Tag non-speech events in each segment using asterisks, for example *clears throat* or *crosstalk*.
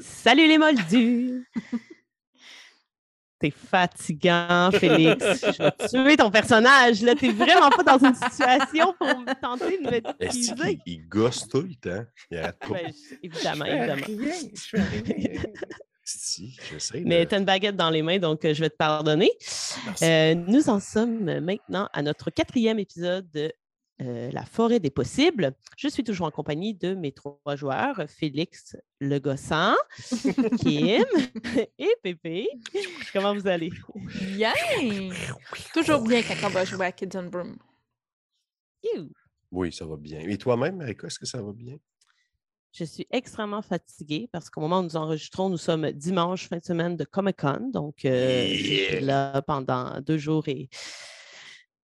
Salut les moldus! *laughs* T'es fatigant, Félix. Je vais tuer ton personnage. Là, t'es vraiment pas dans une situation pour tenter de me Est-ce teaser. qu'il il gosse tout le temps? Il arrête pas? Ben, je- évidemment, évidemment. rien, je fais rien. *laughs* Si, j'essaie Mais t'as une baguette dans les mains, donc euh, je vais te pardonner. Merci. Euh, nous en sommes maintenant à notre quatrième épisode de euh, La forêt des possibles. Je suis toujours en compagnie de mes trois joueurs, Félix le gossant, Kim *laughs* et Pépé. Comment vous allez? Bien! Toujours bien quand on va jouer à Kids on Broom. You. Oui, ça va bien. Et toi-même, Marika, est-ce que ça va bien? Je suis extrêmement fatiguée parce qu'au moment où nous enregistrons, nous sommes dimanche, fin de semaine de Comic-Con. Donc, euh, là pendant deux jours et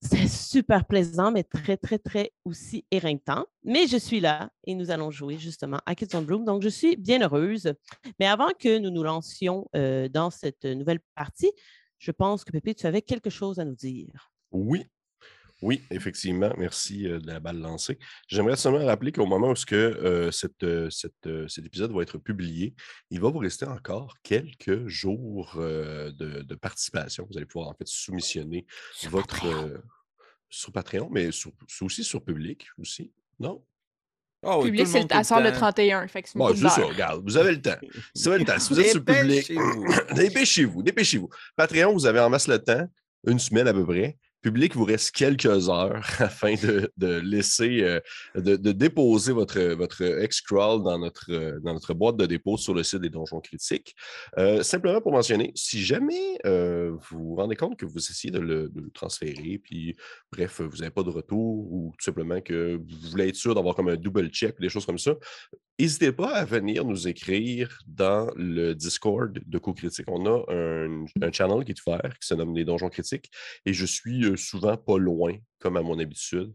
c'était super plaisant, mais très, très, très aussi éreintant. Mais je suis là et nous allons jouer justement à Kids Bloom. Donc, je suis bien heureuse. Mais avant que nous nous lancions euh, dans cette nouvelle partie, je pense que Pépé, tu avais quelque chose à nous dire. Oui. Oui, effectivement. Merci euh, de la balle lancée. J'aimerais seulement rappeler qu'au moment où ce que, euh, cette, euh, cette, euh, cet épisode va être publié, il va vous rester encore quelques jours euh, de, de participation. Vous allez pouvoir en fait soumissionner votre Patreon. euh, sur Patreon, mais sur- c'est aussi sur public aussi. Non? Ah oui, Public, c'est sort le temps. 31. Fait que c'est Bon, ça, regarde, vous avez le temps. Si vous avez le temps, si vous êtes sur public, Dépêchez-vous. *clears throat* dépêchez-vous, dépêchez-vous. Patreon, vous avez en masse le temps, une semaine à peu près. Public, vous reste quelques heures *laughs* afin de, laisser, euh, de, déposer votre, votre X-Crawl dans notre, euh, dans notre boîte de dépôt sur le site des Donjons Critiques. Euh, simplement pour mentionner, si jamais vous vous rendez compte que vous essayez de le, transférer, puis bref, vous n'avez pas de retour, ou tout simplement que vous voulez être sûr d'avoir comme un double check, des choses comme ça, N'hésitez pas à venir nous écrire dans le Discord de Co-Critique. On a un, un channel qui est ouvert qui se nomme Les Donjons Critiques et je suis souvent pas loin, comme à mon habitude,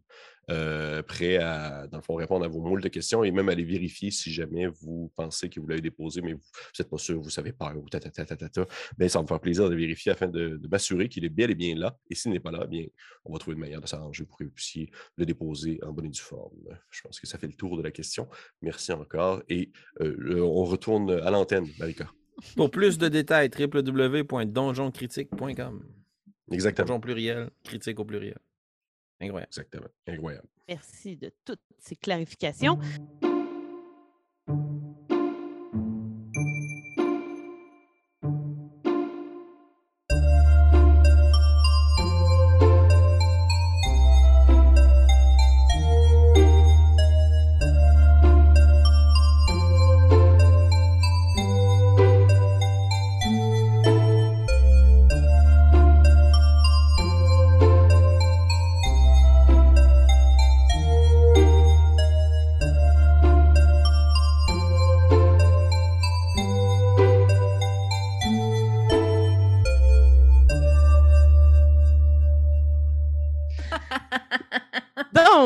euh, prêt à, dans le fond, répondre à vos moules de questions et même aller vérifier si jamais vous pensez que vous l'avez déposé, mais vous n'êtes pas sûr, vous savez pas, ou ta. Ben, ça va me faire plaisir de vérifier afin de, m'assurer qu'il est bel et bien là. Et s'il n'est pas là, bien, on va trouver une manière de s'arranger pour que vous puissiez le déposer en bonne et due forme. Je pense que ça fait le tour de la question. Merci encore. Et euh, on retourne à l'antenne, Marika. Pour plus de détails, www.donjoncritique.com. Exactement. Donjon pluriel, critique au pluriel. Incroyable. Exactement. Incroyable. Merci de toutes ces clarifications.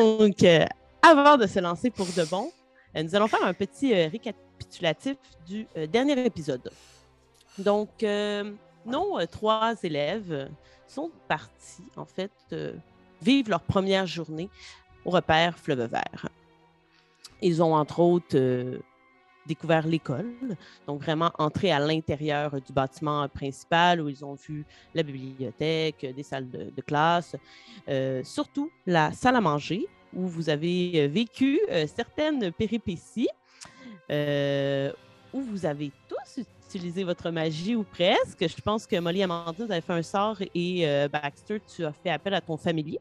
Donc, euh, avant de se lancer pour de bon, euh, nous allons faire un petit euh, récapitulatif du dernier épisode. Donc, nos trois élèves sont partis, en fait, vivre leur première journée au repère Fleuve Vert. Ils ont, entre autres, découvert l'école, donc vraiment entré à l'intérieur du bâtiment principal où ils ont vu la bibliothèque, des salles de, classe, surtout la salle à manger où vous avez euh, vécu euh, certaines péripéties, euh, où vous avez tous utilisé votre magie ou presque. Je pense que Molly Amandine, vous avez fait un sort et euh, Baxter, tu as fait appel à ton familier.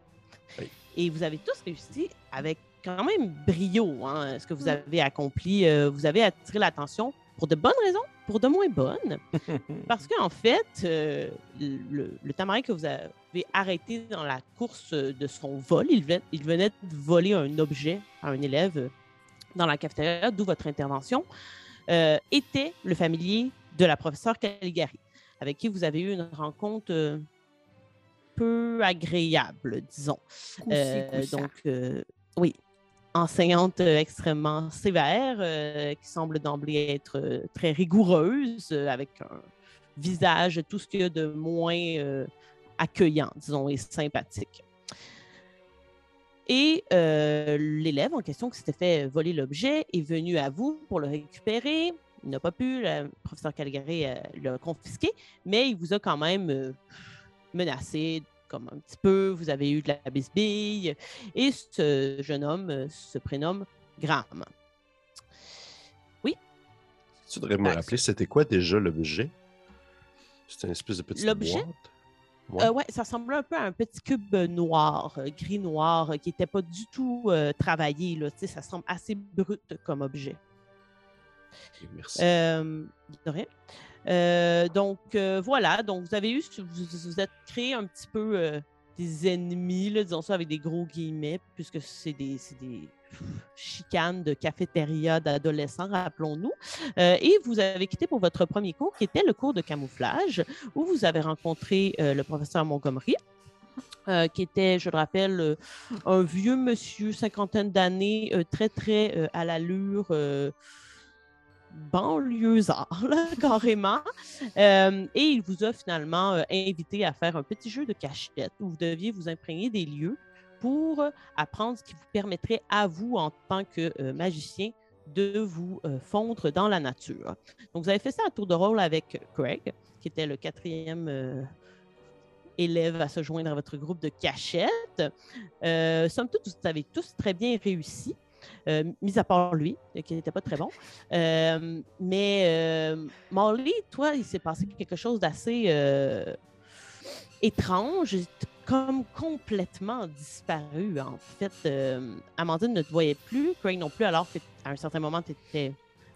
Oui. Et vous avez tous réussi avec quand même brio hein, ce que vous avez accompli. Euh, vous avez attiré l'attention pour de bonnes raisons, pour de moins bonnes. *laughs* Parce qu'en fait, euh, le, le tamarin que vous arrêté dans la course de son vol, il venait, il venait de voler un objet à un élève euh, dans la cafétéria, d'où votre intervention, euh, était le familier de la professeure Caligari, avec qui vous avez eu une rencontre euh, peu agréable, disons. Euh, donc, euh, oui, enseignante euh, extrêmement sévère, euh, qui semble d'emblée être euh, très rigoureuse, euh, avec un visage, tout ce qu'il y a de moins euh, accueillant, disons, et sympathique. Et euh, l'élève en question qui s'était fait voler l'objet est venu à vous pour le récupérer. il n'a pas pu, le professeur Calgary euh, l'a confisqué, mais il vous a quand même euh, menacé comme un petit peu, vous avez eu de la bisbille, et ce jeune homme se prénomme Graham. Tu devrais me rappeler, c'était quoi déjà l'objet? C'était une espèce de petite L'objet? boîte? Ouais. Euh, ouais, ça ressemblait un peu à un petit cube noir, euh, gris-noir, euh, qui n'était pas du tout euh, travaillé. Là, ça semble assez brut comme objet. Merci. Euh, de rien. Euh, donc, euh, voilà. Donc, vous avez eu, vous vous êtes créé un petit peu euh, des ennemis, là, disons ça avec des gros guillemets, puisque c'est des, c'est des chicanes de cafétéria d'adolescents, rappelons-nous. Euh, et vous avez quitté pour votre premier cours, qui était le cours de camouflage, où vous avez rencontré euh, le professeur Montgomery. euh, qui était, je le rappelle, un vieux monsieur, cinquantaine d'années, très, très à l'allure banlieusard, là, *laughs* carrément. Et il vous a finalement invité à faire un petit jeu de cachette où vous deviez vous imprégner des lieux pour euh, apprendre ce qui vous permettrait à vous, en tant que euh, magicien, de vous euh, fondre dans la nature. Donc, vous avez fait ça à tour de rôle avec Craig, qui était le quatrième élève à se joindre à votre groupe de cachette. Euh, somme toute, vous avez tous très bien réussi. Mis à part lui, qui n'était pas très bon. Mais Molly, toi, il s'est passé quelque chose d'assez étrange, comme complètement disparu. En fait, euh, Amandine ne te voyait plus, Craig non plus, alors qu'à un certain moment, tu étais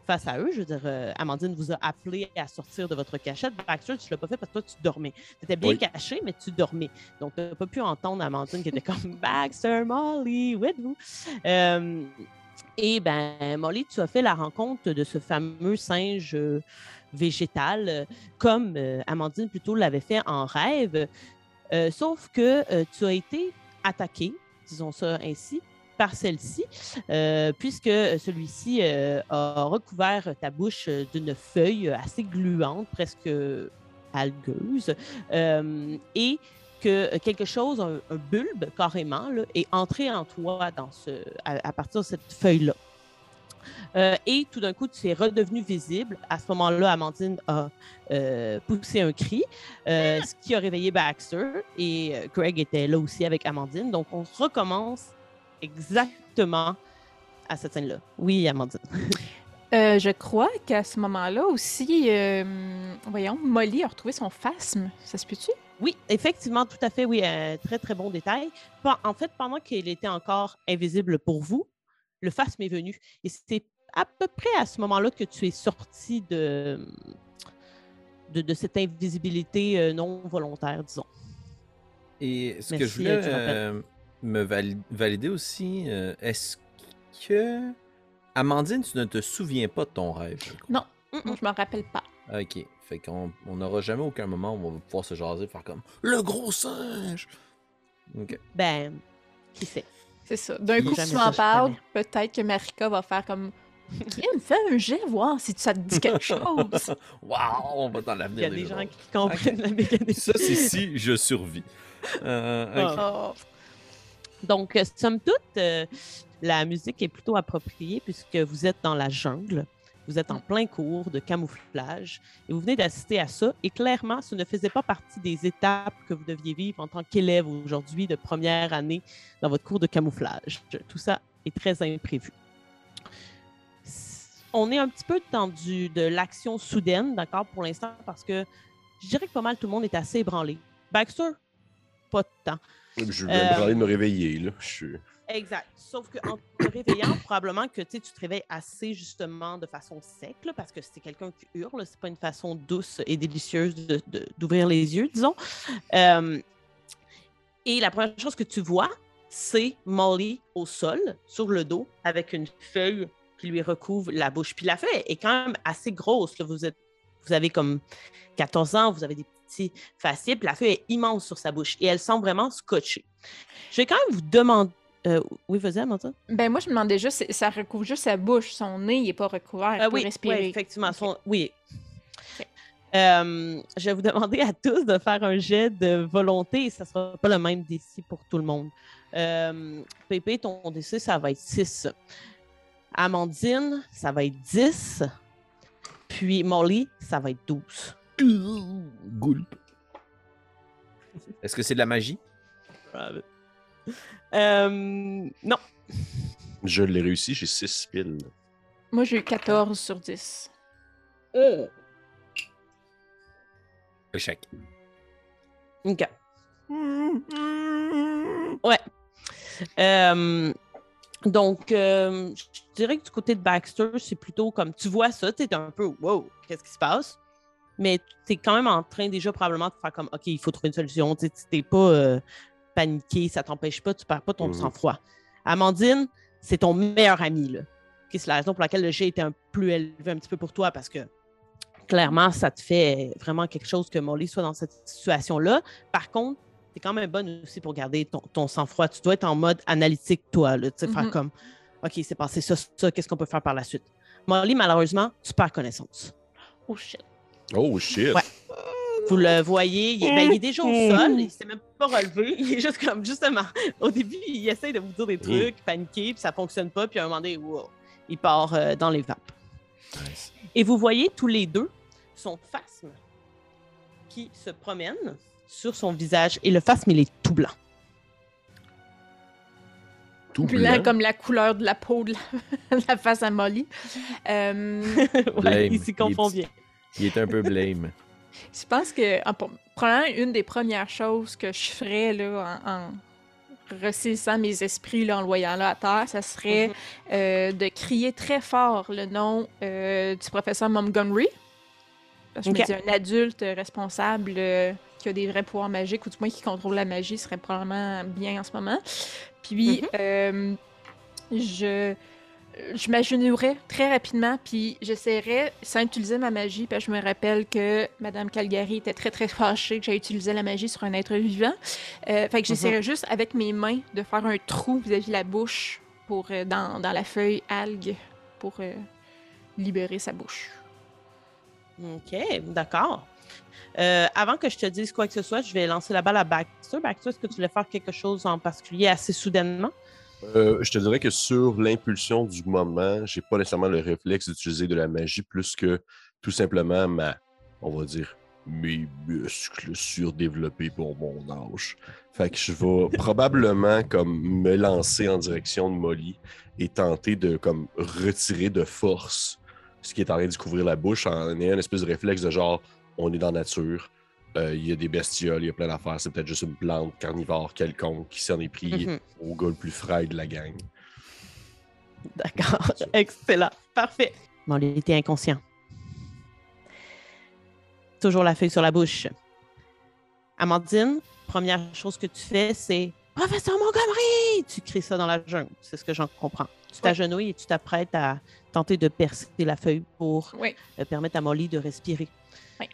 face à eux. Je veux dire, euh, Amandine vous a appelé à sortir de votre cachette. Baxter, tu ne l'as pas fait parce que toi, tu dormais. Tu étais bien Oui. caché, mais tu dormais. Donc, tu n'as pas pu entendre Amandine qui était comme *laughs* Baxter, Molly, où êtes-vous? Euh, et ben, Molly, tu as fait la rencontre de ce fameux singe euh, végétal, comme Amandine plutôt l'avait fait en rêve. Euh, sauf que euh, tu as été attaqué, disons ça ainsi, par celle-ci, euh, puisque celui-ci a recouvert ta bouche d'une feuille assez gluante, presque algueuse, et que quelque chose, un, bulbe carrément, là, est entré en toi dans ce, à, à partir de cette feuille-là. Euh, et tout d'un coup, tu es redevenu visible. À ce moment-là, Amandine a euh, poussé un cri, euh, ce qui a réveillé Baxter. Et Greg était là aussi avec Amandine. Donc, on recommence exactement à cette scène-là. Oui, Amandine. *laughs* Euh, je crois qu'à ce moment-là aussi, euh, voyons, Molly a retrouvé son phasme. Ça se peut-tu? Oui, effectivement, tout à fait. Oui, un très, très bon détail. En fait, pendant qu'il était encore invisible pour vous, le phasme est venu. Et c'était à peu près à ce moment-là que tu es sorti de, de, de cette invisibilité euh, non volontaire, disons. Et ce que je voulais euh, euh, me vali- valider aussi, euh, est-ce que. Amandine, tu ne te souviens pas de ton rêve? Non, je m'en rappelle pas. Ok. Fait qu'on on n'aura jamais aucun moment où on va pouvoir se jaser, faire comme le gros singe. Ok. Ben, qui sait? C'est ça. D'un coup, tu m'en parles, peut-être que Marika va faire comme. Kim, fais un jet, voir si ça te dit quelque chose. *laughs* Waouh, on va dans Il y l'avenir a des des gens qui comprennent la mécanique. Ça, c'est si je survis. Euh. Ah. Oh. Donc, euh, somme toute, euh, la musique est plutôt appropriée puisque vous êtes dans la jungle. Vous êtes en plein cours de camouflage et vous venez d'assister à ça. Et clairement, ce ne faisait pas partie des étapes que vous deviez vivre en tant qu'élève aujourd'hui de première année dans votre cours de camouflage. Tout ça est très imprévu. On est un petit peu dans du, de l'action soudaine, d'accord, pour l'instant, parce que je dirais que pas mal tout le monde est assez ébranlé. Baxter, pas de temps. Je vais Euh, me réveiller, là. Je suis... Exact. Sauf qu'en te réveillant, probablement que tu te réveilles assez justement de façon sec, parce que c'est quelqu'un qui hurle. C'est pas une façon douce et délicieuse d'ouvrir les yeux, disons. Euh, et la première chose que tu vois, c'est Molly au sol, sur le dos, avec une feuille qui lui recouvre la bouche. Puis la feuille est quand même assez grosse. Vous, êtes, vous avez comme 14 ans, vous avez des petits faciès, puis la feuille est immense sur sa bouche et elle semble vraiment scotchée. Je vais quand même vous demander. Euh, oui, vas-y, Amanda. Ben, moi, je me demandais juste, ça recouvre juste sa bouche. Son nez, il n'est pas recouvert. Il Euh, peut oui, respirer. oui, effectivement. Son- oui. Euh, je vais vous demander à tous de faire un jet de volonté et ça ne sera pas le même défi pour tout le monde. Euh, Pépé, ton défi, ça va être 6. Amandine, ça va être 10. Puis Molly, ça va être 12. Gulp. Est-ce que c'est de la magie? Euh, non. Je l'ai réussi, j'ai 6 piles. Moi, j'ai eu 14 sur 10. Échec. OK. Ouais. Euh, donc, euh, je dirais que du côté de Baxter, c'est plutôt comme tu vois ça, tu es un peu wow, qu'est-ce qui se passe? Mais tu es quand même en train déjà probablement de faire comme OK, il faut trouver une solution. Tu n'es pas euh, paniqué, ça t'empêche pas, tu perds pas ton Mhm. sang-froid. Amandine, c'est ton meilleur ami. Là. Ok, c'est la raison pour laquelle le jet était un plus élevé un petit peu pour toi parce que clairement, ça te fait vraiment quelque chose que Molly soit dans cette situation-là. Par contre, tu es quand même bonne aussi pour garder ton, ton sang-froid. Tu dois être en mode analytique, toi, là, tu sais, faire Mhm. comme OK, c'est passé ça, ça, qu'est-ce qu'on peut faire par la suite? Molly, malheureusement, tu perds connaissance. Oh shit. Oh shit! Ouais. Vous le voyez, il est, ben, il est déjà au sol, il s'est même pas relevé. *laughs* Il est juste comme, justement, au début, il essaie de vous dire des trucs, paniquer, puis ça fonctionne pas, puis à un moment donné, wow, il part euh, dans les vapes. Nice. Et vous voyez tous les deux son phasme qui se promène sur son visage, et le phasme, il est tout blanc. Tout Blanc blanc. comme la couleur de la peau de la, *laughs* face à Molly. Euh, *laughs* ouais, il s'y confond Il est bien. Il est un peu blame. Je pense que, en- probablement, une des premières choses que je ferais là, en, en ressaisissant mes esprits là, en le voyant là à terre, ça serait Mhm. euh, de crier très fort le nom euh, du professeur Montgomery. Parce que je me Ok. dis, un adulte responsable euh, qui a des vrais pouvoirs magiques, ou du moins qui contrôle la magie, serait probablement bien en ce moment. Puis, Mhm. euh, je, je m'agenouillerais très rapidement, puis j'essaierais, sans utiliser ma magie, parce que je me rappelle que Madame Calgary était très, très fâchée que j'ai utilisé la magie sur un être vivant. Euh, fait que j'essaierais juste, avec mes mains, de faire un trou vis-à-vis de la bouche pour, euh, dans, dans la feuille algue pour euh, libérer sa bouche. OK, d'accord. Euh, avant que je te dise quoi que ce soit, je vais lancer la balle à Baxter. Baxter, est-ce que tu voulais faire quelque chose en particulier assez soudainement? Euh, je te dirais que sur l'impulsion du moment, j'ai pas nécessairement le réflexe d'utiliser de la magie plus que tout simplement ma, on va dire, mes muscles surdéveloppés pour mon âge. Fait que je vais *laughs* probablement comme me lancer en direction de Molly et tenter de comme retirer de force ce qui est en train de couvrir la bouche en ayant une espèce de réflexe de genre on est dans la nature, euh, il y a des bestioles, il y a plein d'affaires, c'est peut-être juste une plante carnivore quelconque qui s'en est pris Mhm. au gars le plus frais de la gang. D'accord, *laughs* excellent, parfait. Bon, il était inconscient. Toujours la feuille sur la bouche. Amandine, première chose que tu fais, c'est Professeur Montgomery! Tu cries ça dans la jungle, c'est ce que j'en comprends. Tu t'agenouilles et tu t'apprêtes à tenter de percer la feuille pour Oui. euh, permettre à Molly de respirer. Oui.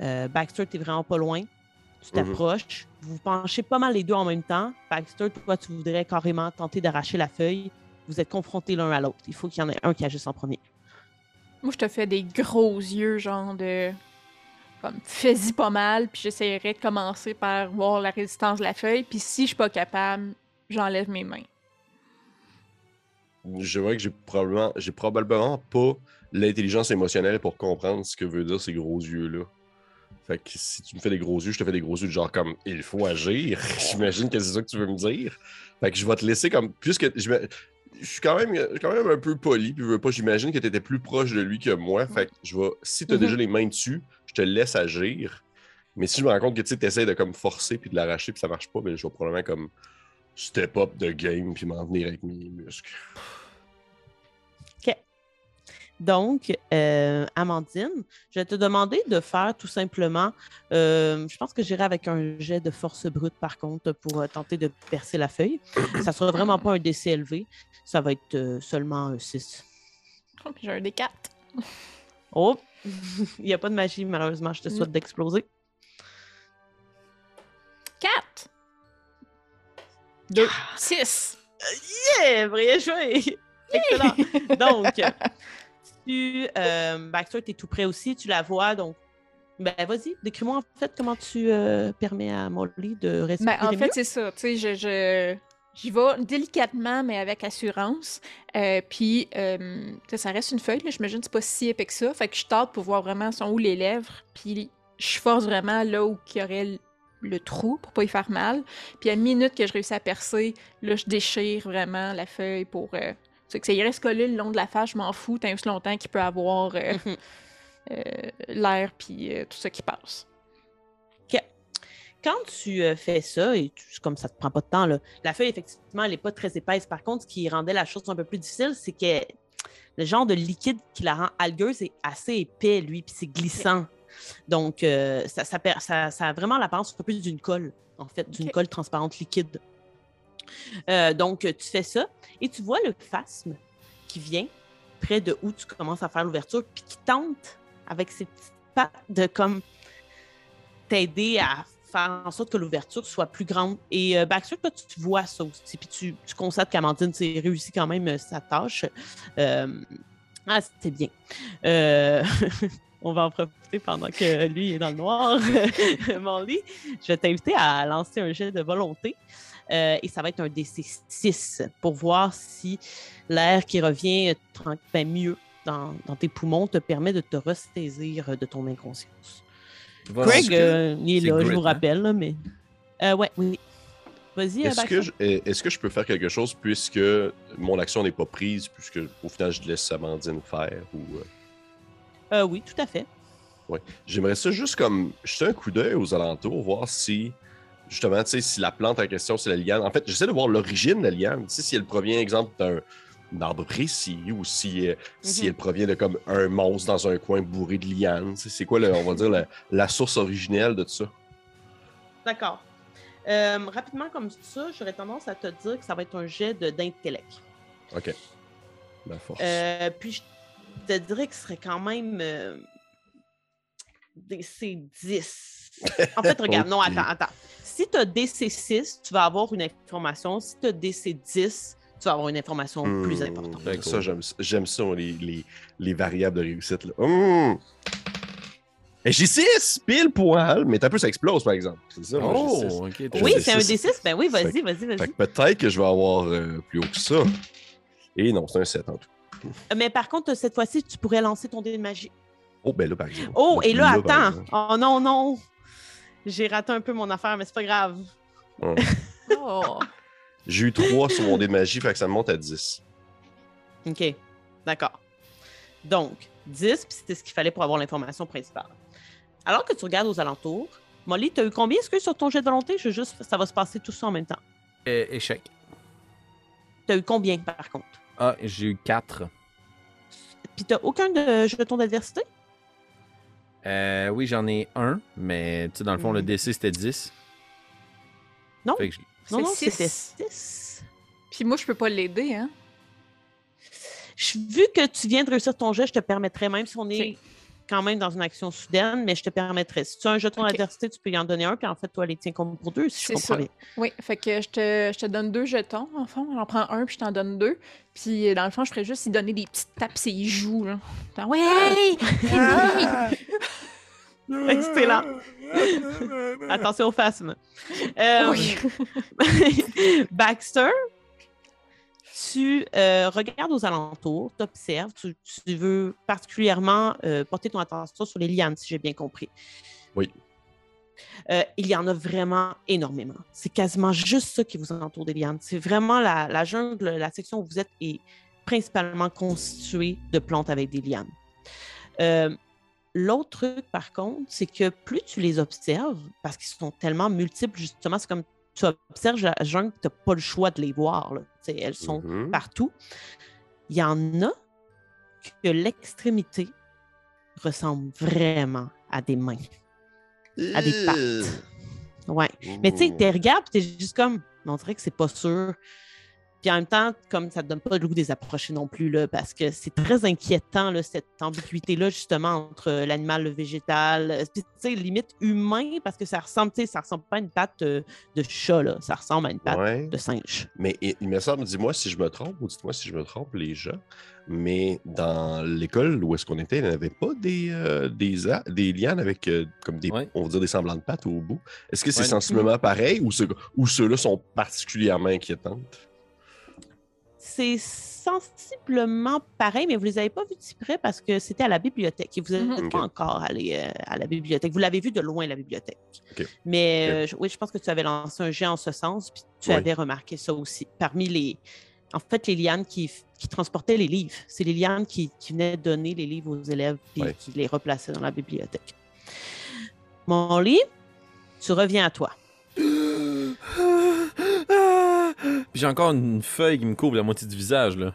Euh, Baxter, tu es vraiment pas loin. Tu Mhm. t'approches. Vous vous penchez pas mal les deux en même temps. Baxter, toi, tu voudrais carrément tenter d'arracher la feuille. Vous êtes confrontés l'un à l'autre. Il faut qu'il y en ait un qui agisse en premier. Moi, je te fais des gros yeux, genre de. Comme, fais-y pas mal, puis j'essaierai de commencer par voir la résistance de la feuille, puis si je suis pas capable, j'enlève mes mains. Je vois que j'ai probablement, j'ai probablement pas l'intelligence émotionnelle pour comprendre ce que veut dire ces gros yeux-là. Fait que si tu me fais des gros yeux, je te fais des gros yeux de genre comme il faut agir. *laughs* J'imagine que c'est ça que tu veux me dire. Fait que je vais te laisser comme. Puisque je, me- je suis quand même, quand même un peu poli, puis je veux pas, j'imagine que tu étais plus proche de lui que moi. Fait que je vais. Si tu as Mhm. déjà les mains dessus, je te laisse agir. Mais si je me rends compte que tu essaies de comme forcer puis de l'arracher puis ça marche pas, ben je vais probablement comme step up de game puis m'en venir avec mes muscles. Donc, euh, Amandine, je vais te demander de faire tout simplement, euh, je pense que j'irai avec un jet de force brute par contre pour euh, tenter de percer la feuille. Ça sera vraiment pas un décès élevé, ça va être seulement un 6. Oh, j'ai un des quatre. *laughs* Oh, *laughs* il n'y a pas de magie malheureusement, je te souhaite d'exploser. Quatre! Deux. Six! Yeah, vrai joué! Excellent! Donc, *laughs* tu, euh, Baxter, tu es tout prêt aussi, tu la vois, donc, ben vas-y, décris-moi en fait comment tu euh, permets à Molly de respirer Ben, en mieux. fait, c'est ça. Tu sais, je, je, J'y vais délicatement, mais avec assurance. Euh, puis, euh, ça reste une feuille, là, j'imagine que c'est pas si épais que ça. Fait que je tente pour voir vraiment sont où les lèvres. Puis, je force vraiment là où il y aurait le, le trou pour pas y faire mal. Puis, à la minute que je réussis à percer, là, je déchire vraiment la feuille pour. Euh, sais, que ça y reste collé le long de la face, je m'en fous, tant aussi longtemps qu'il peut avoir euh, *laughs* euh, l'air puis euh, tout ça qui passe. Quand tu fais ça, et tu- comme ça te prend pas de temps, là, la feuille, effectivement, elle n'est pas très épaisse. Par contre, ce qui rendait la chose un peu plus difficile, c'est que le genre de liquide qui la rend algueuse est assez épais, lui, puis c'est glissant. Donc, ça, ça, per- ça- ça a vraiment l'apparence un peu plus d'une colle, en fait, d'une colle transparente liquide. Euh, donc, tu fais ça et tu vois le phasme qui vient près de où tu commences à faire l'ouverture, puis qui tente, avec ses petites pattes, de comme t'aider à faire en sorte que l'ouverture soit plus grande. Et euh, Baxter, toi, tu, vois ça aussi. Puis tu, constates qu'Amandine s'est réussi quand même euh, sa tâche. Euh, ah, c'était bien. *laughs* On va en profiter pendant que lui est dans le noir. *laughs* Molly, je vais t'inviter à lancer un jet de volonté. Euh, et ça va être un DC6 pour voir si l'air qui revient ben, mieux dans, dans tes poumons te permet de te ressaisir de ton inconscience. Voilà. Craig, euh, il est là, je vous hein? rappelle, là, mais. Euh, ouais, oui. Vas-y, Est-ce que, Baxter. je, est- est-ce que je peux faire quelque chose puisque mon action n'est pas prise, puisque au final je laisse Amandine faire ou. euh, Euh, oui, tout à fait. J'aimerais ça juste comme jeter un coup d'œil aux alentours, voir si, justement, tu sais, si la plante en question, c'est la liane. En fait, j'essaie de voir l'origine de la liane. Tu sais, si elle provient, exemple, d'un arbre précis ou si, euh, si Mhm. elle provient de comme un monstre dans un coin bourré de lianes. Tu sais, C'est quoi, le- on va dire, la, la source originelle de tout ça? D'accord. Euh, rapidement comme ça, j'aurais tendance à te dire que ça va être un jet d'intellect. OK. La force. Euh, puis je te dirais que ce serait quand même euh, DC10. En fait, *laughs* regarde, non, attends, attends. Si tu as DC6, tu vas avoir une information. Si tu as DC10, tu vas avoir une information plus Hmm, importante. Très Ça, j'aime j'aime ça, les, les, les variables de réussite. Là. Hmm. Et J'ai 6 pile poil, mais t'as peu, ça explose, par exemple. C'est ça. Oh, Oui, c'est un c'est- D6. Ben oui, vas-y, Fait- vas-y, Fait vas-y. que peut-être que je vais avoir euh, plus haut que ça. Et non, c'est un 7 en tout. Mais par contre, cette fois-ci, tu pourrais lancer ton dé de magie. Oh, ben là, par exemple. Oh, et là, par attends. Oh non, non. J'ai raté un peu mon affaire, mais c'est pas grave. *laughs* Oh! J'ai eu 3 sur mon dé de magie, fait que ça me monte à 10. OK. D'accord. Donc, 10, puis c'était ce qu'il fallait pour avoir l'information principale. Alors que tu regardes aux alentours, Molly, tu as eu combien est-ce que sur ton jet de volonté? Je veux juste, ça va se passer tout ça en même temps. Euh, échec. Tu as eu combien, par contre? Ah, j'ai eu 4. Puis tu aucun de jeton d'adversité? Euh, oui, j'en ai un, mais tu sais, dans le fond, le Mhm. DC c'était 10. Non. J'ai- Non, non, c'était six. 6. Puis moi, je peux pas l'aider, hein? Vu que tu viens de réussir ton jet, je te permettrais, même si on est. quand même dans une action soudaine, mais je te permettrais. Si tu as un jeton Ok. d'adversité, tu peux y en donner un, puis en fait, toi, les tiens comme pour deux, si je comprends ça. bien. Oui, fait que je te, je te donne deux jetons, en fond. J'en prends un, puis je t'en donne deux. Puis dans le fond, je ferais juste y donner des petites tapes ses joues, là. Genre, ouais! *laughs* Excellent. Attention au phasme. Euh, Oui. *laughs* Baxter, tu euh, regardes aux alentours, tu observes, tu, tu veux particulièrement euh, porter ton attention sur les lianes, si j'ai bien compris. Oui. Euh, il y en a vraiment énormément. C'est quasiment juste ça qui vous entoure des lianes. C'est vraiment la, la jungle, la section où vous êtes est principalement constituée de plantes avec des lianes. L'autre truc, par contre, c'est que plus tu les observes, parce qu'ils sont tellement multiples, justement, c'est comme tu observes la jungle, tu n'as pas le choix de les voir. là. Elles sont Mhm. partout. Il y en a que l'extrémité ressemble vraiment à des mains, à des pattes. Ouais. Mais tu sais, tu regardes, tu es juste comme, on dirait que c'est pas sûr. Puis en même temps, comme ça te donne pas le goût de les approcher non plus, là, parce que c'est très inquiétant, là, cette ambiguïté-là, justement, entre euh, l'animal, le végétal, euh, puis, tu sais, limite humain, parce que ça ressemble, tu sais, ça ressemble pas à une patte euh, de chat, là, ça ressemble à une patte Ouais. de singe. Mais il, il me semble, dis-moi si je me trompe ou dites-moi si je me trompe, les gens. mais dans l'école où est-ce qu'on était, il n'y avait pas des, euh, des, a- des lianes avec euh, comme des, Ouais. on va dire des semblants de pattes au bout. Est-ce que c'est Ouais. sensiblement pareil ou, ce- ou ceux-là sont particulièrement inquiétantes? C'est sensiblement pareil, mais vous les avez pas vus de si près parce que c'était à la bibliothèque et vous n'êtes Mhm. pas encore allé euh, à la bibliothèque. Vous l'avez vu de loin, la bibliothèque. Mais euh, je- oui, je pense que tu avais lancé un jet en ce sens, puis tu Oui. avais remarqué ça aussi. Parmi les. En fait, les lianes qui, qui transportaient les livres, c'est les lianes qui, qui venaient donner les livres aux élèves et qui les replaçaient dans la bibliothèque. Mon lit, tu reviens à toi. Puis J'ai encore une feuille qui me couvre la moitié du visage, là.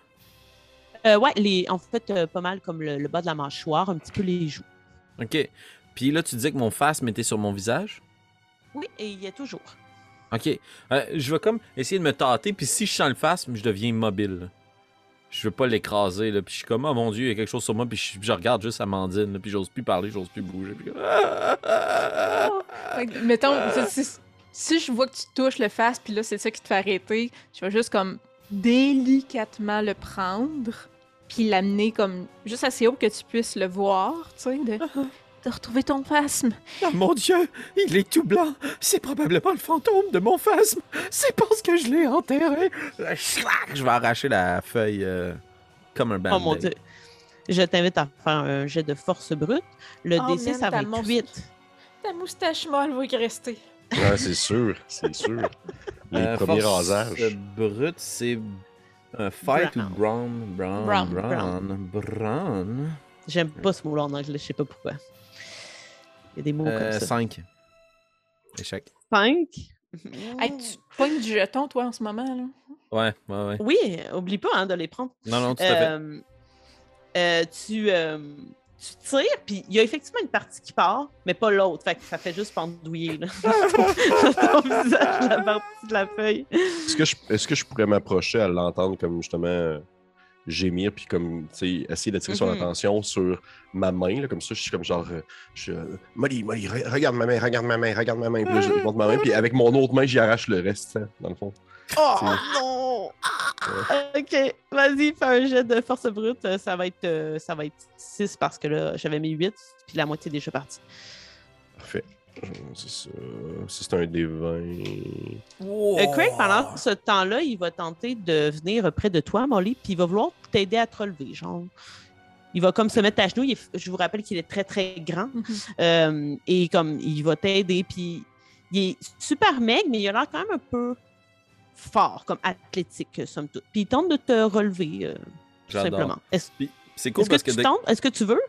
Euh, ouais, les, en fait, euh, pas mal comme le, le bas de la mâchoire, un petit peu les joues. OK. Puis là, tu disais que mon face était sur mon visage? Oui, et il y a toujours. OK. Euh, je vais comme essayer de me tâter, puis si je sens le face, je deviens immobile. là. Je veux pas l'écraser, là. Puis je suis comme, oh mon Dieu, il y a quelque chose sur moi, puis je, je regarde juste Amandine, là, puis j'ose plus parler, j'ose plus bouger. Puis Ah, ah, ah. Mettons, si, si- je vois que tu touches le face, puis là, c'est ça qui te fait arrêter, je vais juste comme délicatement le prendre, puis l'amener comme juste assez haut que tu puisses le voir, tu sais, de, *laughs* de retrouver ton phasme. Ah, mon Dieu, il est tout blanc. C'est probablement le fantôme de mon phasme. C'est parce que je l'ai enterré. Euh, Je vais arracher la feuille euh, comme un band Oh mon Dieu. Je t'invite à faire un jet de force brute. Le Oh, DC, ça va être 8. Ta moustache molle va y rester. Ouais, c'est sûr, c'est sûr. *laughs* Les Euh, premiers force rasages. brute, c'est un fight Brown. ou brown? Brown, Brown, brown, brown. J'aime pas ce mot-là en anglais, je sais pas pourquoi. Il y a des mots Euh, comme ça. 5. Échec. 5. Hey, tu pognes du jeton, toi, en ce moment, là? Ouais, ouais, ouais. Oui, oublie pas hein, de les prendre. Non, non, tout à fait. Euh, euh, tu, euh, tu tires, puis il y a effectivement une partie qui part, mais pas l'autre. Fait que ça fait juste pendouiller là, *laughs* ton visage, la partie de la feuille. Est-ce que, je, est-ce que je pourrais m'approcher à l'entendre comme justement gémir puis comme tu sais essayer d'attirer son Mhm. attention sur ma main là, comme ça je suis comme genre je suis, euh, Molly Molly re- regarde ma main regarde ma main regarde ma main puis là je lui montre ma main puis avec mon autre main j'y arrache le reste hein, dans le fond Oh non! Ok, vas-y, fais un jet de force brute. Euh, Ça va être, euh, ça va être 6 parce que là, j'avais mis 8, puis la moitié est déjà partie. parfait Euh, c'est ça ça c'est un des 20 Euh, Craig, pendant ce temps-là, il va tenter de venir près de toi, Molly, puis il va vouloir t'aider à te relever. Genre, il va comme se mettre à genoux. il est- je vous rappelle qu'il est très, très grand. *laughs* Euh, et comme il va t'aider, puis il est super maigre, mais il a l'air quand même un peu fort, comme athlétique, somme toute. Puis il tente de te relever, euh, tout simplement. Est-ce C'est cool est-ce que parce que. tu? Est-ce que tu veux?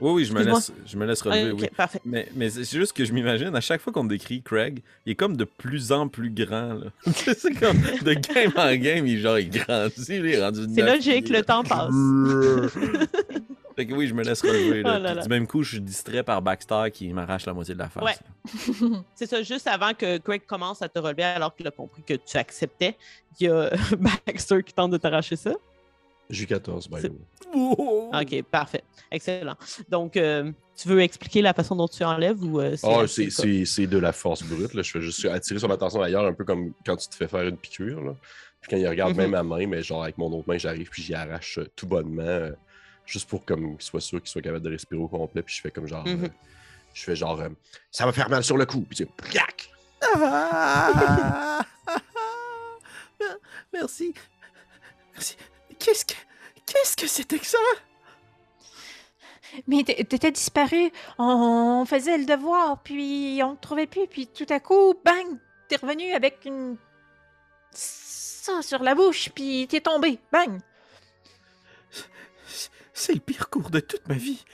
Oui, oui, je me, laisse, je me laisse relever, ok, oui. parfait. Mais, mais c'est juste que je m'imagine, à chaque fois qu'on décrit Craig, il est comme de plus en plus grand. là. *laughs* c'est comme de game en game, il, genre, il grandit, il est rendu C'est logique, pieds, le temps passe. *laughs* fait que oui, je me laisse relever. Là. Oh là. Du même coup, je suis distrait par Baxter qui m'arrache la moitié de la face. Ouais. *laughs* C'est ça, juste avant que Greg commence à te relever, alors qu'il a compris que tu acceptais, il y a *laughs* Baxter qui tente de t'arracher ça. j'ai 14 by the way. Oh! Ok, parfait. Excellent. Donc, euh, tu veux expliquer la façon dont tu enlèves ou euh, Ah, assez c'est, de la force brute. Là. Je fais juste attirer son attention ailleurs, un peu comme quand tu te fais faire une piqûre. Là. Puis quand il regarde Mhm. même ma main, mais genre avec mon autre main, j'arrive puis j'y arrache tout bonnement, euh, juste pour comme qu'il soit sûr qu'il soit capable de respirer au complet. Puis je fais comme genre. Mhm. euh, je fais genre. euh, ça va faire mal sur le coup. Puis! Ah! *laughs* Merci. Merci. Qu'est-ce que. Qu'est-ce que c'était que ça? Mais t'é- t'étais disparu, on faisait le devoir, puis on te trouvait plus, puis tout à coup, bang, t'es revenu avec une... ça sur la bouche, puis t'es tombé, bang. C'est le pire cours de toute ma vie.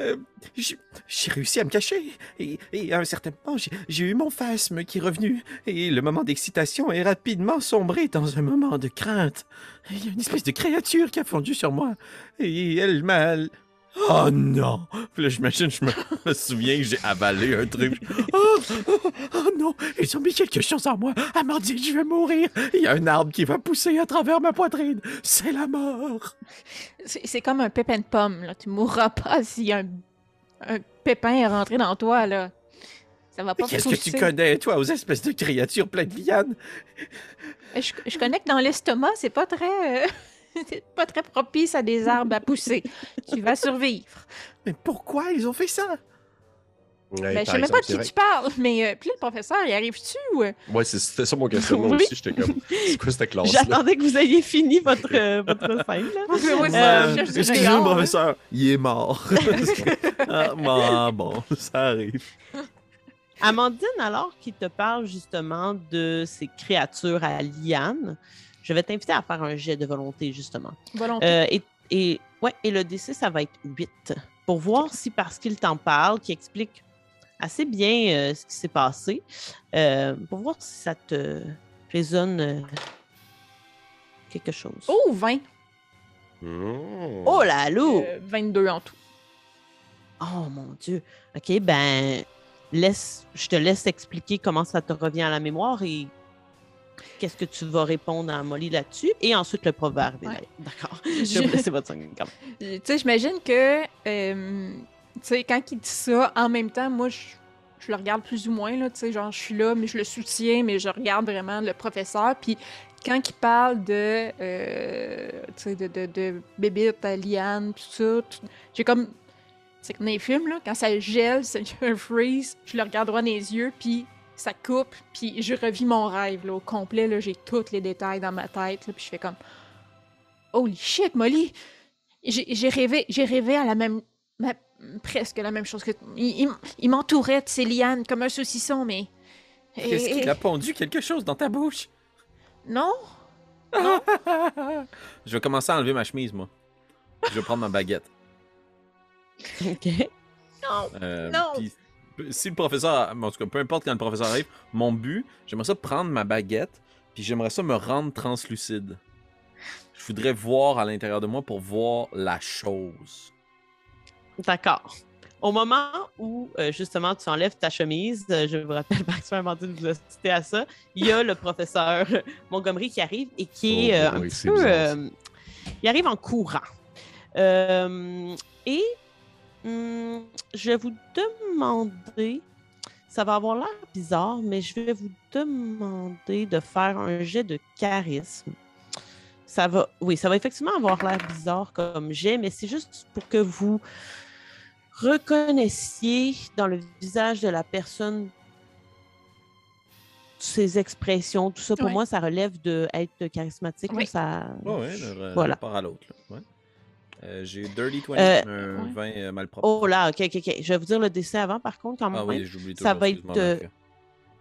Euh, j'ai réussi à me cacher et, et à un certain moment, j'ai eu mon phasme qui est revenu et le moment d'excitation est rapidement sombré dans un moment de crainte. Il y a une espèce de créature qui a fondu sur moi et elle m'a... Oh non! Puis là, j'imagine, je me, me souviens que j'ai avalé un truc. *laughs* Oh, oh, oh non! Ils ont mis quelque chose en moi! Amandine, je vais mourir! Il y a un arbre qui va pousser à travers ma poitrine! C'est la mort! C'est comme un pépin de pomme, là. Tu mourras pas si un, un pépin est rentré dans toi, là. Ça va pas Qu'est-ce que tu connais, toi, aux espèces de créatures pleines de lianes? Je, je connais que dans l'estomac, c'est pas très... C'est pas très propice à des arbres à pousser. tu vas survivre. Mais pourquoi ils ont fait ça? Ouais, Ben, je sais même pas de qui vrai. tu parles, mais euh, puis le professeur, il arrive-tu ou? Ouais, c'est- c'était ça mon questionnement Oui. aussi. J'étais comme, c'est quoi cette classe-là? J'attendais que vous ayez fini votre, euh, votre scène. Là. *laughs* Oui, oui, Euh, Excusez-moi, hein. professeur, il est mort. *laughs* ah, bon, bon, ça arrive. Amandine, alors qu'il te parle justement de ces créatures à liane, je vais t'inviter à faire un jet de volonté, justement. Volonté. Euh, et, et, ouais, et le D6, ça va être 8. Pour voir si, parce qu'il t'en parle, qu'il explique assez bien euh, ce qui s'est passé, euh, pour voir si ça te résonne euh, quelque chose. Oh, 20. Mmh. Oh là là! Euh, 22 en tout. Oh mon Dieu. OK, ben, laisse, je te laisse expliquer comment ça te revient à la mémoire et qu'est-ce que tu vas répondre à Molly là-dessus? Et ensuite, le prof va arriver. Ouais. d'ailleurs. D'accord. Je vais laisser votre 5 *laughs* Tu sais, j'imagine que, euh, tu sais, quand il dit ça, en même temps, moi, je, je le regarde plus ou moins, là, tu sais, genre, je suis là, mais je le soutiens, mais je regarde vraiment le professeur, puis quand il parle de, euh, tu sais, de, de, de à liane, tout ça, tout- j'ai comme, c'est comme dans les films, là, quand ça gèle, *laughs* c'est un freeze, je le regarde droit dans les yeux, puis ça coupe, puis je revis mon rêve, là, au complet, là, j'ai tous les détails dans ma tête, là, puis je fais comme, holy shit, Molly! J'ai rêvé, j'ai rêvé à la même, ma- presque la même chose que il, il m- il m'entourait de ces lianes comme un saucisson, mais Qu'est-ce Et- qu'il a pondu quelque chose dans ta bouche? *laughs* non. Je vais commencer à enlever ma chemise, moi. Je vais prendre ma baguette. OK. Non. Euh, Non. Si le professeur, en tout cas, peu importe quand le professeur arrive, mon but, j'aimerais ça prendre ma baguette, puis j'aimerais ça me rendre translucide. Je voudrais voir à l'intérieur de moi pour voir la chose. D'accord. Au moment où, euh, justement, tu enlèves ta chemise, euh, je vous rappelle, Maxime Amandine vous a cité à ça, il y a le professeur *laughs* Montgomery qui arrive et qui est Oh euh, un petit peu... euh, il arrive en courant. Euh, et hum, je vais vous demander... Ça va avoir l'air bizarre, mais je vais vous demander de faire un jet de charisme. Ça va, oui, ça va effectivement avoir l'air bizarre comme jet, mais c'est juste pour que vous reconnaissiez dans le visage de la personne ses expressions, tout ça. Pour Ouais. moi, ça relève de être charismatique. Oui. ça... Ouais, ouais, Voilà. rapport à l'autre. Euh, J'ai Dirty 20, Euh, un ouais. 20 euh, malpropre. Oh là, ok, ok, ok. Je vais vous dire le décès avant, par contre, quand même. ah oui, j'oublie ça va être, euh.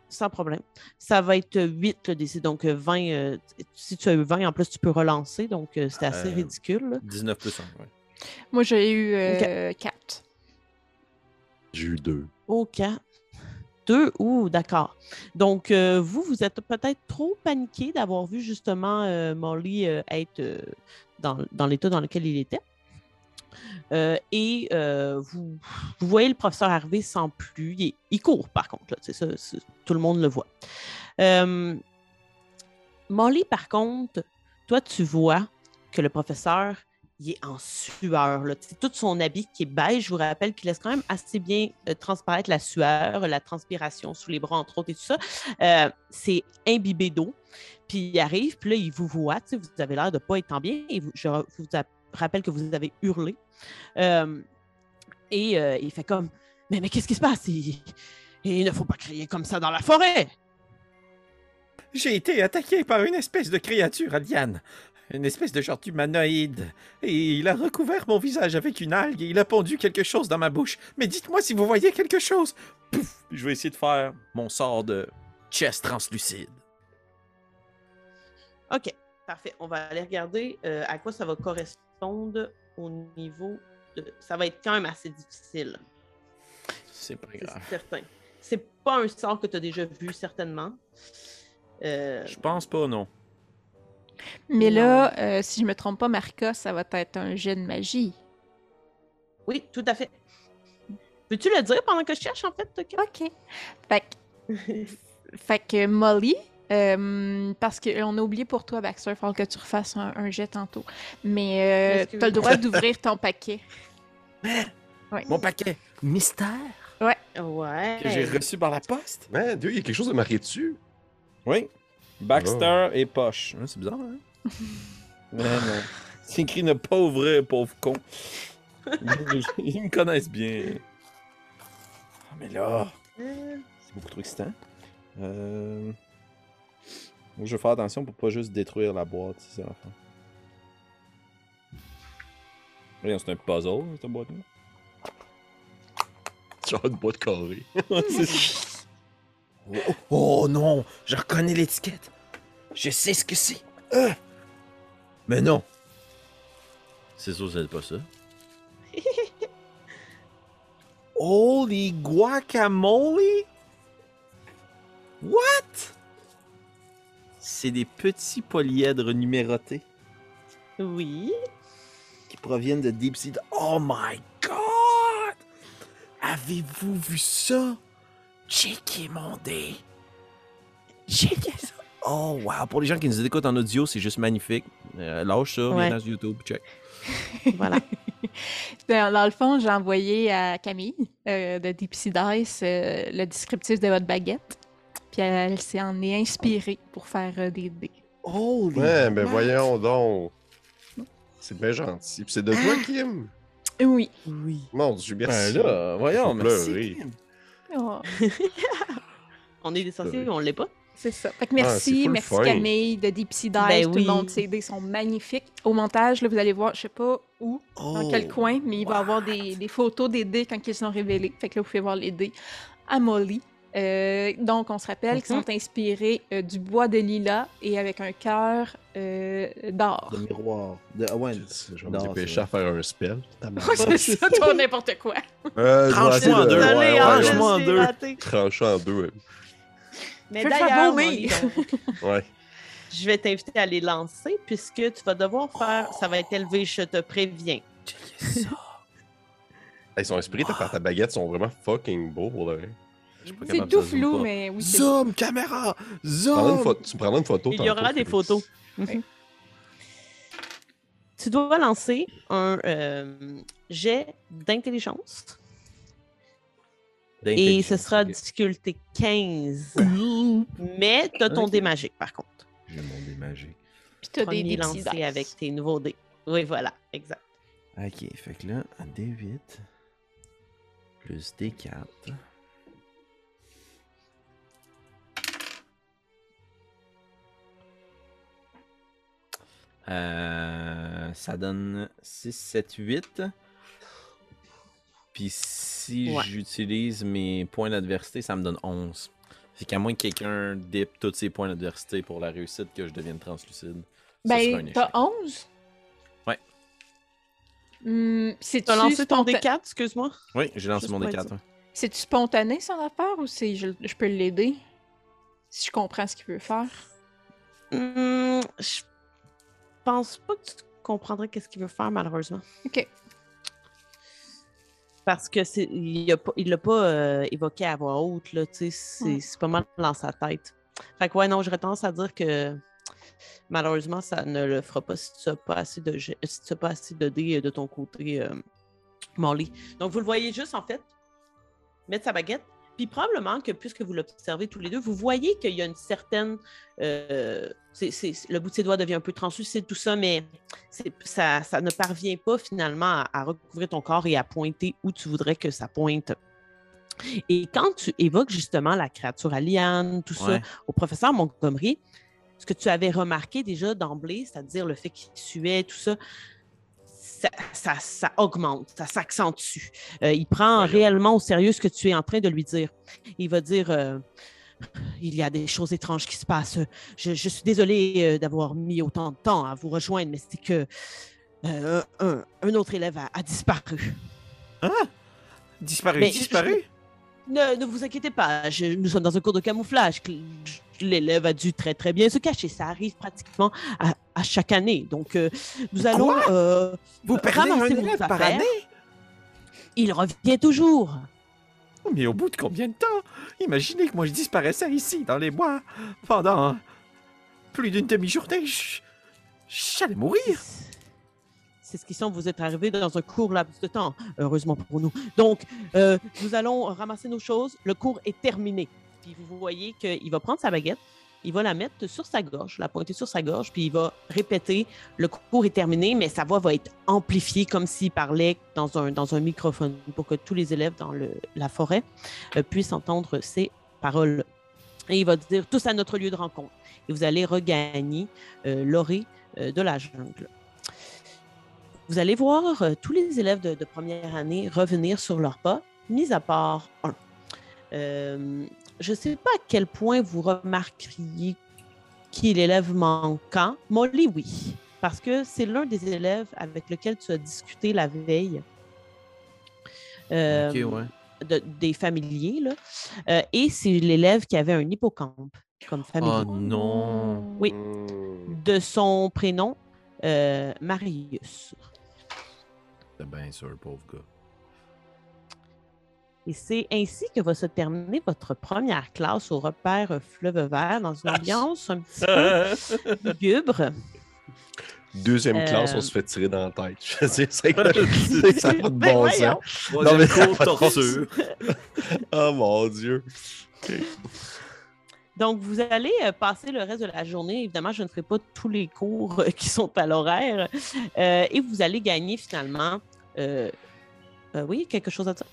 Sans problème. Ça va être 8 le décès. Donc, euh, 20. euh, si tu as eu 20, en plus, tu peux relancer. Donc, euh, c'était assez Euh, ridicule. là. 19 plus 1, ouais. Moi, j'ai eu euh, 4. J'ai eu deux. OK. Deux, ouh, d'accord. Donc, euh, vous, vous êtes peut-être trop paniqué d'avoir vu justement euh, Molly euh, être euh, dans, dans l'état dans lequel il était. Euh, et euh, vous, voyez le professeur arriver sans plus. Il, court, par contre. ça, tout le monde le voit. Euh, Molly, par contre, toi, tu vois que le professeur, il est en sueur. Là. Tout son habit qui est beige, je vous rappelle qu'il laisse quand même assez bien transparaître la sueur, la transpiration sous les bras, entre autres, et tout ça. C'est imbibé d'eau. Puis il arrive, puis là, il vous voit. Vous avez l'air de ne pas être en bien. Et je vous a- rappelle que vous avez hurlé. Euh, et euh, il fait comme Mais, mais qu'est-ce qui se passe? Il, il ne faut pas crier comme ça dans la forêt. J'ai été attaqué par une espèce de créature alien. Une espèce de genre humanoïde. Et il a recouvert mon visage avec une algue et il a pondu quelque chose dans ma bouche. Mais dites-moi si vous voyez quelque chose. Pouf! Je vais essayer de faire mon sort de chest translucide. OK, parfait. On va aller regarder euh, à quoi ça va correspondre au niveau de. Ça va être quand même assez difficile. C'est pas C'est grave. certain. C'est pas un sort que tu as déjà vu, certainement. Euh, Je pense pas, non. Mais là, euh, si je me trompe pas, Marca, ça va être un jet de magie. oui, tout à fait. Peux-tu le dire pendant que je cherche, en fait? Toka? OK. Fait que, *laughs* fait que Molly, euh, parce qu'on a oublié pour toi, Baxter, il faut que tu refasses un, un jet tantôt. Mais euh, tu as le droit d'ouvrir ton paquet. *laughs* Ouais. Mon paquet mystère? Ouais. que j'ai reçu par la poste? Man, Dieu, il y a quelque chose de marqué dessus. Oui. Baxter et Poche. Hein, C'est bizarre, hein? *laughs* Mais non. C'est écrit ne pas ouvrir, pauvre con. *laughs* Ils, me connaissent bien. Ah, mais là, c'est beaucoup trop excitant. Euh... Je vais faire attention pour pas juste détruire la boîte, c'est ça l'affaire. Voyons, c'est un puzzle, cette boîte-là. *laughs* Genre une boîte carrée. C'est *laughs* oh, oh non, je reconnais l'étiquette. Je sais ce que c'est. Euh. Mais non. C'est sûr, c'est pas ça. *laughs* Holy guacamole? What? C'est des petits polyèdres numérotés Oui. qui proviennent de Deep Sea. Oh my god! Avez-vous vu ça? Checkez mon dé! Checkez ça! Oh wow! Pour les gens qui nous écoutent en audio, c'est juste magnifique. Euh, lâche ça, Ouais. viens sur YouTube, check. *laughs* Voilà. Dans, dans le fond, j'ai envoyé à Camille euh, de Deep Sea Dice euh, le descriptif de votre baguette. Puis elle s'est en est inspirée pour faire euh, des dés. Holy Ouais, ben voyons donc. C'est bien gentil. Puis c'est de toi, Kim? Oui. Oui. Mon Dieu, Ben merci. là, voyons, merci. pleurer. Oh, *laughs* On est des sorciers, on l'est pas. c'est ça. Fait que Ah, c'est merci, full merci fin. Camille de Deep Sea. Ben Tout oui. le monde, ces dés sont magnifiques. Au montage, là, vous allez voir, je sais pas où, dans quel Oh, coin, mais il va y avoir des, des photos des dés quand ils sont révélés. Fait que là, vous pouvez voir les dés à Molly. Euh, donc, on se rappelle qu'ils Mhm. sont inspirés euh, du bois de lilas et avec un cœur euh, d'or. De miroir. De... ah ouais. Je vais me dépêcher à faire un spell. c'est ça, toi, n'importe quoi. Tranche-moi en de- deux. ouais, ouais, franchement, en deux. Tranché en deux. Mais d'ailleurs, *laughs* Ouais. je vais t'inviter à les lancer puisque tu vas devoir faire. Ça va être élevé, je te préviens. Ils sont inspirés par ta baguette, ils sont vraiment fucking beaux pour le vrai. C'est tout flou, pas. mais oui. Zoom, caméra! Tu Zoom! tu prendras une photo Il y aura des photos. Ouais. Tu dois lancer un euh, jet d'intelligence et ce sera difficulté 15. Mais tu as ton dé magique par contre. J'ai mon dé magique. Puis des Deep Sea lancé Dice. avec tes nouveaux dés. Oui, voilà, exact. Ok, fait que là, un D8 plus D4. Euh, ça donne 6, 7, 8. Puis si Ouais. j'utilise mes points d'adversité, ça me donne 11. Fait qu'à moins que quelqu'un dip tous ses points d'adversité pour la réussite que je devienne translucide. Ben, t'as 11? Ouais. Hum, c'est-tu Tu as lancé ton sponta- D4, excuse-moi? Oui, j'ai lancé Juste mon pour être D4. sûr. ouais. C'est-tu spontané, son affaire, ou c'est je, je peux l'aider? Si je comprends ce qu'il veut faire. Hmm, je pense pas que tu comprendrais qu'est-ce qu'il veut faire, malheureusement. OK. Parce que c'est, il a pas- il l'a pas euh, évoqué à voix haute, là, tu sais, c'est, Mm. c'est pas mal dans sa tête. Fait que ouais, non, j'aurais tendance à dire que malheureusement, ça ne le fera pas si tu n'as pas assez de si tu as pas assez de dés euh, de ton côté, euh, Molly. Donc, vous le voyez juste, en fait, mettre sa baguette. Puis probablement que, puisque vous l'observez tous les deux, vous voyez qu'il y a une certaine... euh, le bout de ses doigts devient un peu translucide, tout ça, mais ça, ça ne parvient pas finalement à, à recouvrir ton corps et à pointer où tu voudrais que ça pointe. Et quand tu évoques justement la créature à liane, tout ça, au professeur Montgomery, ce que tu avais remarqué déjà d'emblée, c'est-à-dire le fait qu'il suait, tout ça, ça, ça- ça augmente, ça s'accentue. Euh, il prend réellement au sérieux ce que tu es en train de lui dire. Il va dire euh, Il y a des choses étranges qui se passent. Je, je suis désolé euh, d'avoir mis autant de temps à vous rejoindre, mais c'est que un, un autre élève a, a disparu. Disparu, Mais- disparu? Ne, ne vous inquiétez pas, je- nous sommes dans un cours de camouflage. L'élève a dû très très bien se cacher. Ça arrive pratiquement à, à chaque année. Donc, euh, nous allons. Euh, Vous perdez un élève par affaires. année? Il revient toujours. Oh, Mais au bout de combien de temps? Imaginez que moi je disparaissais ici, dans les bois, pendant plus d'une demi-journée. J'allais mourir. C'est ce qui semble vous être arrivé dans un court laps de temps, heureusement pour nous. Donc, euh, nous allons ramasser nos choses. Le cours est terminé. Puis vous voyez qu'il va prendre sa baguette, il va la mettre sur sa gorge, la pointer sur sa gorge, puis il va répéter le cours est terminé, mais sa voix va être amplifiée comme s'il parlait dans un, dans un microphone pour que tous les élèves dans le, la forêt euh, puissent entendre ses paroles. Et il va dire tous à notre lieu de rencontre. Et vous allez regagner euh, l'orée euh, de la jungle. Vous allez voir euh, tous les élèves de, de première année revenir sur leurs pas, mis à part un. Je ne sais pas à quel point vous remarqueriez qui est l'élève manquant. Molly, oui, parce que c'est l'un des élèves avec lequel tu as discuté la veille. Euh, Ok, ouais. de- des familiers, là. Euh, et c'est l'élève qui avait un hippocampe comme familier. Oh non. Oui. De son prénom, euh, Marius. C'est bien sûr, pauvre gars. Et c'est ainsi que va se terminer votre première classe au repère Fleuve Vert dans une ambiance un petit peu *laughs* lugubre. Deuxième Euh, classe, on se fait tirer dans la tête. Je sais, *laughs* *laughs* ça n'a pas de Ben bon voyons. sens. Troisième mais- cours, torture. Oh mon Dieu. Donc, vous allez euh, passer le reste de la journée. Évidemment, je ne ferai pas tous les cours euh, qui sont à l'horaire. Euh, et vous allez gagner finalement. euh, euh, oui, quelque chose à dire?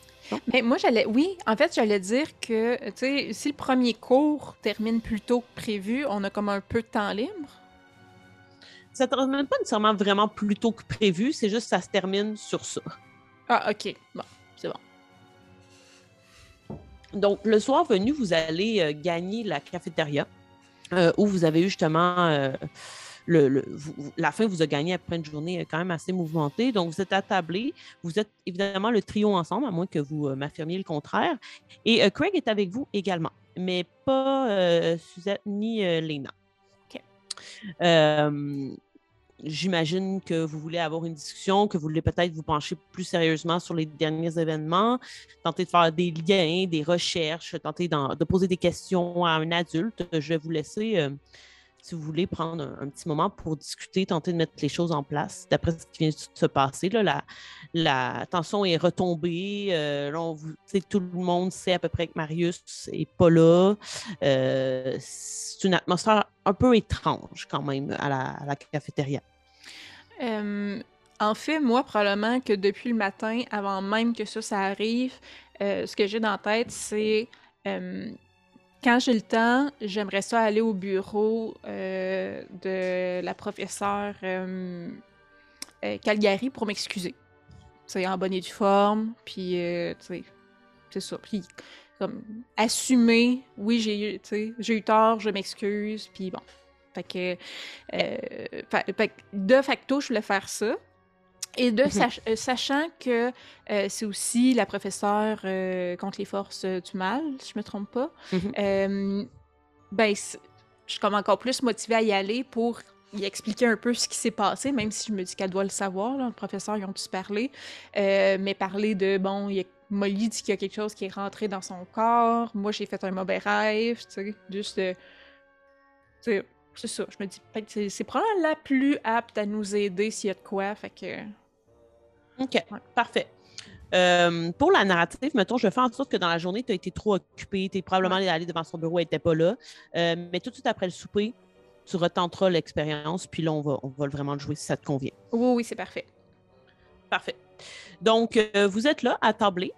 Mais moi, j'allais. Oui, en fait, j'allais dire que, tu sais, si le premier cours termine plus tôt que prévu, on a comme un peu de temps libre. Ça ne termine pas nécessairement vraiment plus tôt que prévu, c'est juste que ça se termine sur ça. Ah, OK. Bon, c'est bon. Donc, le soir venu, vous allez euh, gagner la cafétéria euh, où vous avez eu justement euh, la fin vous a gagné après une journée euh, quand même assez mouvementée. Donc, vous êtes attablés. Vous êtes évidemment le trio ensemble, à moins que vous euh, m'affirmiez le contraire. Et euh, Craig est avec vous également, mais pas Suzette ni Lena. OK. J'imagine que vous voulez avoir une discussion, que vous voulez peut-être vous pencher plus sérieusement sur les derniers événements, tenter de faire des liens, des recherches, tenter de poser des questions à un adulte. Je vais vous laisser, si vous voulez, prendre un, petit moment pour discuter, tenter de mettre les choses en place. D'après ce qui vient de se passer, la, tension est retombée. euh, tout le monde sait à peu près que Marius n'est pas là. Euh, c'est une atmosphère un peu étrange quand même à la, cafétéria. Euh, en fait, moi, probablement que depuis le matin, avant même que ça, ça arrive, ce que j'ai dans la tête, c'est quand j'ai le temps, j'aimerais ça aller au bureau euh, de la professeure euh, euh, Calgary pour m'excuser. C'est en bonne et due forme, puis tu sais, c'est ça. Puis comme assumer, oui, j'ai eu, j'ai eu tort, je m'excuse, puis bon. Fait que, euh, fa- fait que de facto, je voulais faire ça. Et de Mhm. sach- euh, sachant que euh, c'est aussi la professeure euh, contre les forces du mal, si je me trompe pas, Mhm. ben, je suis comme encore plus motivée à y aller pour y expliquer un peu ce qui s'est passé, même si je me dis qu'elle doit le savoir. Là, le professeur, ils ont tous parlé. Mais parler de, bon, il y a Molly dit qu'il y a quelque chose qui est rentré dans son corps. Moi, j'ai fait un mauvais rêve, tu sais, juste c'est ça. Je me dis, c'est probablement la plus apte à nous aider s'il y a de quoi. Fait que. OK, parfait. Euh, pour la narrative, mettons, je fais en sorte que dans la journée, tu as été trop occupé, tu es probablement allé devant son bureau, elle n'était pas là. Euh, mais tout de suite après le souper, tu retenteras l'expérience, puis là, on va, on va vraiment le jouer si ça te convient. Oui, oui, c'est parfait. Parfait. Donc, euh, vous êtes là, attablés.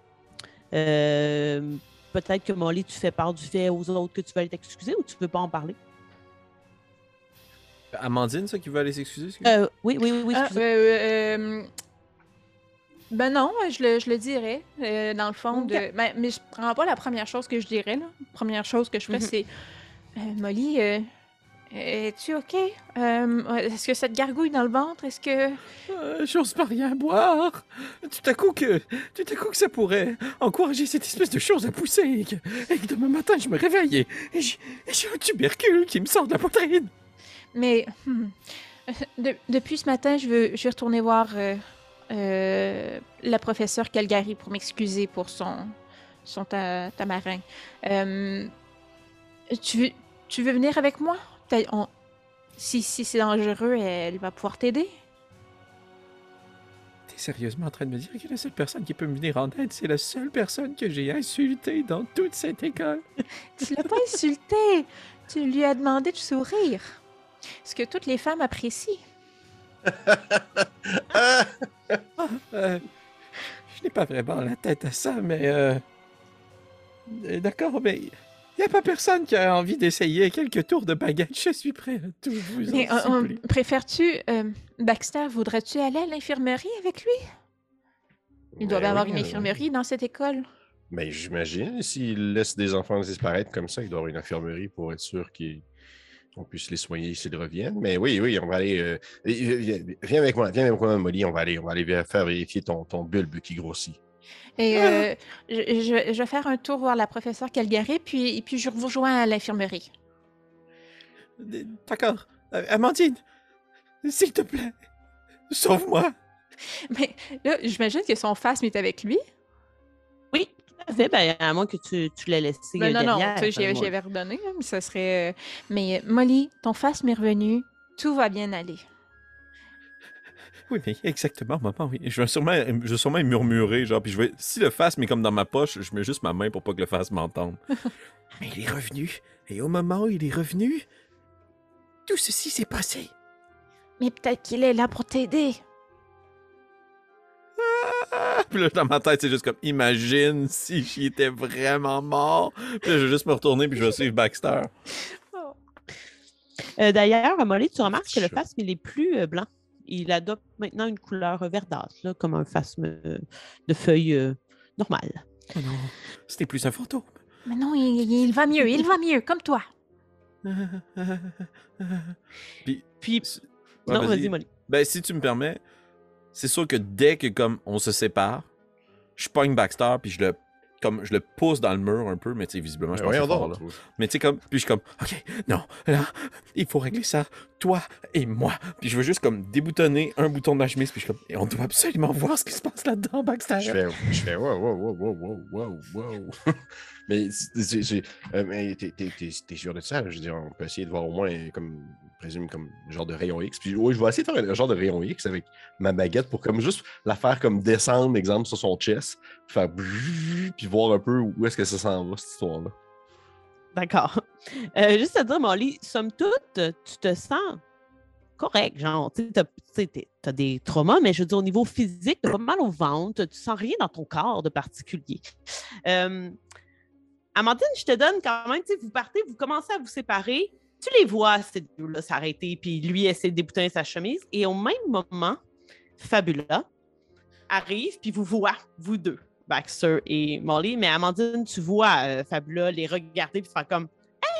Euh, Peut-être que Molly, tu fais part du fait aux autres que tu veux aller t'excuser ou tu veux pas en parler? Amandine, ça, qui veut aller s'excuser? excuse? Euh, oui, oui, oui, oui. Ben non, je le, je le dirais, euh, dans le fond. De, ben, mais je prends pas la première chose que je dirais. La première chose que je ferais, Mhm. c'est euh, Molly, euh, es-tu OK? Euh, Est-ce que ça te gargouille dans le ventre? Est-ce que. Euh, J'ose pas rien boire. Tout à coup que, tout à coup que ça pourrait encourager cette espèce de chose à pousser et que, et que demain matin je me réveille et, et j'ai et j'ai un tubercule qui me sort de la poitrine. Mais hmm, de- depuis ce matin, je veux, je vais retourner voir euh, la professeure Calgary pour m'excuser pour son, son ta- tamarin. Euh, tu, veux, tu veux venir avec moi? On- si si c'est dangereux, elle va pouvoir t'aider. T'es sérieusement en train de me dire que la seule personne qui peut me venir en aide, c'est la seule personne que j'ai insultée dans toute cette école? *laughs* Tu l'as pas insulté. Tu lui as demandé de sourire. Ce que toutes les femmes apprécient. Ah! Euh, je n'ai pas vraiment la tête à ça, mais... euh, euh, D'accord, mais... Il n'y a pas personne qui a envie d'essayer quelques tours de baguette. Je suis prêt à tout vous Mais en euh, préfères-tu... euh, Baxter, voudrais-tu aller à l'infirmerie avec lui? Il doit Ben y avoir oui, une euh, infirmerie dans cette école. Mais j'imagine, s'il laisse des enfants disparaître comme ça, il doit y avoir une infirmerie pour être sûr qu'ils- qu'on puisse les soigner s'ils reviennent. Mais oui, oui, on va aller. euh, viens viens avec moi, viens avec moi, Molly. On va aller, on va aller faire vérifier ton, ton bulbe qui grossit. Et Ah! euh, je, je- je vais faire un tour voir la professeure Calgary, puis, puis je vous rejoins à l'infirmerie. D'accord. Euh, Amandine, s'il te plaît, sauve-moi. Mais là, j'imagine que son phasme est avec lui. Oui, tout à fait. Ben, à moins que tu, tu l'aies laissé Ben non, non, derrière. j'y avais- avais redonné, là, mais ça serait... euh, Mais euh, Molly, ton phasme est revenu, tout va bien aller. Oui, mais exactement, maman, oui. Je vais sûrement, je vais sûrement murmurer, genre, puis je vais... Si le face m'est comme dans ma poche, je mets juste ma main pour pas que le face m'entende. *laughs* mais il est revenu. Et au moment où il est revenu, tout ceci s'est passé. Mais peut-être qu'il est là pour t'aider. Ah! *laughs* Puis là, dans ma tête, c'est juste comme, imagine si j'y étais vraiment mort. Puis là, je vais juste me retourner, puis je vais suivre Baxter. Euh, D'ailleurs, Molly, tu remarques que le phasme, il est plus euh, blanc. Il adopte maintenant une couleur verdâtre, là, comme un phasme euh, de feuilles euh, normales. Oh non, c'était plus un fantôme. Mais non, il, il va mieux, il va mieux, comme toi. *laughs* puis, Puis, Ouais, non, vas-y. vas-y, Molly. Ben, si tu me permets, c'est sûr que dès que comme on se sépare, je pogne Baxter puis je le comme je le pousse dans le mur un peu, mais tu sais visiblement je Ben pense voyons fort, là. Mais tu sais comme puis je suis comme OK, non, là, il faut régler ça toi et moi. Puis je veux juste comme déboutonner un bouton de ma chemise puis je suis comme et on doit absolument voir ce qui se passe là-dedans Baxter. Je fais, je fais wow, wow, wow, wow, wow, wow, wow. *laughs* mais t'es, sûr de ça? Je veux dire, on peut essayer de voir au moins, comme, présume, comme genre de rayon X. Puis oui, je vais essayer de faire un genre de rayon X avec ma baguette pour comme juste la faire comme descendre, exemple, sur son chest, puis faire puis voir un peu où est-ce que ça s'en va, cette histoire-là. D'accord. *laughs* Euh, juste à dire, Molly, somme toute, tu te sens correct. Genre, tu tu t'es- t'as des traumas, mais je veux dire, au niveau physique, t'as pas mal au ventre, tu sens rien dans ton corps de particulier. Euh, Amandine, je te donne quand même, tu vous partez, vous commencez à vous séparer, tu les vois, ces deux-là, s'arrêter, puis lui essaie de déboutonner sa chemise, et au même moment, Fabula arrive, puis vous voit, vous deux, Baxter et Molly, mais Amandine, tu vois euh, Fabula les regarder, puis faire comme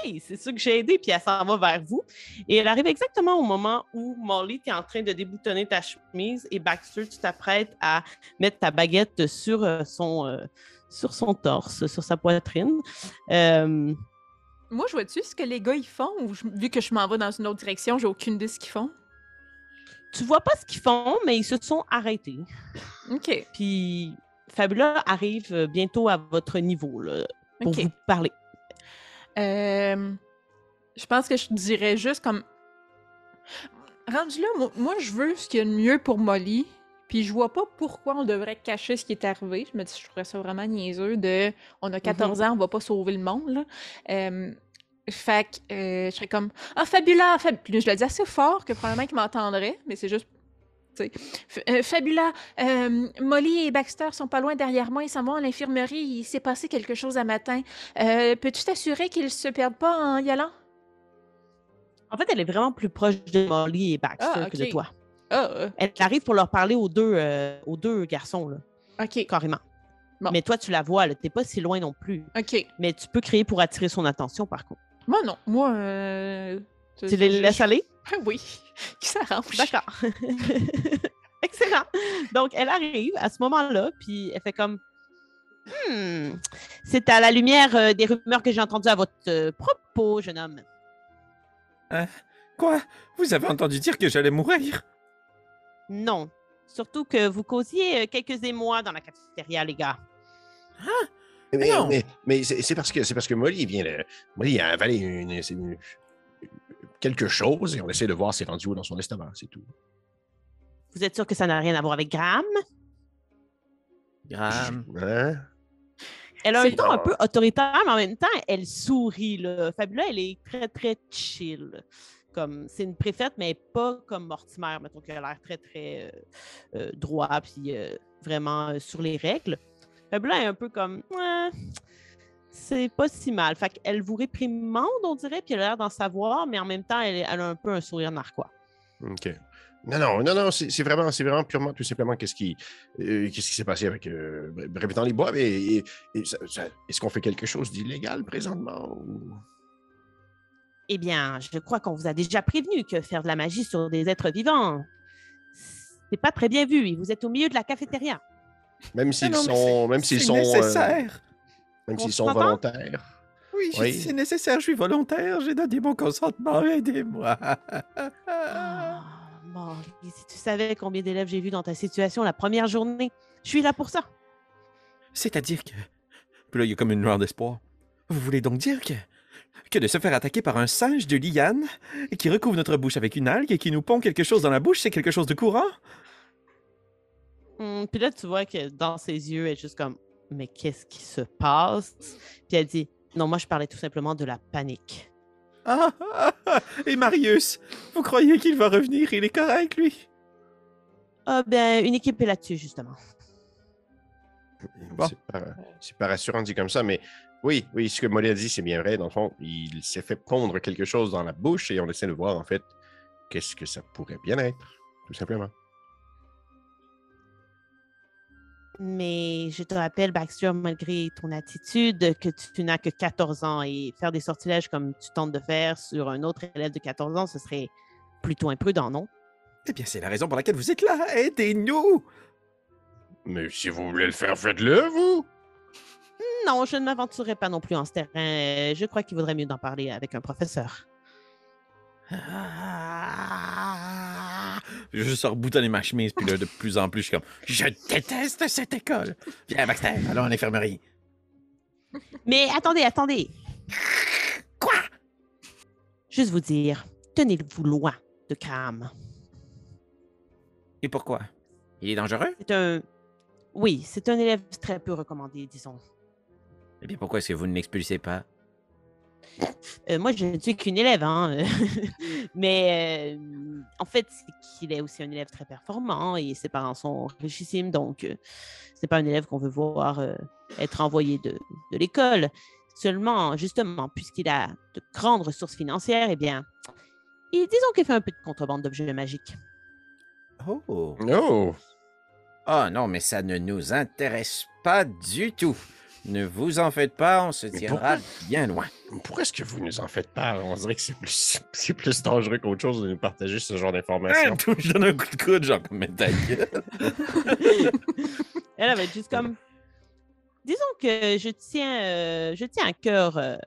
Hey, c'est ça que j'ai aidé, puis elle s'en va vers vous. Et elle arrive exactement au moment où Molly, tu es en train de déboutonner ta chemise et Baxter, tu t'apprêtes à mettre ta baguette sur, euh, son, euh, sur son torse, sur sa poitrine. Moi, je vois-tu ce que les gars ils font, ou je- vu que je m'en vais dans une autre direction, j'ai aucune idée de ce qu'ils font? tu vois pas ce qu'ils font, mais ils se sont arrêtés. OK, Puis Fabula arrive euh, bientôt à votre niveau là, pour OK. vous parler. Euh, je pense que je dirais juste comme. Rendu là, moi, moi, je veux ce qu'il y a de mieux pour Molly. Puis je vois pas pourquoi on devrait cacher ce qui est arrivé. Je me dis, je trouverais ça vraiment niaiseux de. On a 14 ans, on va pas sauver le monde, là. Euh, fait que euh, je serais comme Ah, Fabula! Fab... Puis là, je le dis assez fort que probablement qu'il m'entendrait, mais c'est juste. euh, Fabula, euh, Molly et Baxter sont pas loin derrière moi, ils s'en vont à l'infirmerie, il s'est passé quelque chose à matin. Euh, Peux-tu t'assurer qu'ils se perdent pas en y allant? En fait, elle est vraiment plus proche de Molly et Baxter Ah, que de toi. Ah, Elle arrive pour leur parler aux deux, aux deux garçons, là, ok, carrément. Bon. Mais toi, tu la vois, tu n'es pas si loin non plus. ok. Mais tu peux crier pour attirer son attention, par contre. Moi, non. Moi, euh... Tu les laisses aller? *laughs* Oui, *laughs* qui s'arrange? D'accord. *laughs* Excellent. Donc, elle arrive à ce moment-là, puis elle fait comme Hmm, c'est à la lumière euh, des rumeurs que j'ai entendues à votre euh, propos, jeune homme. Quoi? Vous avez entendu dire que j'allais mourir? Non. Surtout que vous causiez euh, quelques émois dans la cafétéria, les gars. Mais, non. mais, mais c'est parce que c'est parce que Molly vient de. Molly a avalé une, c'est une- quelque chose et on essaie de voir si c'est rendu où dans son estomac, c'est tout. Vous êtes sûr que ça n'a rien à voir avec Graham? Graham. Hein? Elle a un ton un peu autoritaire, mais en même temps, elle sourit. Là. Fabula, elle est très, très chill. Comme, c'est une préfète, mais pas comme Mortimer, mettons, qui a l'air très, très euh, euh, droit, puis euh, vraiment euh, sur les règles. Fabula est un peu comme, Ouais, c'est pas si mal. Fait qu'elle vous réprimande, on dirait, puis elle a l'air d'en savoir, mais en même temps, elle, elle a un peu un sourire narquois. OK. Non, non, non, non, c'est vraiment, vraiment purement, tout simplement, qu'est-ce qui euh, qu'est-ce qui s'est passé avec euh, Bre- Brevet dans les bois. Est-ce qu'on fait quelque chose d'illégal présentement? ou- Eh bien, je crois qu'on vous a déjà prévenu que faire de la magie sur des êtres vivants, c'est pas très bien vu. Et vous êtes au milieu de la cafétéria. Même Ah s'ils non, mais sont, c'est- même s'ils sont, euh, nécessaire. même On s'ils sont volontaires. Oui, Oui. c'est nécessaire, je suis volontaire, j'ai donné mon consentement, aidez-moi. Bon, et si tu savais combien d'élèves j'ai vus dans ta situation la première journée, je suis là pour ça. C'est-à-dire que... Puis là, il y a comme une lueur d'espoir. Vous voulez donc dire que... que de se faire attaquer par un singe de liane qui recouvre notre bouche avec une algue et qui nous pond quelque chose dans la bouche, c'est quelque chose de courant? Hum, puis là, tu vois que dans ses yeux, elle est juste comme Mais qu'est-ce qui se passe? Puis elle dit Non, moi, je parlais tout simplement de la panique. Ah, ah, ah, Et Marius, vous croyez qu'il va revenir? Il est correct, lui? Ah, ben, une équipe est là-dessus, justement. Bon. C'est pas, c'est pas rassurant dit comme ça, mais oui, oui, ce que Molly a dit, c'est bien vrai. Dans le fond, il s'est fait pondre quelque chose dans la bouche et on essaie de voir, en fait, qu'est-ce que ça pourrait bien être, tout simplement. Mais je te rappelle, Baxter, malgré ton attitude, que tu n'as que 14 ans et faire des sortilèges comme tu tentes de faire sur un autre élève de 14 ans, ce serait plutôt imprudent, non? Eh bien, c'est la raison pour laquelle vous êtes là. Aidez-nous! Mais si vous voulez le faire, faites-le, vous! Non, je ne m'aventurerai pas non plus en ce terrain. Euh, Je crois qu'il vaudrait mieux d'en parler avec un professeur. Ah! Je juste reboutonner ma chemise, puis là, de plus en plus, je suis comme, je déteste cette école. Viens, Baxter, allons à l'infirmerie. Mais attendez, attendez. Quoi? Juste vous dire, tenez-vous loin de Cram. Et pourquoi? Il est dangereux? C'est un... Oui, c'est un élève très peu recommandé, disons. Eh bien, pourquoi est-ce que vous ne l'expulsez pas? Euh, moi, je ne suis qu'une élève, hein. *laughs* Mais euh, en fait, c'est qu'il est aussi un élève très performant et ses parents sont richissimes, donc euh, c'est pas un élève qu'on veut voir euh, être envoyé de, de l'école. Seulement, justement, puisqu'il a de grandes ressources financières, eh bien, et disons qu'il fait un peu de contrebande d'objets magiques. Oh! Oh! Ah non, mais ça ne nous intéresse pas du tout. Ne vous en faites pas, on se Mais tiendra bien loin. Pourquoi est-ce que vous nous en faites pas? On dirait que c'est plus, c'est plus dangereux qu'autre chose de nous partager ce genre d'informations. je donne un coup de coude, genre, comme ta gueule. Elle avait juste comme. Disons que je tiens, euh, je tiens à cœur euh,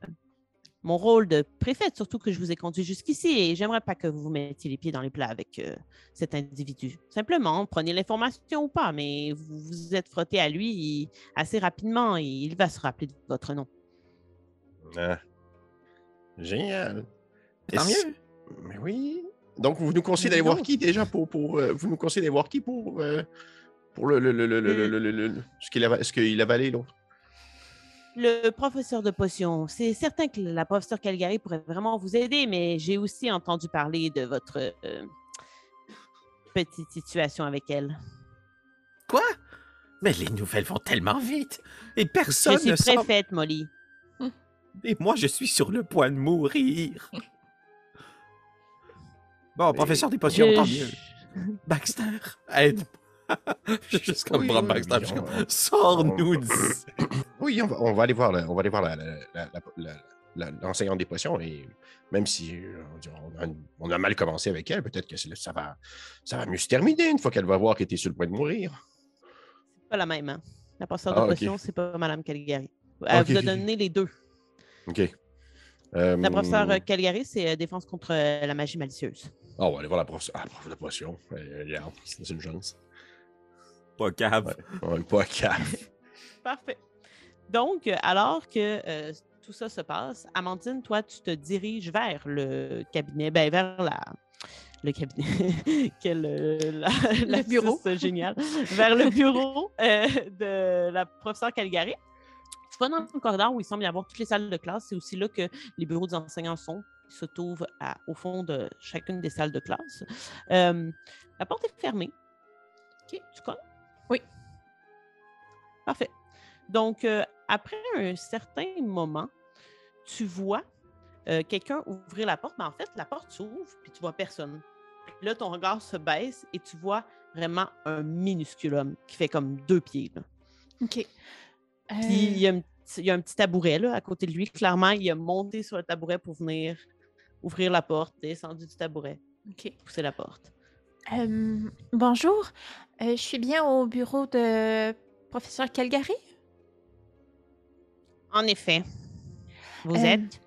mon rôle de préfète, surtout que je vous ai conduit jusqu'ici et j'aimerais pas que vous vous mettiez les pieds dans les plats avec euh, cet individu. Simplement, prenez l'information ou pas, mais vous vous êtes frotté à lui assez rapidement et il va se rappeler de votre nom. Ah. Génial. Tant mieux. Mais oui. Donc, vous nous conseillez d'aller voir qui déjà pour. pour euh, vous nous conseillez d'aller voir qui pour. euh, pour le, le, le, le, le, le, le- le- le- ce qu'il a, ce qu'il a avalé, l'autre? Le professeur de potions, c'est certain que la professeure Calgary pourrait vraiment vous aider, mais j'ai aussi entendu parler de votre euh, petite situation avec elle. Quoi? Mais les nouvelles vont tellement vite. Et personne je suis semble... préfète, Molly. Et moi, je suis sur le point de mourir. *laughs* Bon, professeur des potions, Je- tant mieux. Baxter, aide. *laughs* je suis juste comme Oui, prendre oui, Baxter, oui, je suis on- comme, sors-nous d'ici. *clears throat* Oui, on va, on va aller voir, la- on va aller voir la- la- la- la- la- la- l'enseignante des potions et même si on, a, on a mal commencé avec elle, peut-être que ça va, ça va mieux se terminer une fois qu'elle va voir qu'elle était sur le point de mourir. C'est pas la même, hein? La professeure Ah, de potions, c'est pas Madame Calgary. Elle Ok, vous a donné les deux. OK. Euh, La professeure euh, Calgary, c'est euh, défense contre la magie malicieuse. Ah, on va aller voir la professeure. Ah, la prof de potion. Euh, regarde, c'est une chance. Pas cave. Ouais. Pas cave. *laughs* Parfait. Donc, alors que euh, tout ça se passe, Amandine, toi, tu te diriges vers le cabinet, ben, vers la. Le cabinet, *laughs* quel euh, la, bureau. génial, vers le bureau euh, de la professeure Calgary. tu vas dans le corridor où il semble y avoir toutes les salles de classe. C'est aussi là que les bureaux des enseignants sont. Ils se trouvent à- au fond de chacune des salles de classe. Euh, la porte est fermée. OK, tu connais? Parfait. Donc, euh, après un certain moment, tu vois euh, quelqu'un ouvrir la porte, mais en fait, la porte s'ouvre, puis tu vois personne. Puis là, ton regard se baisse et tu vois vraiment un minuscule homme qui fait comme deux pieds. là. OK. Puis Euh, il y, a un petit- il y a un petit tabouret là, à côté de lui. Clairement, il a monté sur le tabouret pour venir ouvrir la porte, descendu du tabouret, OK. pousser la porte. Euh, bonjour. Je suis bien au bureau de professeur Calgary? En effet. Vous Euh, êtes?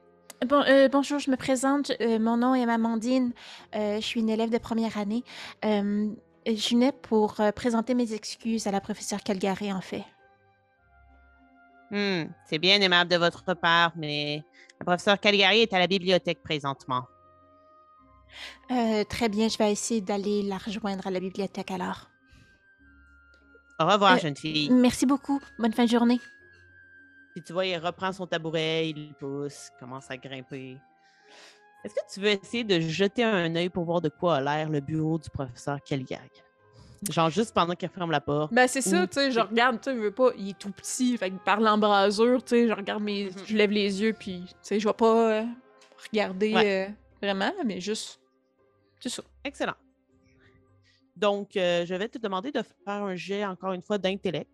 Bon, euh, bonjour, je me présente. Euh, mon nom est Amandine. Je suis une élève de première année. Je venais pour présenter mes excuses à la professeure Calgary, en fait. Hmm, c'est bien aimable de votre part, mais le professeur Caligari est à la bibliothèque présentement. Très bien, je vais essayer d'aller la rejoindre à la bibliothèque alors. Au revoir, Euh, jeune fille. Merci beaucoup. Bonne fin de journée. Puis tu vois, il reprend son tabouret, il pousse, commence à grimper. Est-ce que tu veux essayer de jeter un œil pour voir de quoi a l'air le bureau du professeur Caligari? Genre juste pendant qu'il ferme la porte. Ben, c'est ça, tu sais, je regarde, tu sais, je veux pas, il est tout petit, fait que par l'embrasure, tu sais, je regarde mes, Mhm. je lève les yeux, puis, tu sais, je vais pas euh, regarder Ouais. euh, vraiment, mais juste, c'est ça. Excellent. Donc, euh, je vais te demander de faire un jet, encore une fois, d'intellect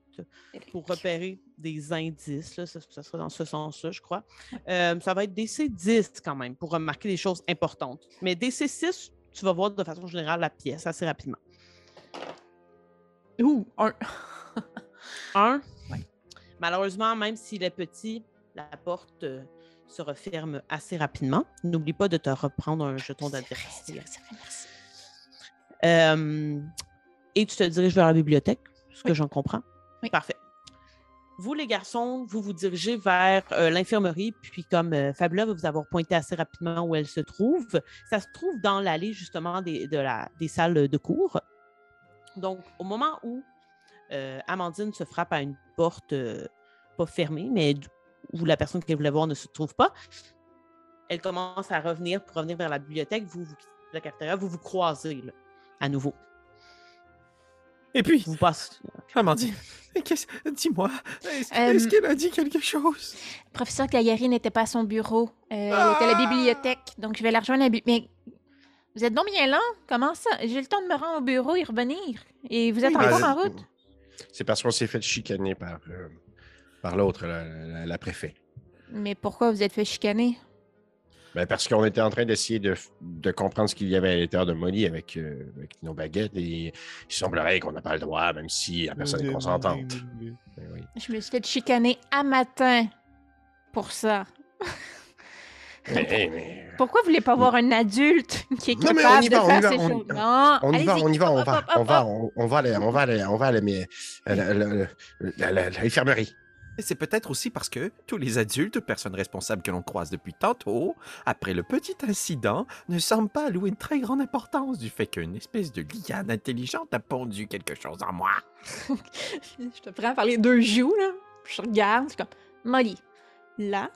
pour repérer des indices. Là, ça, ça sera dans ce sens-là, je crois. Euh, ça va être DC 10 quand même pour remarquer des choses importantes. Mais DC 6, tu vas voir de façon générale la pièce assez rapidement. Ouh, un. *laughs* Un, malheureusement, même s'il est petit, la porte euh, se referme assez rapidement. N'oublie pas de te reprendre un jeton vrai, c'est d'adversité. vrai, merci. Euh, et tu te diriges vers la bibliothèque, ce que j'en comprends. Oui. Parfait. Vous, les garçons, vous vous dirigez vers euh, l'infirmerie, puis comme euh, Fabula va vous avoir pointé assez rapidement où elle se trouve, ça se trouve dans l'allée justement des, de la, des salles de cours. Donc, au moment où euh, Amandine se frappe à une porte pas fermée, mais où la personne qu'elle voulait voir ne se trouve pas, elle commence à revenir pour revenir vers la bibliothèque. Vous, vous quittez la cafétéria, vous vous croisez là, à nouveau. Et puis, Vous passez. Amandine, qu'est-ce- dis-moi, est-ce Euh, qu'elle a dit quelque chose? Professeur Calgary n'était pas à son bureau, euh, elle était à la bibliothèque, donc je vais la rejoindre à la bibliothèque. Mais vous êtes donc bien lent, comment ça? J'ai le temps de me rendre au bureau et revenir. Et vous êtes Oui, encore en route? C'est parce qu'on s'est fait chicaner par, euh, par l'autre, la, la- la préfet. Mais pourquoi vous êtes fait chicaner? Ben, parce qu'on était en train d'essayer de, de comprendre ce qu'il y avait à l'intérieur de Molly avec, euh, avec nos baguettes et il semblerait qu'on n'a pas le droit, même si la personne est consentante. Ben oui. Je me suis fait chicaner à matin pour ça. Mais, hey, mais- Pourquoi vous voulez pas voir un adulte qui est Non, mais capable on y de va, on faire y va, ces on- choses? Non, On y va, on y va, on va, on va, on, on va, aller- on va, aller- on va, aller, mais la- la- l'infirmerie. Et C'est peut-être aussi parce que tous les adultes, personnes responsables que l'on croise depuis tantôt, après le petit incident, ne semblent pas allouer une très grande importance du fait qu'une espèce de liane intelligente a pondu quelque chose en moi. *laughs* Je te prends par les deux joues, là. Je regarde, c'est comme Molly, là,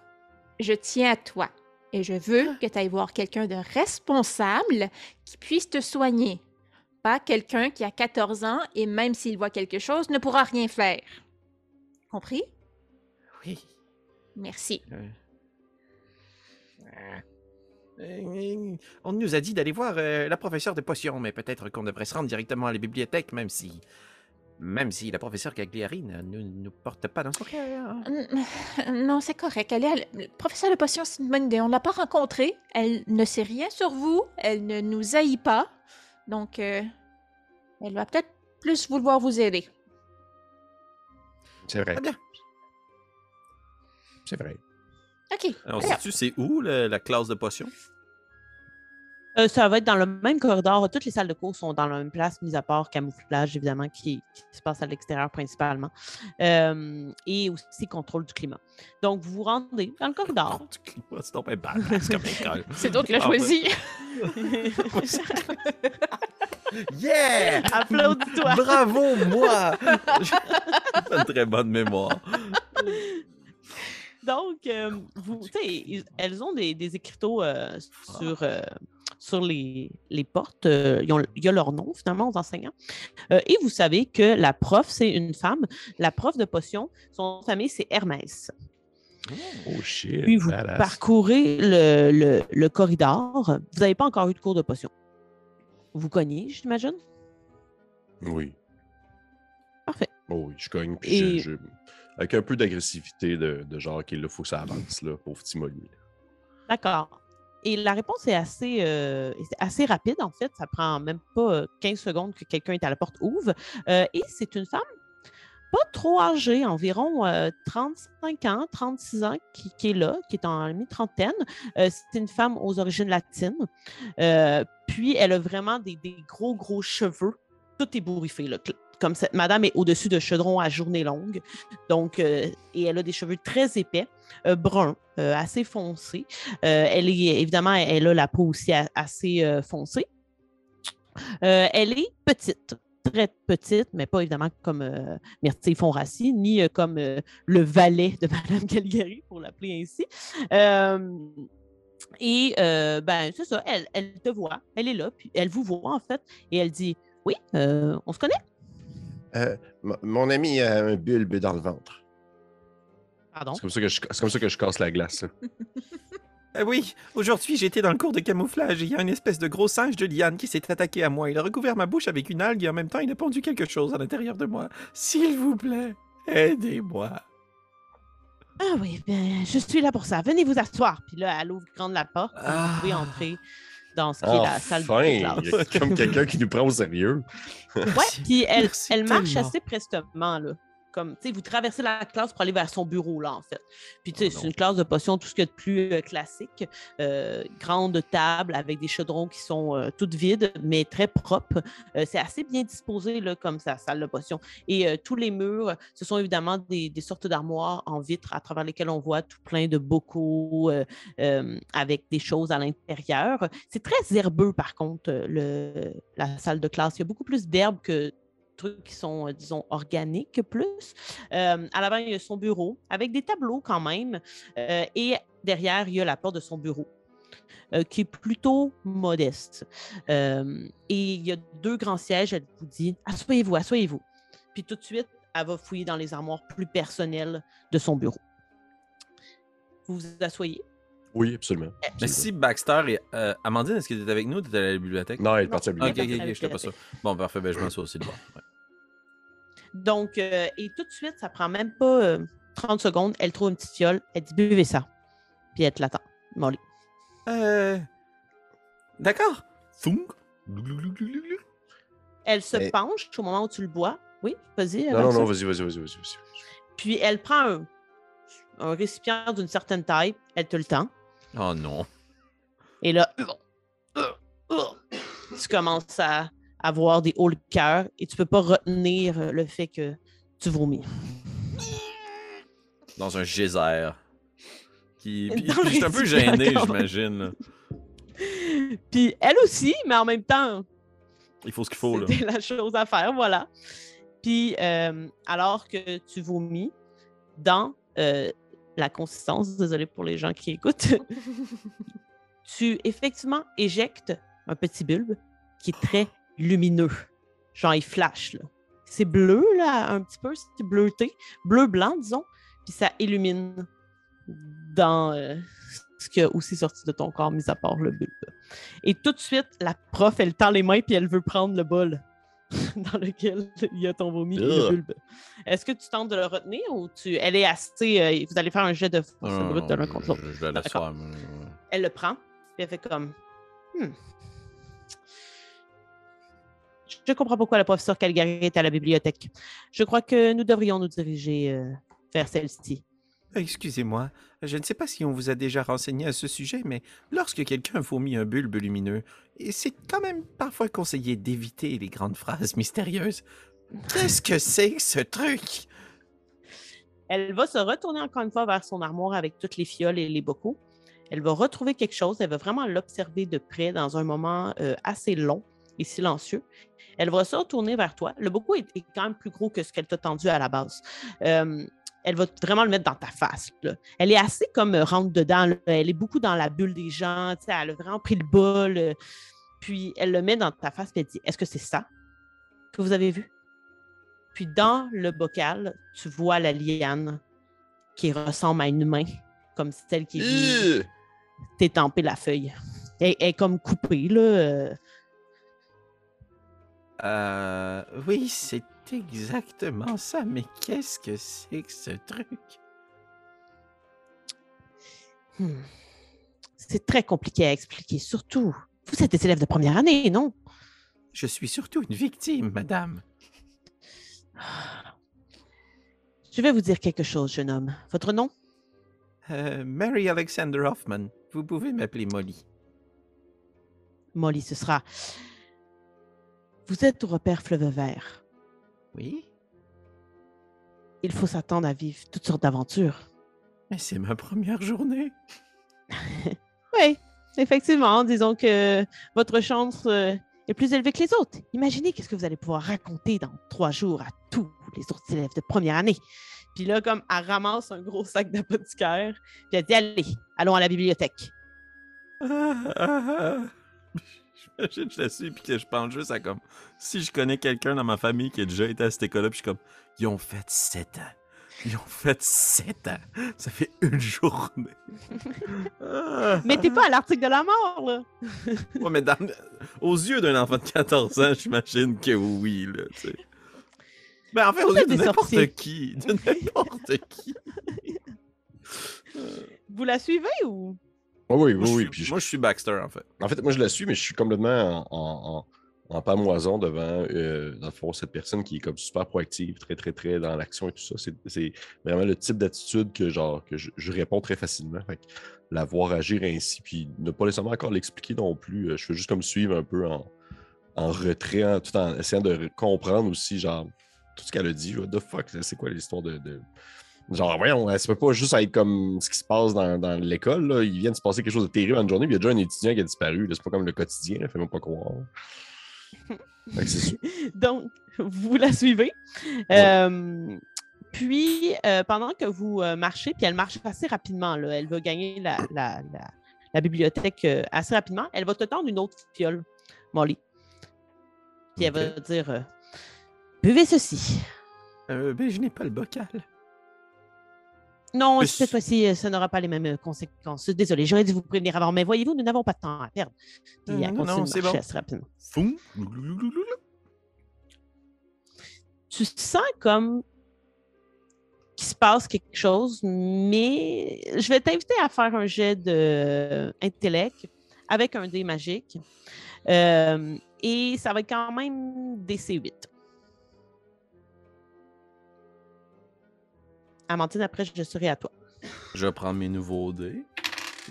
je tiens à toi. Et je veux que tu ailles voir quelqu'un de responsable qui puisse te soigner. Pas quelqu'un qui a 14 ans et même s'il voit quelque chose, ne pourra rien faire. Compris? Oui. Merci. Euh, euh, On nous a dit d'aller voir euh, la professeure de potions, mais peut-être qu'on devrait se rendre directement à la bibliothèque, même si. Même si la professeure Gagliari ne nous, nous porte pas dans son cœur. Mm, Non, c'est correct. Elle est à l- le professeur de potion, c'est une bonne idée. On ne l'a pas rencontrée. Elle ne sait rien sur vous. Elle ne nous haït pas. Donc, euh, elle va peut-être plus vouloir vous aider. C'est vrai. Bien. C'est vrai. OK. Alors, Alors, sais-tu, c'est où le- la classe de potions? Euh, ça va être dans le même corridor. Toutes les salles de cours sont dans la même place, mis à part camouflage, évidemment, qui, qui se passe à l'extérieur principalement. Euh, et aussi contrôle du climat. Donc, vous vous rendez dans le corridor. Du climat, c'est donc bien badass comme *laughs* école. c'est toi qui l'as Ah choisi. *laughs* Yeah! Applaudis-toi. Bravo, moi! *laughs* J'ai une très bonne mémoire. Donc, euh, vous, tu sais, ils- elles ont des, des écriteaux euh, sur, euh, sur les, les portes. euh, ils ont- il y a leur nom, finalement, aux enseignants. Euh, et vous savez que la prof, c'est une femme. La prof de potion, son famille, c'est Hermès. Oh shit. Puis vous badass. parcourez le, le- le corridor. Vous n'avez pas encore eu de cours de potion. Vous cognez, j'imagine? Oui. Parfait. Oh oui, je cogne. Puis Et- je- je- Avec un peu d'agressivité de, de genre qu'il faut que ça avance, là, pauvre petit Molly. D'accord. Et la réponse est assez, euh, assez rapide, en fait. Ça prend même pas euh, 15 secondes que quelqu'un est à la porte ouvre. Euh, et c'est une femme pas trop âgée, environ euh, 35 ans, 36 ans, qui, est là, qui est en mi-trentaine. Euh, c'est une femme aux origines latines. Euh, puis, elle a vraiment des, des gros, gros cheveux. Tout ébouriffé, là. Comme cette madame est au-dessus de chaudron à journée longue. Donc, euh, et elle a des cheveux très épais, euh, bruns, euh, assez foncés. Elle est évidemment, elle a la peau aussi assez foncée. Elle est petite, très petite, mais pas évidemment comme euh, Myrtille Fonrassi, ni comme le valet de *laughs* Madame Calgary, pour l'appeler ainsi. Et ben, c'est ça, elle, te voit, elle est là, puis elle vous voit en fait, et elle dit Oui, on se connaît. Euh, m- mon ami a un bulbe dans le ventre. Pardon? C'est comme, ça que je- c'est comme ça que je casse la glace. Ah *laughs* oui, aujourd'hui j'étais dans le cours de camouflage et il y a une espèce de gros singe de liane qui s'est attaqué à moi. Il a recouvert ma bouche avec une algue et en même temps il a pondu quelque chose à l'intérieur de moi. S'il vous plaît, aidez-moi. Ah oui, ben, je suis là pour ça. Venez vous asseoir. Puis là, elle ouvre grande la porte. Ah. Vous pouvez entrer dans ce qui est la salle Enfin, de il y a classe. comme quelqu'un qui nous prend au sérieux. Ouais, *laughs* puis elle, elle marche tellement. assez prestement, là. Comme, tu sais, vous traversez la classe pour aller vers son bureau, là, en fait. Puis, tu sais, Oh c'est une classe de potions, tout ce qu'il y a de plus euh, classique. Euh, grande table avec des chaudrons qui sont euh, toutes vides, mais très propres. C'est assez bien disposé, là, comme sa salle de potions. Et tous les murs, ce sont évidemment des, des sortes d'armoires en vitre à travers lesquelles on voit tout plein de bocaux avec des choses à l'intérieur. C'est très herbeux, par contre, le, la salle de classe. Il y a beaucoup plus d'herbes que trucs qui sont, euh, disons, organiques plus. Euh, à l'avant, il y a son bureau avec des tableaux quand même. Euh, et derrière, il y a la porte de son bureau. euh, qui est plutôt modeste. Euh, et il y a deux grands sièges. Elle vous dit Asseyez-vous, asseyez-vous. Puis tout de suite, elle va fouiller dans les armoires plus personnelles de son bureau. Vous vous asseyez? Oui, absolument. Mais si Baxter et. euh, Amandine, est-ce que tu étais avec nous? Tu à la bibliothèque? Non, elle est partie à la Ok, ok, bibliothèque. ok, je pas ça. Bon, parfait, ben je aussi de bord. Ouais. Donc, euh, et tout de suite, ça prend même pas euh, 30 secondes. Elle trouve une petite fiole. Elle dit Buvez ça. Puis elle te l'attend. Molly. Euh. D'accord. Elle se Mais- penche au moment où tu le bois. Oui, vas-y. Non, non, non, vas-y, vas-y, vas-y, vas-y. vas-y. Puis elle prend un, un récipient d'une certaine taille, elle te le tend. Oh non. Et là, tu commences à avoir des hauts le cœur et tu peux pas retenir le fait que tu vomis. Dans un geyser. Qui. Puis, je un peu gêné, j'imagine. *laughs* Puis elle aussi, mais en même temps, Il faut ce qu'il faut, là. c'était *laughs* la chose à faire, voilà. Puis euh, alors que tu vomis dans euh, la consistance, désolé pour les gens qui écoutent, *laughs* tu effectivement éjectes un petit bulbe qui est très lumineux. Genre, il flash, là. C'est bleu, là, un petit peu, c'est bleuté, bleu-blanc, disons, puis ça illumine dans euh, ce qui a aussi sorti de ton corps, mis à part le bulbe. Et tout de suite, la prof, elle tend les mains, puis elle veut prendre le bol *laughs* dans lequel il y a ton vomi et le bulbe. Est-ce que tu tentes de le retenir ou tu... elle est assez... euh, vous allez faire un jet de force brute de non, l'un contre l'autre. Je, je la Elle le prend, puis elle fait comme. Hmm. Je comprends pourquoi le professeur Calgary est à la bibliothèque. Je crois que nous devrions nous diriger euh, vers celle-ci. Excusez-moi, je ne sais pas si on vous a déjà renseigné à ce sujet, mais lorsque quelqu'un vomit un bulbe lumineux, c'est quand même parfois conseillé d'éviter les grandes phrases mystérieuses. Qu'est-ce que c'est que ce truc? Elle va se retourner encore une fois vers son armoire avec toutes les fioles et les bocaux. Elle va retrouver quelque chose. Elle va vraiment l'observer de près dans un moment euh, assez long et silencieux. Elle va se retourner vers toi. Le bocaux est, est quand même plus gros que ce qu'elle t'a tendu à la base. Euh, elle va vraiment le mettre dans ta face. là. Elle est assez comme euh, rentre dedans. là. Elle est beaucoup dans la bulle des gens. tu sais, Elle a vraiment pris le bol. euh, puis elle le met dans ta face et elle dit Est-ce que c'est ça que vous avez vu Puis dans le bocal, tu vois la liane qui ressemble à une main, comme celle qui vient Ih! t'étamper la feuille. Elle, elle est comme coupée, là. Euh. Oui, c'est exactement ça, mais qu'est-ce que c'est que ce truc? Hmm. C'est très compliqué à expliquer, surtout. Vous êtes des élèves de première année, non? Je suis surtout une victime, madame. Je vais vous dire quelque chose, jeune homme. Votre nom? Euh, Mary Alexander Hoffman, vous pouvez m'appeler Molly. Molly, ce sera. Vous êtes au repère Fleuve Vert. Oui? Il faut s'attendre à vivre toutes sortes d'aventures. Mais c'est ma première journée. *laughs* Oui, effectivement. Disons que votre chance euh, est plus élevée que les autres. Imaginez qu'est-ce que vous allez pouvoir raconter dans trois jours à tous les autres élèves de première année. Puis là, comme elle ramasse un gros sac d'apothicaire, puis elle dit Allez, allons à la bibliothèque. Ah, ah, ah. J'imagine que je la suis puis que je pense juste à comme si je connais quelqu'un dans ma famille qui a déjà été à cette école-là, puis je suis comme ils ont fait sept ans. Ils ont fait sept ans. Ça fait une journée. *laughs* Ah. Mais t'es pas à l'article de la mort, là. Ouais, mais dans- aux yeux d'un enfant de 14 ans, j'imagine que oui, là, tu sais. Ben, en fait, aux yeux de n'importe qui. De n'importe qui. Vous la suivez ou? Ah oui, Moi, oui, je oui. Puis je- moi, je suis Baxter, en fait. En fait, moi, je la suis, mais je suis complètement en, en, en, en pamoison devant, euh, dans le fond, cette personne qui est comme super proactive, très, très, très dans l'action et tout ça. C'est- C'est vraiment le type d'attitude que, genre, que je, je réponds très facilement. Fait que la voir agir ainsi, puis ne pas nécessairement encore l'expliquer non plus. euh, Je fais juste comme suivre un peu en, en retrait, en- tout en essayant de re- comprendre aussi, genre, tout ce qu'elle a dit. What the fuck, c'est quoi l'histoire de. de- Genre, voyons, ça peut pas juste être comme ce qui se passe dans, dans l'école. Il vient de se passer quelque chose de terrible en une journée, puis il y a déjà un étudiant qui a disparu. C'est pas comme le quotidien, fais-moi pas croire. *laughs* Donc, vous la suivez. Euh, puis, euh, pendant que vous euh, marchez, puis elle marche assez rapidement, là, elle va gagner la, la- la- la bibliothèque euh, assez rapidement, elle va te tendre une autre fiole, Molly. Puis elle va dire euh, Buvez ceci. Euh, ben, je n'ai pas le bocal. Non, cette fois-ci, euh, ça n'aura pas les mêmes euh, conséquences. Désolé, j'aurais dû vous prévenir avant, mais voyez-vous, nous n'avons pas de temps à perdre. Puis mmh, à non, c'est bon. Rapidement. Tu sens comme qu'il se passe quelque chose, mais je vais t'inviter à faire un jet d'intellect euh, avec un dé magique. Et ça va être quand même DC8. Amandine, après, je serai à toi. Je vais prendre mes nouveaux dés.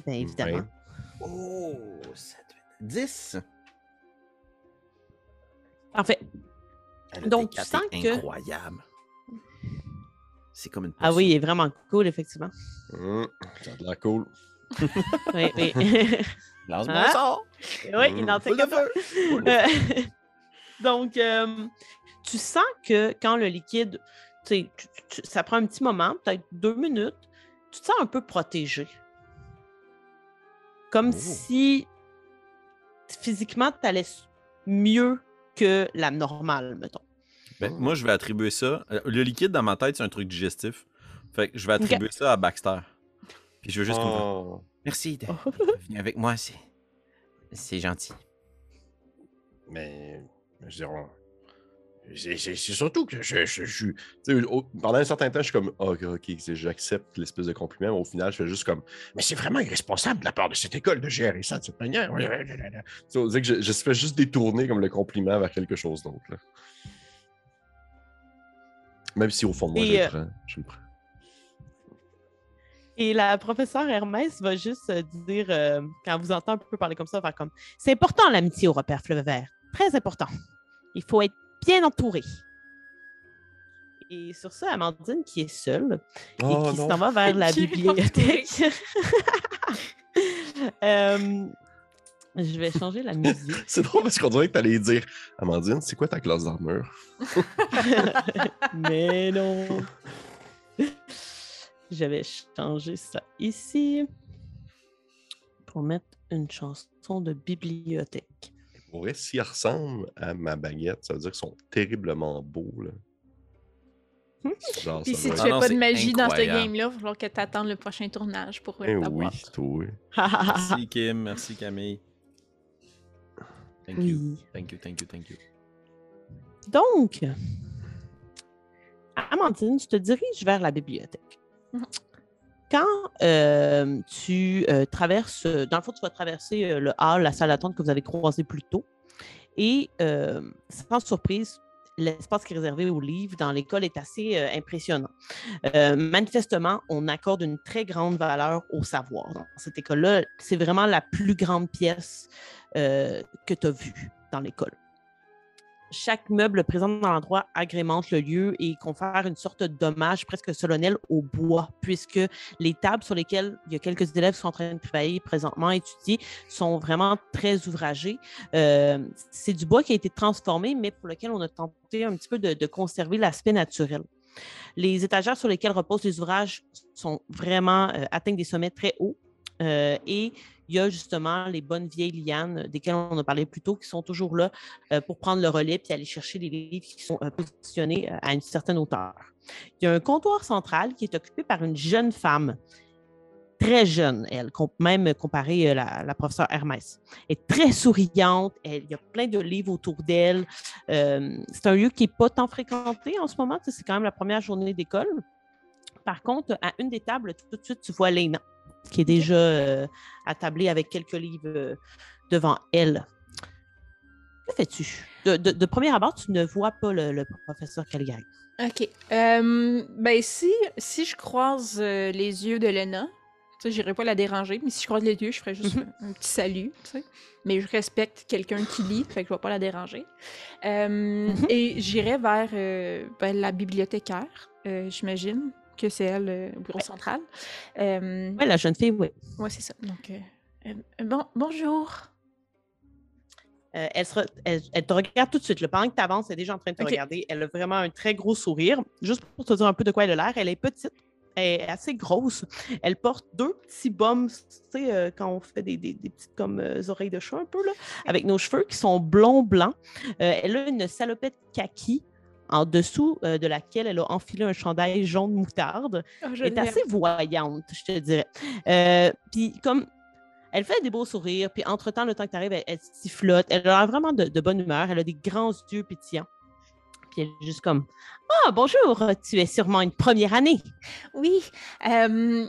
Bien évidemment. Ouais. Oh, 10. Parfait. Donc, tu sens que- incroyable. C'est comme une Ah oui, il est vraiment cool, effectivement. Hum, ça a l'air cool. *laughs* Oui, oui. *laughs* Lance-moi Ah. un sort. oui, il en fait de feu. Euh, *laughs* Donc, euh, tu sens que quand le liquide, tu tu- ça prend un petit moment, peut-être deux minutes, tu te sens un peu protégé. Comme Oh. si physiquement, tu allais mieux que la normale, mettons. Ben, moi, je vais attribuer ça. euh, Le liquide dans ma tête, c'est un truc digestif. Fait que je vais attribuer ça à Baxter. Puis je veux juste comprendre. Oh. Merci d'être Oh. venu avec moi. C'est, c'est gentil. Mais, je dirais, c'est surtout que je, je, je au- pendant un certain temps, je suis comme, Ah, ok, j'accepte l'espèce de compliment, mais au final, je fais juste comme, mais c'est vraiment irresponsable de la part de cette école de gérer ça de cette manière. On que je, fais juste détourner comme le compliment vers quelque chose d'autre. Même si au fond de moi, Et, je le euh, prends. Je le prends. Et la professeure Hermès va juste euh, dire, euh, quand vous entend un peu parler comme ça, faire comme C'est important l'amitié au repère Fleuve Vert. Très important. Il faut être bien entouré. Et sur ça, Amandine, qui est seule et Oh qui non. s'en va vers la *laughs* bibliothèque. *laughs* Euh, je vais changer la musique. *laughs* C'est drôle parce qu'on dirait que tu allais dire Amandine, c'est quoi ta classe d'armure? Mais non. J'avais changé ça ici pour mettre une chanson de bibliothèque. Pour vrai, s'ils ressemblent à ma baguette, ça veut dire qu'ils sont terriblement beaux. Là. Genre, Puis ça si tu fais Ah non, pas de magie dans ce game-là, il va falloir que tu attendes le prochain tournage pour Eh oui, toi. Merci Kim, merci Camille. Thank you, oui. thank you, thank you, thank you. Donc, Amandine, tu te diriges vers la bibliothèque. Mhm. Quand euh, tu euh, traverses, dans le fond, tu vas traverser euh, le hall, la salle d'attente que vous avez croisée plus tôt. Et euh, sans surprise, l'espace qui est réservé aux livres dans l'école est assez euh, impressionnant. Euh, manifestement, on accorde une très grande valeur au savoir. Dans cette école-là, c'est vraiment la plus grande pièce euh, que tu as vue dans l'école chaque meuble présent dans l'endroit agrémente le lieu et confère une sorte d'hommage presque solennel au bois, puisque les tables sur lesquelles il y a quelques élèves qui sont en train de travailler présentement, étudier, sont vraiment très ouvragées. Euh, c'est du bois qui a été transformé, mais pour lequel on a tenté un petit peu de, conserver l'aspect naturel. Les étagères sur lesquelles reposent les ouvrages sont vraiment euh, atteignent des sommets très hauts. Euh, et il y a justement les bonnes vieilles lianes desquelles on a parlé plus tôt qui sont toujours là euh, pour prendre le relais puis aller chercher les livres qui sont euh, positionnés euh, à une certaine hauteur. Il y a un comptoir central qui est occupé par une jeune femme, très jeune, elle, même comparée à la, professeure Hermès. Elle est très souriante, il y a plein de livres autour d'elle. Euh, c'est un lieu qui n'est pas tant fréquenté en ce moment, c'est quand même la première journée d'école. Par contre, à une des tables, tout de suite, tu vois Léna, qui est déjà euh, attablée avec quelques livres euh, devant elle. Que fais-tu? De, de- de premier abord, tu ne vois pas le, le professeur Caligari. Ok. Euh, ben, si, si je croise euh, les yeux de Lena, tu sais, j'irai pas la déranger, mais si je croise les yeux, je ferai juste Mhm. un, un petit salut, tu sais. Mais je respecte quelqu'un qui lit, fait que je vais pas la déranger. Euh, Mhm. Et j'irai vers ben, la bibliothécaire, j'imagine que c'est elle euh, au bureau central. Euh, Oui, la jeune fille, oui. Ouais, c'est ça. Donc, euh, euh, bon, bonjour. Euh, elle, se re- elle- elle te regarde tout de suite. là. Pendant que tu avances, elle est déjà en train de te regarder. Elle a vraiment un très gros sourire. Juste pour te dire un peu de quoi elle a l'air, elle est petite. Elle est assez grosse. Elle porte deux petits bums, tu sais, euh, quand on fait des, des- des petites comme euh, oreilles de chat un peu, là, avec nos cheveux qui sont blonds-blancs. Euh, elle a une salopette kaki en dessous euh, de laquelle elle a enfilé un chandail jaune moutarde. Oh, est assez voyante, je te dirais. Euh, puis comme elle fait des beaux sourires, puis entre-temps, le temps que tu arrives, elle, elle sifflote. Elle a vraiment de, de bonne humeur. Elle a des grands yeux pétillants. Puis elle est juste comme Ah, bonjour, tu es sûrement une première année. Oui, euh,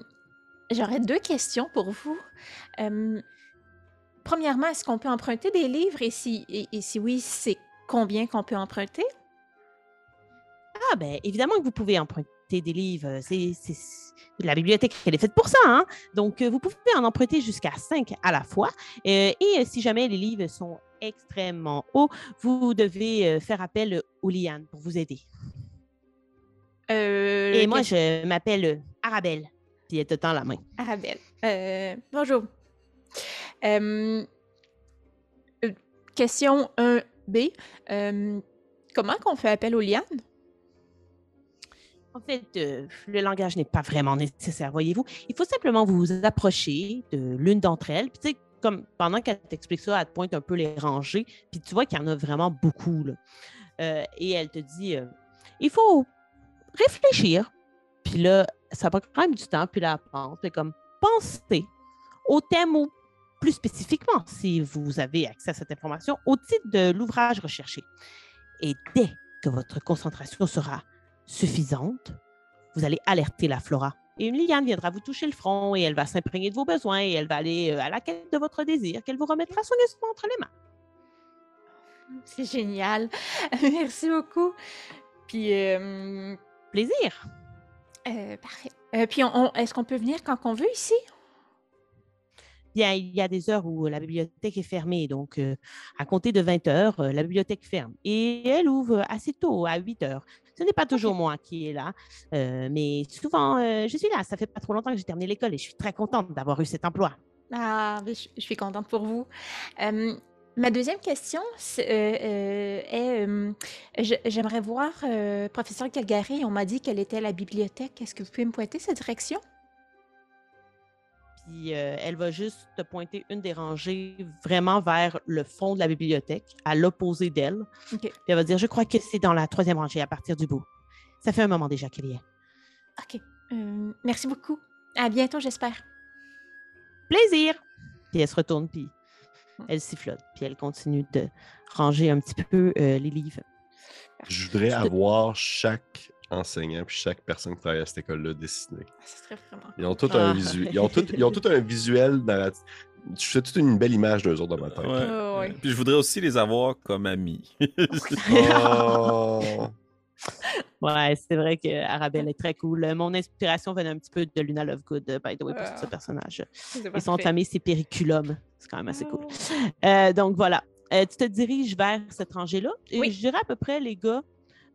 j'aurais deux questions pour vous. Premièrement, est-ce qu'on peut emprunter des livres? Et si, et, et si oui, c'est combien qu'on peut emprunter? Ah, ben évidemment que vous pouvez emprunter des livres. C'est, c'est- La bibliothèque, elle est faite pour ça. Hein? Donc, euh, vous pouvez en emprunter jusqu'à cinq à la fois. Euh, et euh, si jamais les livres sont extrêmement hauts, vous devez euh, faire appel aux lianes pour vous aider. Euh, Et moi, je m'appelle euh, Arabelle. Puis elle te tend la main. Arabelle. Euh, bonjour. Euh, euh, question 1B. Euh, comment qu'on fait appel aux lianes? En fait, euh, le langage n'est pas vraiment nécessaire, voyez-vous. Il faut simplement vous approcher de l'une d'entre elles. Puis, tu sais, comme pendant qu'elle t'explique ça, elle te pointe un peu les rangées. Puis, tu vois qu'il y en a vraiment beaucoup. Euh, et elle te dit euh, il faut réfléchir. Puis là, ça prend quand même du temps. Puis là, pense. Puis comme pensez au thème ou plus spécifiquement, si vous avez accès à cette information, au titre de l'ouvrage recherché. Et dès que votre concentration sera suffisante, vous allez alerter la flora. Et une liane viendra vous toucher le front et elle va s'imprégner de vos besoins et elle va aller euh, à la quête de votre désir qu'elle vous remettra soigneusement entre les mains. C'est génial. *laughs* Merci beaucoup. Puis, euh, Plaisir. euh, parfait. Euh, puis, on- on- est-ce qu'on peut venir quand on veut ici? Bien, il y a des heures où la bibliothèque est fermée, donc euh, à compter de 20 heures, euh, la bibliothèque ferme. Et elle ouvre assez tôt, à 8 heures. Ce n'est pas toujours moi qui est là, euh, mais souvent, euh, je suis là. Ça fait pas trop longtemps que j'ai terminé l'école et je suis très contente d'avoir eu cet emploi. Ah, je, je suis contente pour vous. Euh, Ma deuxième question euh, euh, est, euh, j'aimerais voir euh, professeur Calgary. On m'a dit qu'elle était à la bibliothèque. Est-ce que vous pouvez me pointer cette direction? Puis euh, elle va juste te pointer une des rangées vraiment vers le fond de la bibliothèque, à l'opposé d'elle. Puis elle va dire Je crois que c'est dans la troisième rangée à partir du bout. Ça fait un moment déjà qu'elle y est. OK. Euh, merci beaucoup. À bientôt, j'espère. Plaisir Puis elle se retourne, puis elle sifflote. Puis elle continue de ranger un petit peu euh, les livres. Je voudrais avoir chaque enseignant puis chaque personne qui travaille à cette école-là dessiné. Ah, Ça serait vraiment. Ils ont tout Ah. un visuel. Ils ont tout, ils ont tout un visuel dans la. Toute une belle image d'eux autres dans ma tête. Ouais. Ah, ouais. Puis je voudrais aussi les avoir comme amis. *laughs* Oh. *laughs* Ouais, c'est vrai que Arabelle est très cool. Mon inspiration venait un petit peu de Luna Lovegood, by the way, pour Ah. ce personnage. C'est Et son parfait. nom de famille, c'est Periculum. C'est quand même assez cool. Euh, donc voilà. Euh, tu te diriges vers cette rangée-là. Et Oui. je dirais à peu près, les gars,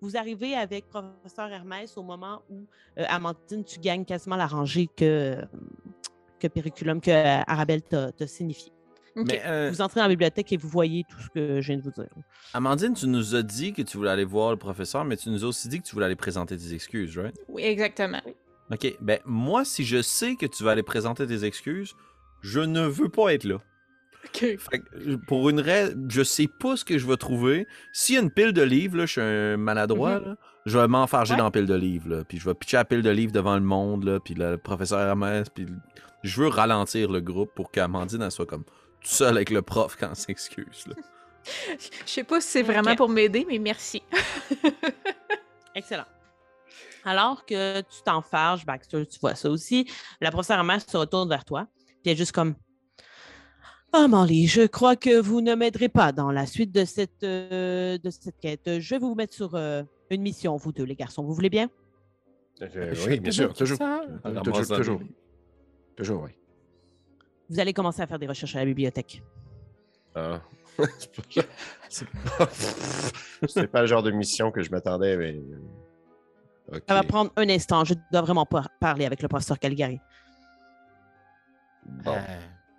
vous arrivez avec professeur Hermès au moment où, euh, Amandine, tu gagnes quasiment la rangée que, que Periculum, que euh, Arabelle t'a signifié. Mais euh, Vous entrez dans la bibliothèque et vous voyez tout ce que je viens de vous dire. Amandine, tu nous as dit que tu voulais aller voir le professeur, mais tu nous as aussi dit que tu voulais aller présenter tes excuses, right? Oui, exactement. Ok, ben moi, si je sais que tu vas aller présenter tes excuses, je ne veux pas être là. OK. Fait que, euh, pour une raison, je sais pas ce que je vais trouver. S'il y a une pile de livres, là, je suis un maladroit, Mhm. là, je vais m'enfarger Ouais. dans la pile de livres, là, puis je vais pitcher la pile de livres devant le monde, là, puis le professeur Hermès, puis je veux ralentir le groupe pour qu'Amandine soit comme tout seule avec le prof quand elle s'excuse. Je sais pas si c'est vraiment pour m'aider, mais merci. *laughs* Excellent. Alors que tu t'enfarges, Baxter, tu vois ça aussi, la professeure Hermès se retourne vers toi, puis elle est juste comme Ah, Molly, je crois que vous ne m'aiderez pas dans la suite de cette, euh, de cette quête. Je vais vous mettre sur euh, une mission, vous deux, les garçons. Vous voulez bien? Euh, oui, bien sûr. Toujours. Toujours, ramasse toujours. Toujours, oui. Vous allez commencer à faire des recherches à la bibliothèque. Ah. *laughs* c'est pas- le genre de mission que je m'attendais, mais. Ça va prendre un instant. Je dois vraiment pas parler avec le professeur Calgary. Bon.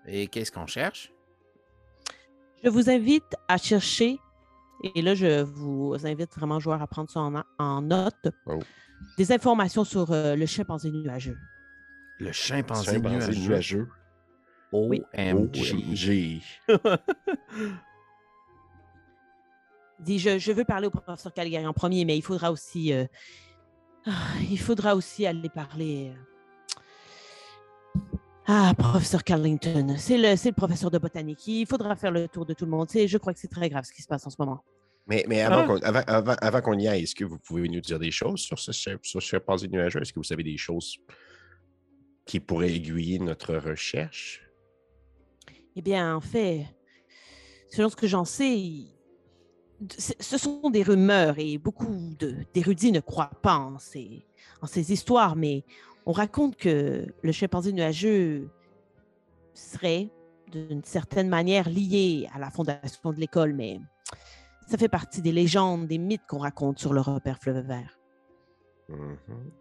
Et qu'est-ce qu'on cherche? Je vous invite à chercher, et là, je vous invite vraiment, joueurs, à prendre ça en, en note, Oh. des informations sur euh, le chimpanzé nuageux. Le chimpanzé, Chimpanzé nuageux? nuageux. Oui. OMG. OMG. *laughs* Dis, je, je veux parler au professeur Calgary en premier, mais il faudra aussi, euh, ah, il faudra aussi aller parler. euh, Ah, professeur Carlington, c'est le, c'est le professeur de botanique. Il faudra faire le tour de tout le monde. Je crois que c'est très grave ce qui se passe en ce moment. Mais, mais avant Ah. qu'on avant, avant- avant qu'on y aille, est-ce que vous pouvez nous dire des choses sur ce, sur ce chimpanzé nuageux? Est-ce que vous savez des choses qui pourraient aiguiller notre recherche? Eh bien, en fait, selon ce que j'en sais, ce sont des rumeurs et beaucoup de- d'érudits ne croient pas en ces, en ces histoires, mais on raconte que le chimpanzé nuageux serait d'une certaine manière lié à la fondation de l'école, mais ça fait partie des légendes, des mythes qu'on raconte sur le repère fleuve vert. Mhm.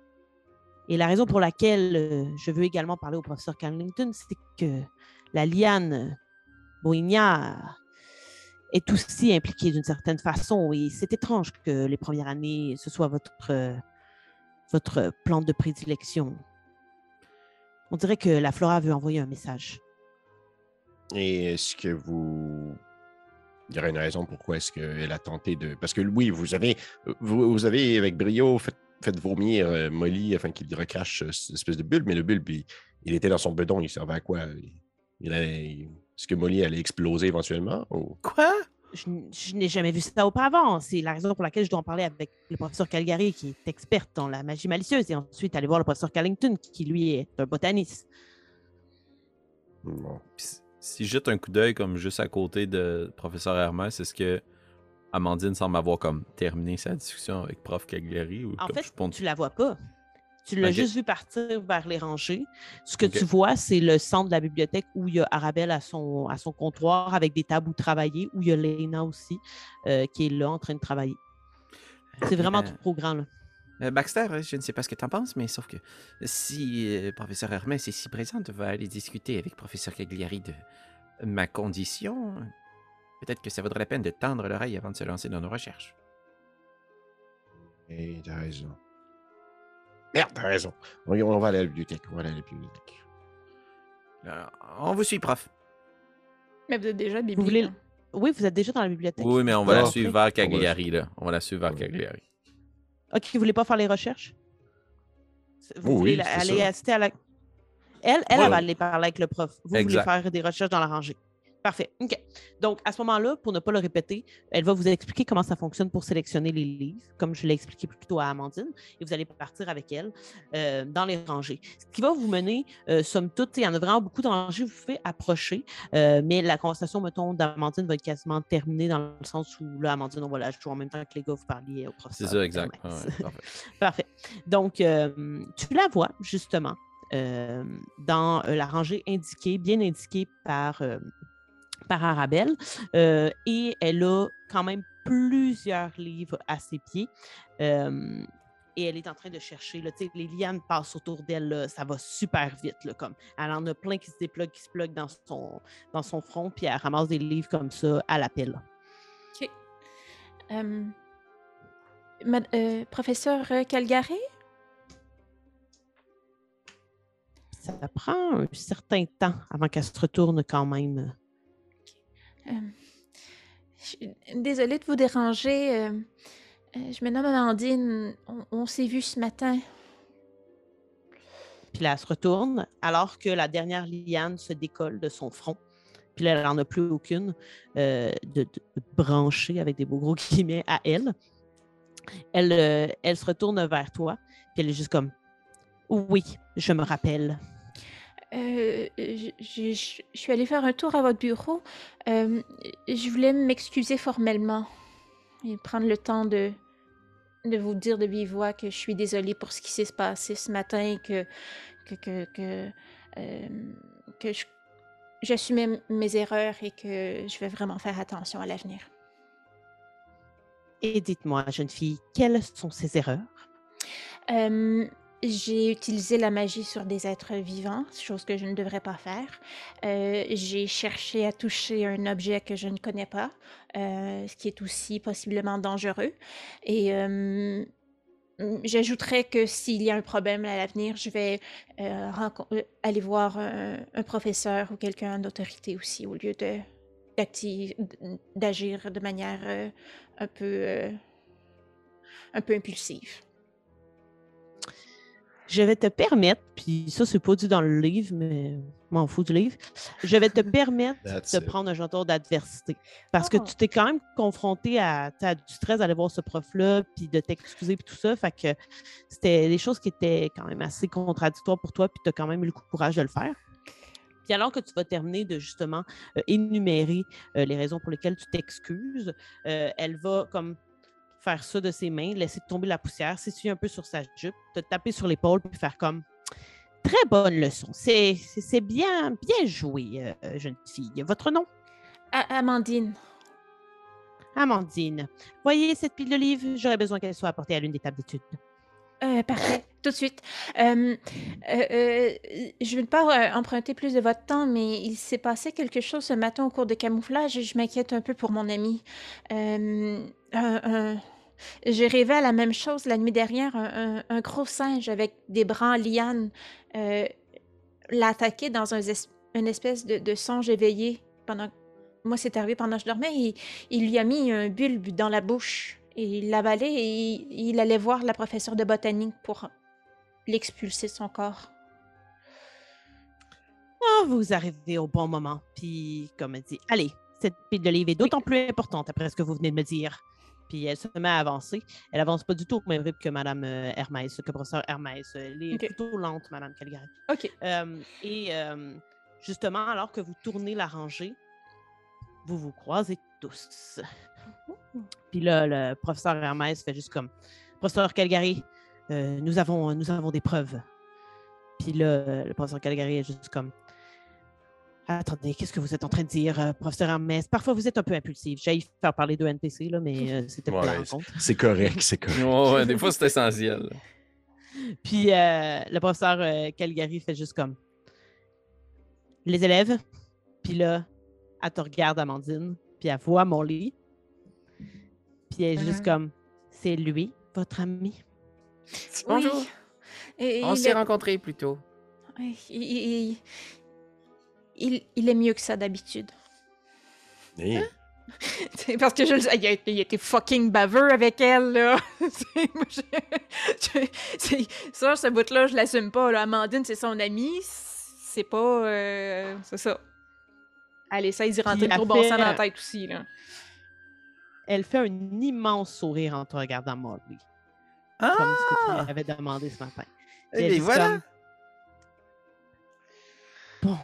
Et la raison pour laquelle euh, je veux également parler au professeur Carlington, c'est que la liane Boigna est aussi impliquée d'une certaine façon. Et c'est étrange que les premières années, ce soit votre, euh, votre plante de prédilection? On dirait que la Flora veut envoyer un message. Et est-ce que vous. Il y aurait une raison pourquoi est-ce qu'elle a tenté de. Parce que oui, vous avez, vous, vous avez avec brio fait, fait vomir euh, Molly afin qu'il recrache euh, cette espèce de bulle, mais le bulbe, il, il était dans son bedon, il servait à quoi? Il allait- Est-ce que Molly allait exploser éventuellement? ou- Quoi? Je, n'ai jamais vu ça auparavant. C'est la raison pour laquelle je dois en parler avec le professeur Calgary, qui est experte dans la magie malicieuse, et ensuite aller voir le professeur Carlington, qui lui est un botaniste. Bon. Si- je jette un coup d'œil comme juste à côté de professeur Hermès, est-ce que Amandine semble avoir comme terminé sa discussion avec prof Cagliari ou En fait, je pense- tu la vois pas. Tu l'as juste vu partir vers les rangées. Ce que tu vois, c'est le centre de la bibliothèque où il y a Arabelle à son, à son comptoir avec des tables où travailler, où il y a Lena aussi euh, qui est là en train de travailler. C'est vraiment Euh, tout trop grand. Là. Euh, Baxter, euh, je ne sais pas ce que tu en penses, mais sauf que si euh, professeur Hermès est si présente, va aller discuter avec professeur Cagliari de ma condition. Peut-être que ça vaudrait la peine de tendre l'oreille avant de se lancer dans nos recherches. Hey, t'as raison. Merde, t'as raison. On, on va aller à la bibliothèque. On va aller à la bibliothèque. Euh, on vous suit, prof. Mais vous êtes déjà hein. Oui, vous êtes déjà dans la bibliothèque. Oui, mais on va la suivre vers Cagliari, là. On va la suivre vers. Cagliari. OK, vous voulez pas faire les recherches? Vous Oui, voulez oui, aller assister à la... Elle, elle, Ouais. elle va aller parler avec le prof. Vous Exact. voulez faire des recherches dans la rangée. Parfait. OK. Donc, à ce moment-là, pour ne pas le répéter, elle va vous expliquer comment ça fonctionne pour sélectionner les livres, comme je l'ai expliqué plus tôt à Amandine, et vous allez partir avec elle euh, dans les rangées. Ce qui va vous mener, euh, somme toute, il y en a vraiment beaucoup de rangées, vous pouvez approcher, euh, mais la conversation, mettons, d'Amandine va être quasiment terminée dans le sens où, là, Amandine, on va la jouer en même temps que les gars, vous parliez au professeur. C'est ça, exact. Ouais, parfait. *laughs* Parfait. Donc, tu la vois justement euh, dans euh, la rangée indiquée, bien indiquée par, euh, par Arabelle. euh, et elle a quand même plusieurs livres à ses pieds. euh, et elle est en train de chercher. Là, les lianes passent autour d'elle. là, Ça va super vite. Là, comme. Elle en a plein qui se dépluguent, qui se pluguent dans son, dans son front. Puis elle ramasse des livres comme ça à la pelle. OK. Euh, euh, professeur Calgary? Ça prend un certain temps avant qu'elle se retourne quand même. Euh, désolée de vous déranger. euh, euh, je me nomme Amandine. On, s'est vu ce matin. Puis là, elle se retourne alors que la dernière liane se décolle de son front. Puis là, elle n'en a plus aucune de, branchée avec des beaux gros *laughs* guillemets à elle. Elle, elle se retourne vers toi. Puis elle est juste comme Oui, je me rappelle. Euh, je, je- je- je suis allée faire un tour à votre bureau. Euh, je voulais m'excuser formellement et prendre le temps de, de vous dire de vive voix que je suis désolée pour ce qui s'est passé ce matin et que, que, que, que, euh, que j'assumais mes erreurs et que je vais vraiment faire attention à l'avenir. Et dites-moi, jeune fille, quelles sont ces erreurs? J'ai utilisé la magie sur des êtres vivants, chose que je ne devrais pas faire. Euh, j'ai cherché à toucher un objet que je ne connais pas, euh, ce qui est aussi possiblement dangereux. Et euh, j'ajouterais que s'il y a un problème à l'avenir, je vais euh, aller voir un, professeur ou quelqu'un d'autorité aussi, au lieu d'agir de manière un peu un peu impulsive. Je vais te permettre, puis ça, c'est pas dit dans le livre, mais je m'en fous du livre. Je vais te *laughs* permettre de it. prendre un gentil d'adversité. Parce que Oh. tu t'es quand même confronté à, à du stress d'aller voir ce prof-là, puis de t'excuser, puis tout ça. Fait que c'était des choses qui étaient quand même assez contradictoires pour toi, puis tu as quand même eu le courage de le faire. Puis alors que tu vas terminer de justement euh, énumérer euh, les raisons pour lesquelles tu t'excuses, euh, elle va comme faire ça de ses mains, laisser tomber la poussière, s'essuyer un peu sur sa jupe, te taper sur l'épaule, puis faire comme très bonne leçon. C'est bien, bien joué, euh, jeune fille. Votre nom? A- Amandine. Amandine. Voyez cette pile de livres? J'aurais besoin qu'elle soit apportée à l'une des tables d'études. Euh, parfait, tout de suite. Euh, je ne veux pas emprunter plus de votre temps, mais il s'est passé quelque chose ce matin au cours de camouflage et je m'inquiète un peu pour mon ami. Un- un- J'ai rêvé à la même chose la nuit dernière. Un, un- un gros singe avec des bras en liane euh, l'a attaqué dans un es- une espèce de, de songe éveillé. Pendant... Moi, c'est arrivé pendant que je dormais. et il lui a mis un bulbe dans la bouche. Et il l'avalait et il, il allait voir la professeure de botanique pour l'expulser de son corps. Ah, vous arrivez au bon moment. Puis, comme elle dit, allez, cette pile de est d'autant plus importante après ce que vous venez de me dire. Puis elle se met à avancer. Elle avance pas du tout au même rythme que Madame euh, Hermès, que professeur Hermès. Elle est plutôt lente, Madame Calgary. OK. Euh, et euh, justement, alors que vous tournez la rangée, vous vous croisez tous. Puis là, le professeur Hermès fait juste comme Professeur Calgary, euh, nous, avons, nous avons des preuves. Puis là, le professeur Calgary est juste comme Attendez, qu'est-ce que vous êtes en train de dire, euh, professeur Hermès? Parfois, vous êtes un peu impulsif. J'ai faire parler de NPC, là, mais euh, *laughs* c'était Ouais, rencontre. C'est correct, c'est *laughs* correct. Ouais, ouais, des fois, c'est essentiel. *laughs* Puis euh, le professeur euh, Calgary fait juste comme les élèves. Puis là, elle te regarde, Amandine. Puis elle voit Molly. Puis elle est juste Mhm. comme C'est lui, votre ami. Bonjour. Oui. Et- On s'est est- rencontrés plus tôt. Oui, il, il- est mieux que ça d'habitude. Eh, *laughs* C'est parce que je le sais, il a, il a été fucking baveux avec elle, là. *laughs* C'est- moi, je- je- c'est- ça, ce bout-là, je l'assume pas. Là. Amandine, c'est son amie. C'est pas. euh, c'est ça. Elle essaye d'y rentrer gros bon fait- sens dans la tête aussi, là. Elle fait un immense sourire en te regardant Molly. Comme ce que tu Ah! avais demandé ce matin. Eh elle bien, est voilà. comme, Bon,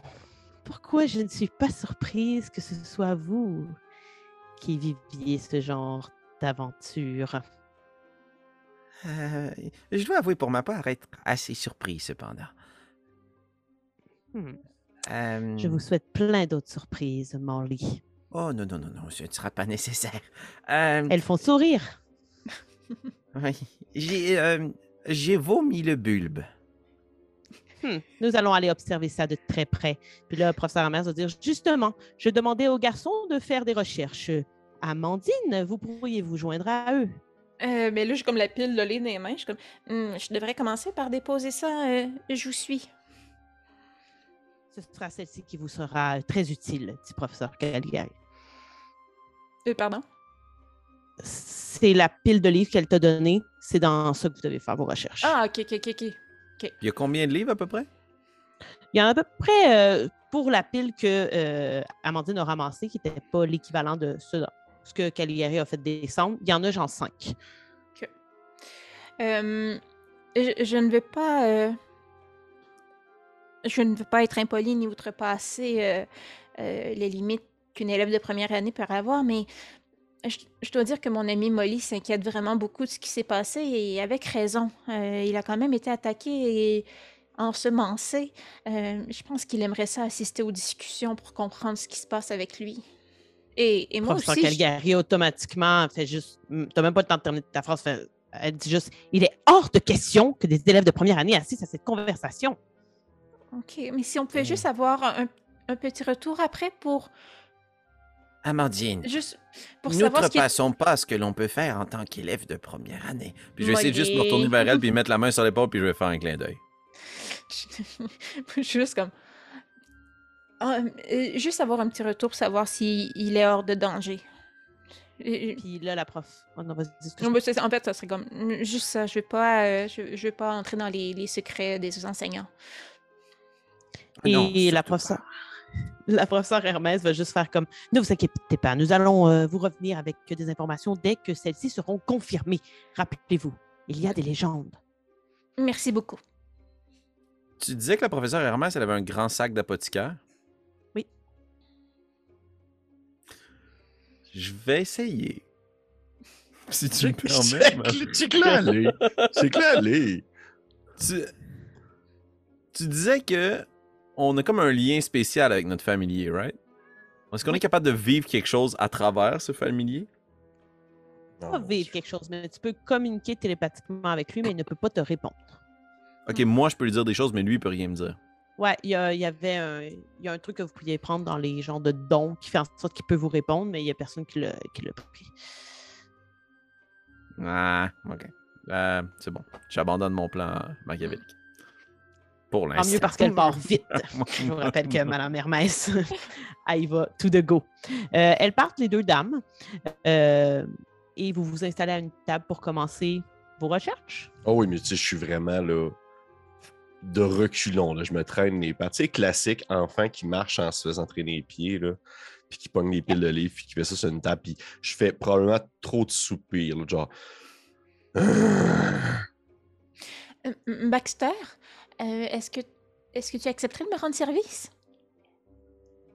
pourquoi je ne suis pas surprise que ce soit vous qui viviez ce genre d'aventure? Euh, je dois avouer pour ma part être assez surpris cependant. Hmm, Euh, Je vous souhaite plein d'autres surprises, Molly. Oh non, non, non, non, ce ne sera pas nécessaire. Euh, Elles font sourire. *laughs* oui. J'ai vomi le bulbe. Hmm, Nous allons aller observer ça de très près. Puis là, le professeur Amers va dire Justement, je demandais aux garçons de faire des recherches. Amandine, vous pourriez vous joindre à eux. Euh, mais là, j'ai comme la pile de lait dans les mains. Je suis comme, Hmm, je devrais commencer par déposer ça. euh, je vous suis. Ce sera celle-ci qui vous sera très utile, dit professeur Caligari. Euh, pardon? C'est la pile de livres qu'elle t'a donnée. C'est dans ça que vous devez faire vos recherches. Ah, ok, ok, ok, Il y a combien de livres à peu près? Il y en a à peu près euh, pour la pile que euh, Amandine a ramassée, qui n'était pas l'équivalent de ce, ce que Caligari a fait descendre. Il y en a genre cinq. Euh, je, je ne veux pas. euh, je ne veux pas être impoli ni outrepasser euh, euh, les limites qu'une élève de première année peut avoir, mais je, je dois dire que mon ami Molly s'inquiète vraiment beaucoup de ce qui s'est passé et avec raison. Euh, il a quand même été attaqué et ensemencé. Euh, je pense qu'il aimerait ça assister aux discussions pour comprendre ce qui se passe avec lui. Et, et moi professeur aussi. je- Caligari automatiquement fait juste. Tu n'as même pas le temps de terminer ta phrase. fait- elle dit juste Il est hors de question que des élèves de première année assistent à cette conversation. Ok, mais si on pouvait Mm. juste avoir un, un petit retour après pour Amandine, juste pour qui est... n'outrepassons pas ce que l'on peut faire en tant qu'élève de première année. Puis je vais essayer de juste me Molly. retourner vers elle puis mettre la main sur l'épaule puis je vais faire un clin d'œil. *laughs* juste comme Ah, euh, juste avoir un petit retour pour savoir s'il il est hors de danger. Puis là, la prof. Non, mais c'est- en fait, ça serait comme mm, juste ça. Je vais pas, euh, je, je vais pas entrer dans les, les secrets des enseignants. Et Non, la professeure, pas. La professeure Hermès va juste faire comme Ne vous inquiétez pas, nous allons euh, vous revenir avec des informations dès que celles-ci seront confirmées. Rappelez-vous, il y a des légendes. Merci beaucoup. Tu disais que la professeure Hermès, elle avait un grand sac d'apothicaire? Oui. Je vais essayer. *laughs* Si tu me C'est permets. c'est clair, allez. C'est clair, tu disais que on a comme un lien spécial avec notre familier, right? Est-ce qu'on est capable de vivre quelque chose à travers ce familier? pas vivre quelque chose, mais tu peux communiquer télépathiquement avec lui, mais il ne peut pas te répondre. Ok, moi je peux lui dire des choses, mais lui il peut rien me dire. Ouais, il y, avait un, il y a un truc que vous pouviez prendre dans les genres de dons qui fait en sorte qu'il peut vous répondre, mais il n'y a personne qui l'a qui l'a pris. Ah, ok. Euh, c'est bon. J'abandonne mon plan machiavélique. Pour Tant l'instant. mieux parce qu'elle part vite. *laughs* Je vous rappelle que Mme Hermès, *laughs* elle y va tout de go. Euh, elles partent, les deux dames, euh, et vous vous installez à une table pour commencer vos recherches. Oh oui, mais tu sais, je suis vraiment là de reculons. Là. Je me traîne les pattes. Tu sais, classique enfant qui marche en se faisant traîner les pieds, là, puis qui pogne les piles de livres, puis qui fait ça sur une table, puis je fais probablement trop de soupirs, là, genre. Euh, M- Baxter, euh, est-ce que est-ce que tu accepterais de me rendre service?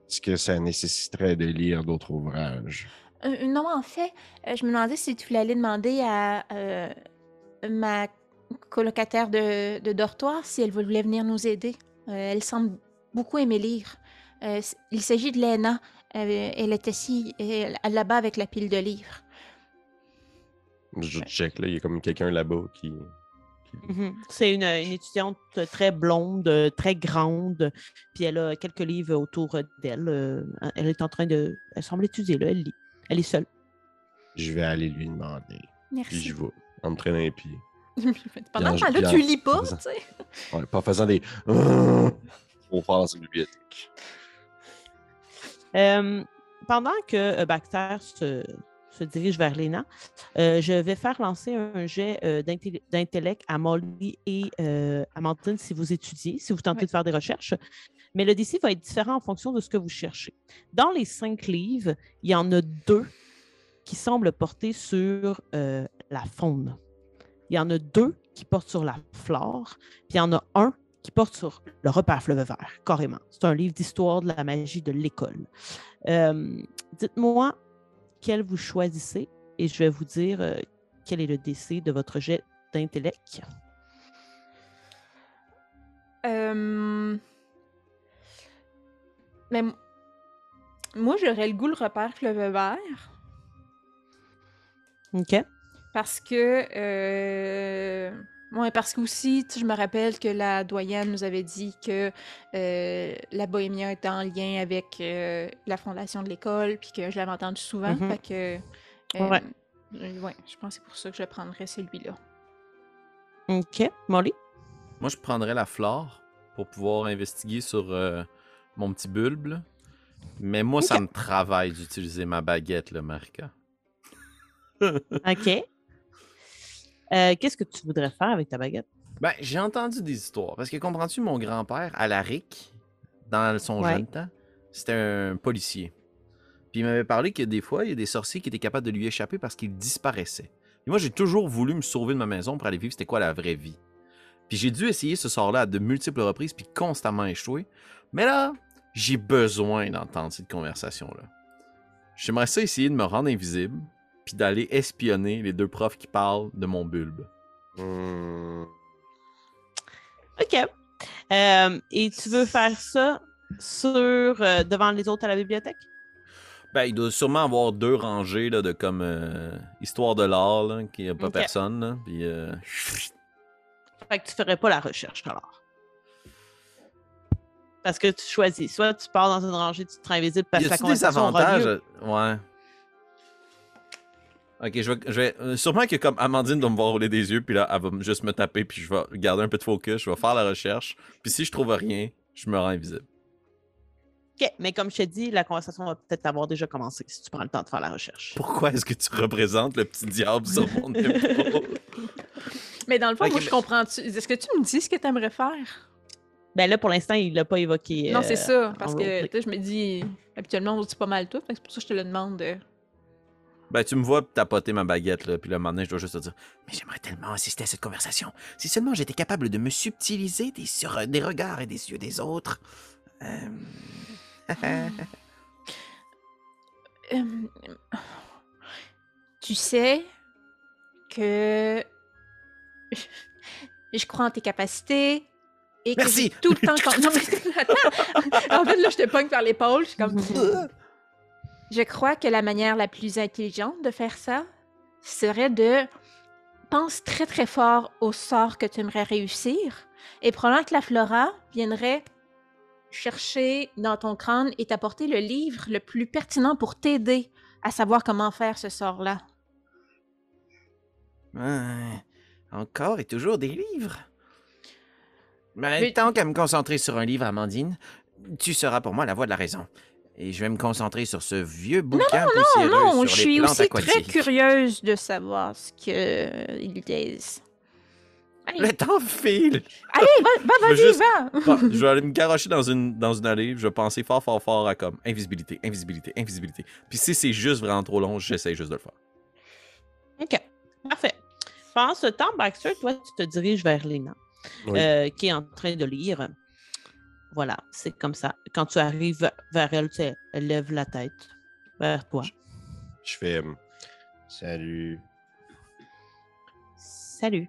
Est-ce que ça nécessiterait de lire d'autres ouvrages? Euh, non, en fait, euh, je me demandais si tu voulais aller demander à euh, ma colocataire de, de dortoir si elle voulait venir nous aider. Euh, elle semble beaucoup aimer lire. Euh, il s'agit de Lena. Euh, elle est assise euh, là-bas avec la pile de livres. Je check, là, il y a comme quelqu'un là-bas qui, Mhm. C'est une, une étudiante très blonde, très grande, puis elle a quelques livres autour d'elle. euh, Elle est en train de. Elle semble étudier, là, elle lit. Elle est seule. Je vais aller lui demander. Puis j'y Merci. vais, en me traînant les pieds. *laughs* Pendant ce temps-là, tu lis pas, tu sais. Ouais, pas en faisant des. *laughs* Trop fort dans cette bibliothèque. Euh, pendant que euh, Baxter se, se dirige vers Léna, euh, je vais faire lancer un jet euh, d'intellect à Molly et euh, Amandine si vous étudiez, si vous tentez Oui. de faire des recherches. Mais le DC va être différent en fonction de ce que vous cherchez. Dans les cinq livres, il y en a deux qui semblent porter sur la faune. Il y en a deux qui portent sur la flore, puis il y en a un qui porte sur le repas à fleuve vert, carrément. C'est un livre d'histoire de la magie de l'école. Dites-moi quel vous choisissez et je vais vous dire euh, quel est le DC de votre jet d'intellect. Euh, Mais moi, j'aurais le goût le repère fleuve vert OK? parce que. Euh... Ouais, parce que aussi, tu sais, je me rappelle que la doyenne nous avait dit que euh, la Bohémia était en lien avec euh, la fondation de l'école, puis que je l'avais entendu souvent. Mhm. Fait que. euh, Ouais. euh, ouais, je pense que c'est pour ça que je prendrais celui-là. OK. Molly? Moi, je prendrais la flore pour pouvoir investiguer sur euh, mon petit bulbe. là. Mais moi, ça Ok. me travaille d'utiliser ma baguette, là, Marika. OK. Euh, Qu'est-ce que tu voudrais faire avec ta baguette? Ben, j'ai entendu des histoires. Parce que comprends-tu, mon grand-père, Alaric, dans son Ouais. jeune temps, c'était un policier. Puis il m'avait parlé que des fois, il y a des sorciers qui étaient capables de lui échapper parce qu'il disparaissait. Et moi, j'ai toujours voulu me sauver de ma maison pour aller vivre c'était quoi la vraie vie. Puis j'ai dû essayer ce sort-là à de multiples reprises, puis constamment échouer. Mais là, j'ai besoin d'entendre cette conversation-là. J'aimerais ça essayer de me rendre invisible, puis d'aller espionner les deux profs qui parlent de mon bulbe. Hmm. OK. Euh, et tu veux faire ça sur euh, devant les autres à la bibliothèque? Ben, il doit sûrement avoir deux rangées là, de comme euh, histoire de l'art, là, qu'il n'y a pas personne. Là, puis, euh, Fait que tu ferais pas la recherche alors. Parce que tu choisis. Soit tu pars dans une rangée, tu te rends invisible parce que a-t-il des avantages? Ouais. Ok, je vais. Je vais euh, sûrement que comme Amandine doit me voir rouler des yeux, puis là, elle va juste me taper, puis je vais garder un peu de focus, je vais faire la recherche. Puis si je trouve rien, je me rends invisible. OK, mais comme je t'ai dit, la conversation va peut-être avoir déjà commencé si tu prends le temps de faire la recherche. Pourquoi est-ce que tu représentes le petit diable sur mon *laughs* épaule? Mais dans le fond, Ok, moi, mais- je comprends. Est-ce que tu me dis ce que tu aimerais faire? Ben là, pour l'instant, il l'a pas évoqué. non, euh, c'est ça. Parce que, je me dis, habituellement, on dit pas mal tout. C'est pour ça que je te le demande. euh. Ben, tu me vois tapoter ma baguette, là, puis le moment donné, je dois juste te dire Mais j'aimerais tellement assister à cette conversation. Si seulement j'étais capable de me subtiliser des, sur, des regards et des yeux des autres. Euh, Euh, tu sais que je crois en tes capacités et que Merci. tout le temps *laughs* Non, mais *laughs* attends. en fait, là, je te pogne par l'épaule. Je suis comme. *laughs* Je crois que la manière la plus intelligente de faire ça serait de pense très très fort au sort que tu aimerais réussir et probablement que la Flora viendrait chercher dans ton crâne et t'apporter le livre le plus pertinent pour t'aider à savoir comment faire ce sort-là. Ouais, encore et toujours des livres. Ben, Mais- tant qu'à me concentrer sur un livre, Amandine, tu seras pour moi la voix de la raison. Et je vais me concentrer sur ce vieux bouquin Oh poussiéreux non, sur je les suis plantes aussi très curieuse de savoir ce qu'ils disent. Allez, Le temps file! allez, va, va, vas-y, juste- va! Bon, *laughs* je vais aller me garocher dans une, dans une allée, je vais penser fort, fort, fort à comme invisibilité, invisibilité, invisibilité. Puis si c'est juste vraiment trop long, j'essaie juste de le faire. OK. Parfait. Pendant ce temps, Baxter, toi, tu te diriges vers Oui. euh, qui est en train de lire. Voilà, c'est comme ça. Quand tu arrives vers elle, tu sais, elle lève la tête vers toi. Je fais hum, Salut. Salut.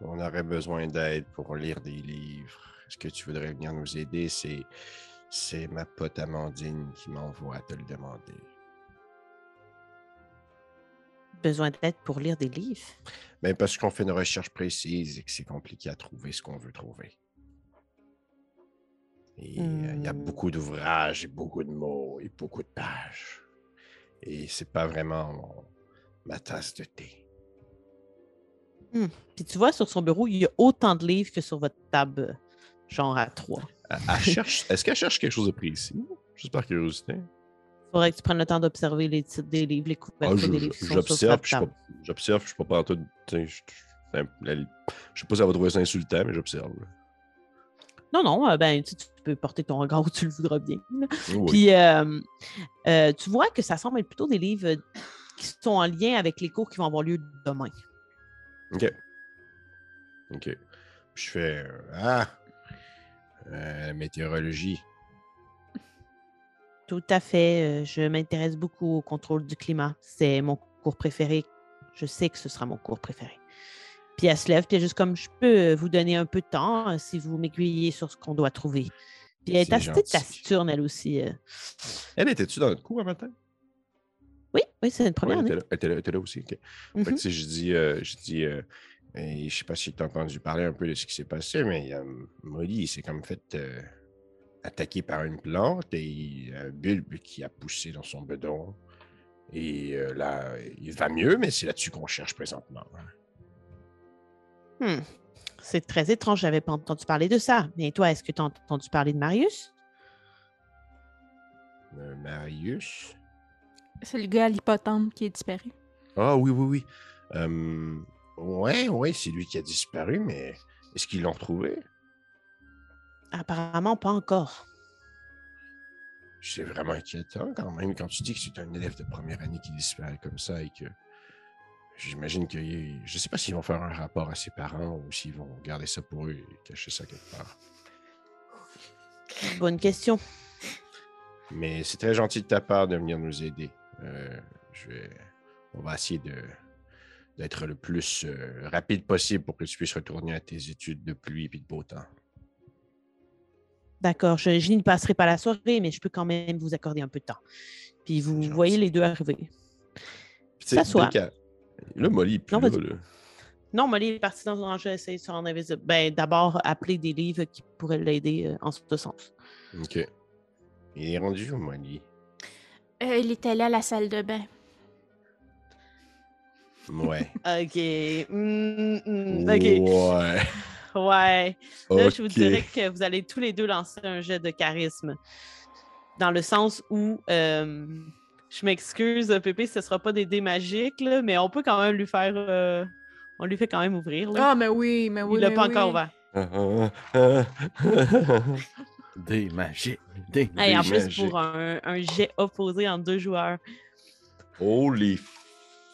On aurait besoin d'aide pour lire des livres. Est-ce que tu voudrais venir nous aider? C'est, c'est ma pote Amandine qui m'envoie te le demander. besoin d'aide pour lire des livres? Ben, parce qu'on fait une recherche précise et que c'est compliqué à trouver ce qu'on veut trouver. Euh, il y a Hmm. beaucoup d'ouvrages et beaucoup de mots et beaucoup de pages. Et c'est pas vraiment mon- ma tasse de thé. Puis tu vois, sur son bureau, il y a autant de livres que sur votre table, euh, genre à trois. Cherche- Est-ce qu'elle cherche quelque chose de précis? Juste par curiosité. faudrait que tu prennes le temps d'observer les titres des livres, les Ah, couvertures des livres J'observe, je suis pas- je suis pas partout. tu sais, Je je sais pas si elle va trouver ça insultant, mais j'observe. Non, non, euh, ben, tu, tu peux porter ton regard *laughs* où tu le voudras bien. Oui. Puis, euh, euh, tu vois que ça semble être plutôt des livres qui sont en lien avec les cours qui vont avoir lieu demain. OK. OK. Puis je fais Ah! Euh, météorologie. Tout à fait. je m'intéresse beaucoup au contrôle du climat. C'est mon cours préféré. Je sais que ce sera mon cours préféré. Puis elle se lève, puis elle est juste comme je peux vous donner un peu de temps euh, si vous m'aiguillez sur ce qu'on doit trouver. Puis elle est assez taciturne, elle aussi. euh. Elle était-tu dans notre cours un matin? Oui, oui, c'est une première elle année. était là, elle était là- elle était là aussi. OK. Fait que, Mhm. tu sais, je dis, euh, je dis, euh, et je sais pas si tu as entendu parler un peu de ce qui s'est passé, mais euh, Molly il s'est comme fait euh, attaquer par une plante et il un bulbe qui a poussé dans son bedon. Et euh, là, il va mieux, mais c'est là-dessus qu'on cherche présentement. Hmm. C'est très étrange, j'avais pas entendu parler de ça. Mais toi, est-ce que tu as entendu parler de Marius? Euh, Marius? C'est le gars à l'hippotame qui est disparu. Ah oui, oui, oui. Euh, ouais, ouais, c'est lui qui a disparu, mais est-ce qu'ils l'ont retrouvé? Apparemment, pas encore. C'est vraiment inquiétant quand même quand tu dis que c'est un élève de première année qui disparaît comme ça et que j'imagine que je sais pas s'ils vont faire un rapport à ses parents ou s'ils vont garder ça pour eux et cacher ça quelque part. Bonne question. Mais c'est très gentil de ta part de venir nous aider. Euh, je vais, on va essayer de d'être le plus euh, rapide possible pour que tu puisses retourner à tes études de pluie et de beau temps. D'accord, je, je n'y passerai pas la soirée, mais je peux quand même vous accorder un peu de temps. Puis vous voyez les deux arriver. Puis, Là, Molly est plus Non, là, là. Non, Molly est partie dans un jeu, essayer de se rendre invisible. Ben, d'abord, appeler des livres qui pourraient l'aider euh, en ce sens. OK. Il est rendu où, Molly? Euh, il était là à la salle de bain. Ouais. *laughs* OK. Hmm, hmm, OK. Ouais. Ouais. Là, je vous dirais que vous allez tous les deux lancer un jet de charisme. Dans le sens où, euh, je m'excuse, Pépé, ce ne sera pas des dés magiques, là, mais on peut quand même lui faire. euh, on lui fait quand même ouvrir. Là. Ah, mais oui, mais oui. Il l'a pas oui. encore ouvert. *laughs* Des magiques. Des... Hey, en plus, magiques. pour un, un jet opposé entre deux joueurs. Holy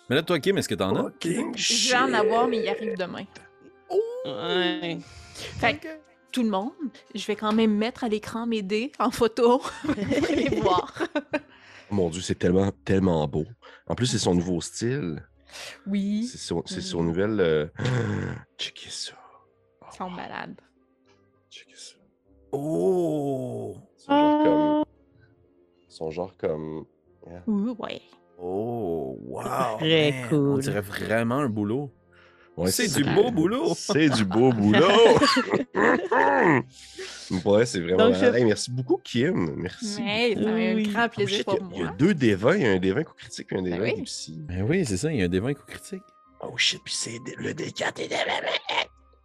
Mais là, toi, Kim, est-ce que t'en as? Je vais en avoir, mais il arrive demain. Ouais. Fait que tout le monde, je vais quand même mettre à l'écran mes dés en photo *laughs* pour les voir. Oh Mon Dieu, c'est tellement, tellement beau. En plus, c'est son nouveau style. Oui, C'est son, c'est Mm. son nouvelle. euh, *gasps* Checkez ça. Oh, ils sont malades. checkez ça. Oh! Ils sont genre comme. ils sont genre comme. Ouh, ouais. Oh, wow! Très man, On cool. dirait vraiment un boulot. Ouais, *laughs* c'est du beau boulot! C'est du beau boulot! ouais, c'est vraiment. Donc, je- malade. Hey, merci beaucoup, Kim. Merci. Ouais, ça fait Oui. un grand Oh, plaisir shit, pour il, y a, il y a moi. deux dévins, il y a un dévin coup critique et un dévin oui. réussi. Ben oui, c'est ça, il y a un dévin coup critique. Oh shit, puis c'est le D4 et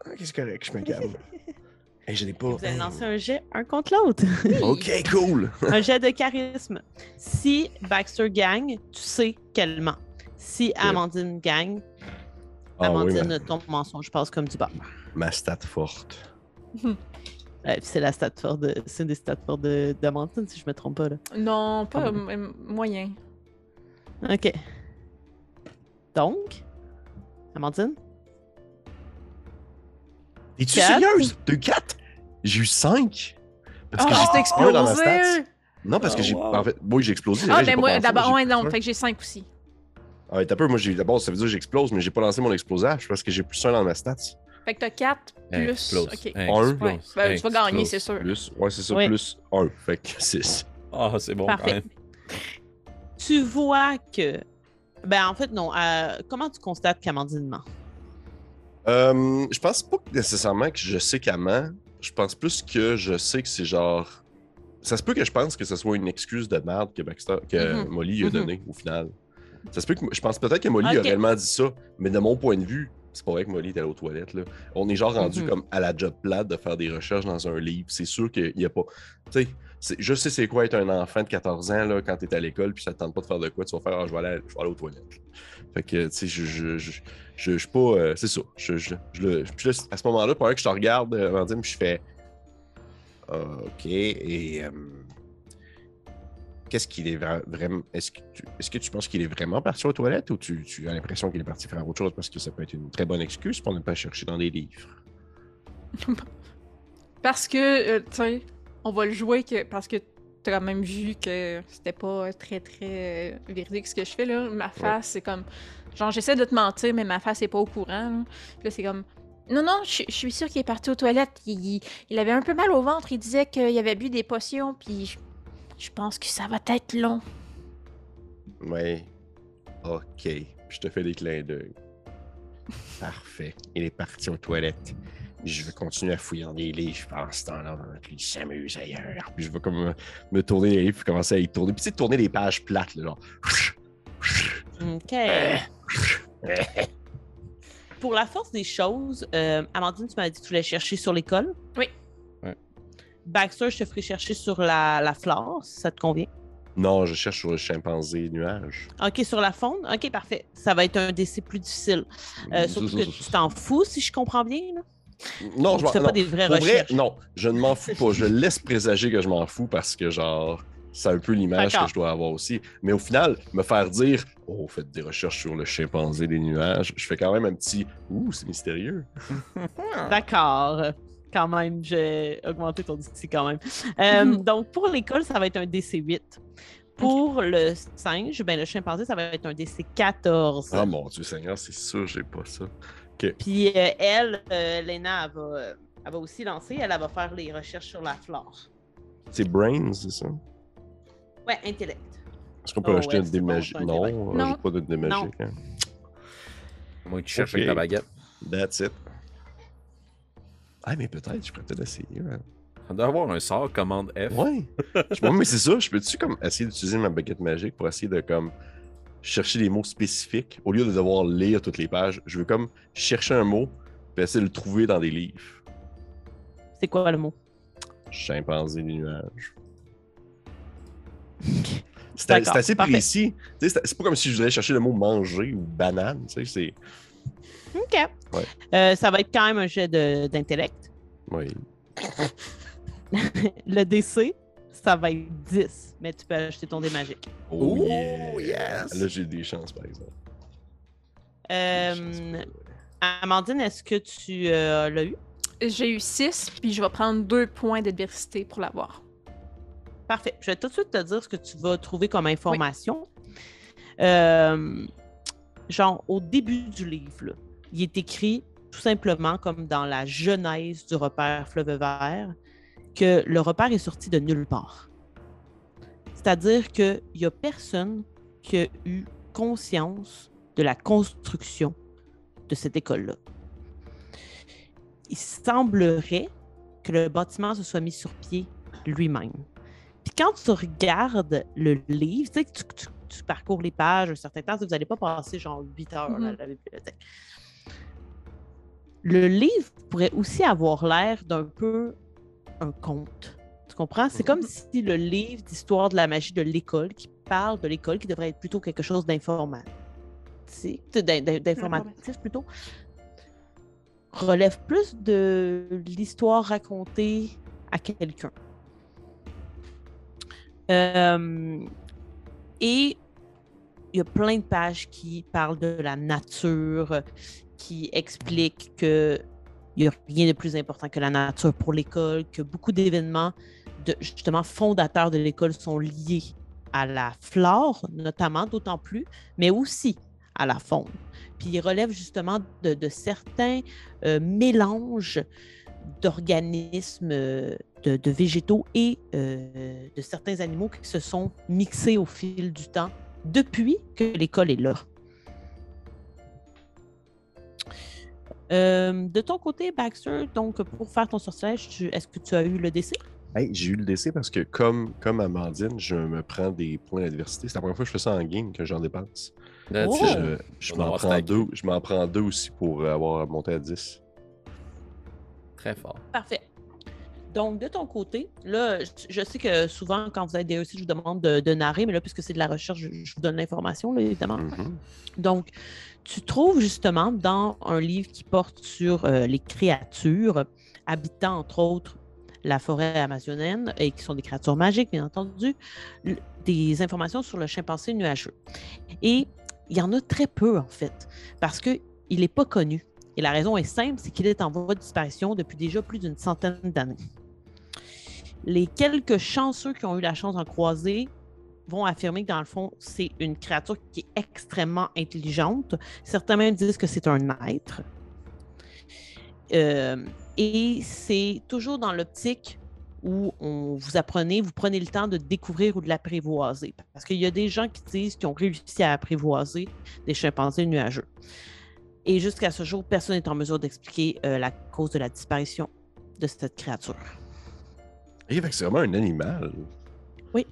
Ok, c'est correct, je me calme. *laughs* Hey, je l'ai pas. Vous allez lancer un jet un contre l'autre. *laughs* Ok, cool. un jet de charisme. Si Baxter gagne, tu sais qu'elle ment. Si Amandine gagne, Ah oui, Amandine, ma, ton mensonge passe comme du beurre. ma stat forte. *laughs* Ouais, puis c'est la stat forte de... C'est une des stats fortes de- d'Amandine, si je me trompe pas. Là. Non, pas Ah m- moyen. OK. Donc, Amandine? Es-tu Quatre? sérieuse? T'as eu 4? J'ai eu 5. Parce que Ah, j'ai un dans ma explosé! stats. Non, parce que Oh, j'ai. wow. En fait, oui, j'ai explosé. Ah, j'ai ben pas moi, pensé, d'abord, j'ai ouais, non, fait que j'ai 5 aussi. Ah, ouais, t'as peu, moi, j'ai- d'abord, ça veut dire que j'explose, mais j'ai pas lancé mon explosage parce que j'ai plus un dans ma stats. Fait que t'as 4 plus. Explose, Ok. explose, Ouais, ben, tu vas gagner, c'est sûr. Plus, ouais, c'est ça, Oui. plus 1. Fait que *laughs* 6. Ah, c'est bon quand Parfait. même. Tu vois que Ben, en fait, non. Euh, comment tu constates qu'Amandine ment? Euh, je pense pas nécessairement que je sais qu'elle ment. Je pense plus que je sais que c'est genre. Ça se peut que je pense que ce soit une excuse de merde que, Baxter, que Mhm. Molly a Mhm. donné au final. Ça se peut que. Je pense peut-être que Molly a réellement dit ça, mais de mon point de vue, c'est pas vrai que Molly était aux toilettes. Là. On est genre rendu Mhm. comme à la job plate de faire des recherches dans un livre. C'est sûr qu'il n'y a pas. Tu sais, je sais c'est quoi être un enfant de 14 ans là, quand tu es à l'école puis ça te tente pas de faire de quoi. Tu vas faire Ah, je, vais aller, je vais aller aux toilettes. Fait que, tu sais, je, je, je, je, je suis pas. euh, c'est ça. Je, je, je le- puis là, à ce moment-là, pendant que je te regarde, euh, Amandine, puis je fais. OK. Et. euh, Qu'est-ce qu'il est vra- vraiment. Est-ce que, tu, est-ce que tu penses qu'il est vraiment parti aux toilettes ou tu, tu as l'impression qu'il est parti faire autre chose parce que ça peut être une très bonne excuse pour ne pas chercher dans des livres? *laughs* Parce que, euh, tu sais, on va le jouer que, parce que t'as quand même vu que c'était pas très, très euh, véridique ce que je fais, là. Ma face, c'est comme. Genre, j'essaie de te mentir, mais ma face est pas au courant, là. C'est comme. Non, non, je je suis sûre qu'il est parti aux toilettes. Il, il- il avait un peu mal au ventre. Il disait qu'il avait bu des potions, puis je, pense que ça va être long. Oui. OK. Je te fais des clins d'œil. Parfait. Il est parti aux toilettes. Je vais continuer à fouiller dans des livres pendant ce temps-là, pendant qu'il s'amuse ailleurs. Puis je vais comme euh, me tourner les livres, puis commencer à y tourner. Puis tu sais, tourner les pages plates, là, genre. OK. *laughs* Pour la force des choses, euh, Amandine, tu m'as dit que tu voulais chercher sur l'école? Oui. Baxter, je te ferai chercher sur la, la flore, si ça te convient. Non, je cherche sur le chimpanzé nuage. OK, sur la faune? OK, parfait. Ça va être un décès plus difficile. Euh, surtout que tu t'en fous, si je comprends bien. Là. Non, je m'en- pas des vraies vrai, recherches? non, je ne m'en fous pas. Je laisse présager que je m'en fous parce que, genre, c'est un peu l'image que je dois avoir aussi. Mais au final, me faire dire Oh, faites des recherches sur le chimpanzé des nuages, je fais quand même un petit Ouh, c'est mystérieux. *laughs* D'accord. Quand même, j'ai augmenté ton DC quand même. Euh, Mhm. donc, pour l'école, ça va être un DC8. Pour le singe, ben, le chimpanzé, ça va être un DC 14. Ah mon Dieu Seigneur, c'est sûr, j'ai pas ça. Puis euh, elle, euh, Lena, elle va, euh, elle va aussi lancer. Elle, elle va faire les recherches sur la flore. C'est Brains, c'est ça? Ouais, intellect. Est-ce qu'on peut Oh, acheter ouais, une bon, démagie? un non, Non. rajoute pas de démagique. Hein? Moi, tu cherches Ok. avec ta baguette. That's it. Ah, mais peut-être, je pourrais peut-être essayer. On doit avoir un sort, commande F. Ouais. *laughs* Je- Moi, mais c'est ça. Je peux-tu comme essayer d'utiliser ma baguette magique pour essayer de comme chercher les mots spécifiques? Au lieu de devoir lire toutes les pages. Je veux comme chercher un mot puis essayer de le trouver dans des livres. C'est quoi le mot? Chimpanzé des nuages. *laughs* C'est assez parfait. précis. C'est pas comme si je voulais chercher le mot manger ou banane. C'est. OK. Ouais. Euh, ça va être quand même un jet de- d'intellect. Oui. *laughs* Le DC, ça va être 10, mais tu peux acheter ton dé magique. Oh, Oh, yeah. yes. Là, j'ai des chances, par exemple. Euh, chances. Amandine, est-ce que tu euh, l'as eu? J'ai eu 6, puis je vais prendre deux points d'adversité pour l'avoir. Parfait. Je vais tout de suite te dire ce que tu vas trouver comme information. Euh, genre, au début du livre, là, il est écrit tout simplement comme dans la genèse du repère Fleuve Vert que le repère est sorti de nulle part. C'est-à-dire qu'il n'y a personne qui a eu conscience de la construction de cette école-là. Il semblerait que le bâtiment se soit mis sur pied lui-même. Puis quand tu regardes le livre, tu sais que tu, tu- tu parcours les pages un certain temps, vous n'allez pas passer genre 8 heures là, à la bibliothèque. Le livre pourrait aussi avoir l'air d'un peu un conte. Tu comprends? C'est comme si le livre d'histoire de la magie de l'école, qui parle de l'école, qui devrait être plutôt quelque chose d'informatif, d'in- d'in- d'informatif plutôt, relève plus de l'histoire racontée à quelqu'un. Euh, et il y a plein de pages qui parlent de la nature, qui expliquent que il n'y a rien de plus important que la nature pour l'école, que beaucoup d'événements justement fondateurs de l'école sont liés à la flore, notamment, d'autant plus, mais aussi à la faune. Puis il relève justement de, certains euh, mélanges d'organismes, euh, de, de végétaux et euh, de certains animaux qui se sont mixés au fil du temps depuis que l'école est là. Euh, de ton côté, Baxter, donc pour faire ton sortilège, tu- est-ce que tu as eu le décès? Hey, j'ai eu le décès parce que, comme, comme Amandine, je me prends des points d'adversité. C'est la première fois que je fais ça en game que j'en dépense. Oh! Je, m'en prends deux. Je m'en prends deux aussi pour avoir monté à 10. Très fort. Parfait. Donc, de ton côté, là, je- sais que souvent, quand vous avez des réussites, je vous demande de, de narrer, mais là, puisque c'est de la recherche, je, je vous donne l'information, là, évidemment. Mhm. Donc, tu trouves justement dans un livre qui porte sur euh, les créatures habitant, entre autres, la forêt amazonienne et qui sont des créatures magiques, bien entendu, des informations sur le chimpanzé nuageux. Et il y en a très peu, en fait, parce qu'il n'est pas connu. Et la raison est simple, c'est qu'il est en voie de disparition depuis déjà plus d'une centaine d'années. Les quelques chanceux qui ont eu la chance d'en croiser vont affirmer que dans le fond, c'est une créature qui est extrêmement intelligente. Certains même disent que c'est un être. Euh, et c'est toujours dans l'optique où on vous apprenez, vous prenez le temps de découvrir ou de l'apprivoiser. Parce qu'il y a des gens qui disent qu'ils ont réussi à apprivoiser des chimpanzés nuageux. Et jusqu'à ce jour, personne n'est en mesure d'expliquer euh, la cause de la disparition de cette créature. Et c'est vraiment un animal. Oui.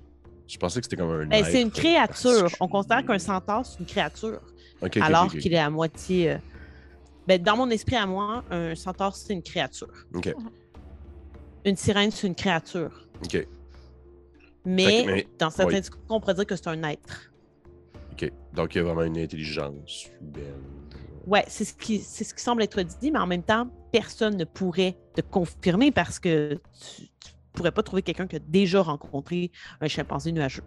Je pensais que c'était comme un. Ben, c'est une créature. On considère qu'un centaure, c'est une créature. Alors qu'il est à moitié. euh, ben, dans mon esprit à moi, un centaure, c'est une créature. Ok, Une sirène, c'est une créature. ok, Mais, dans certains oui. discours, on pourrait dire que c'est un être. ok. Donc, il y a vraiment une intelligence humaine. Ouais, c'est ce, qui, c'est ce qui semble être dit, mais en même temps, personne ne pourrait te confirmer parce que tu, tu pourrais pas trouver quelqu'un qui a déjà rencontré un chimpanzé nuageux.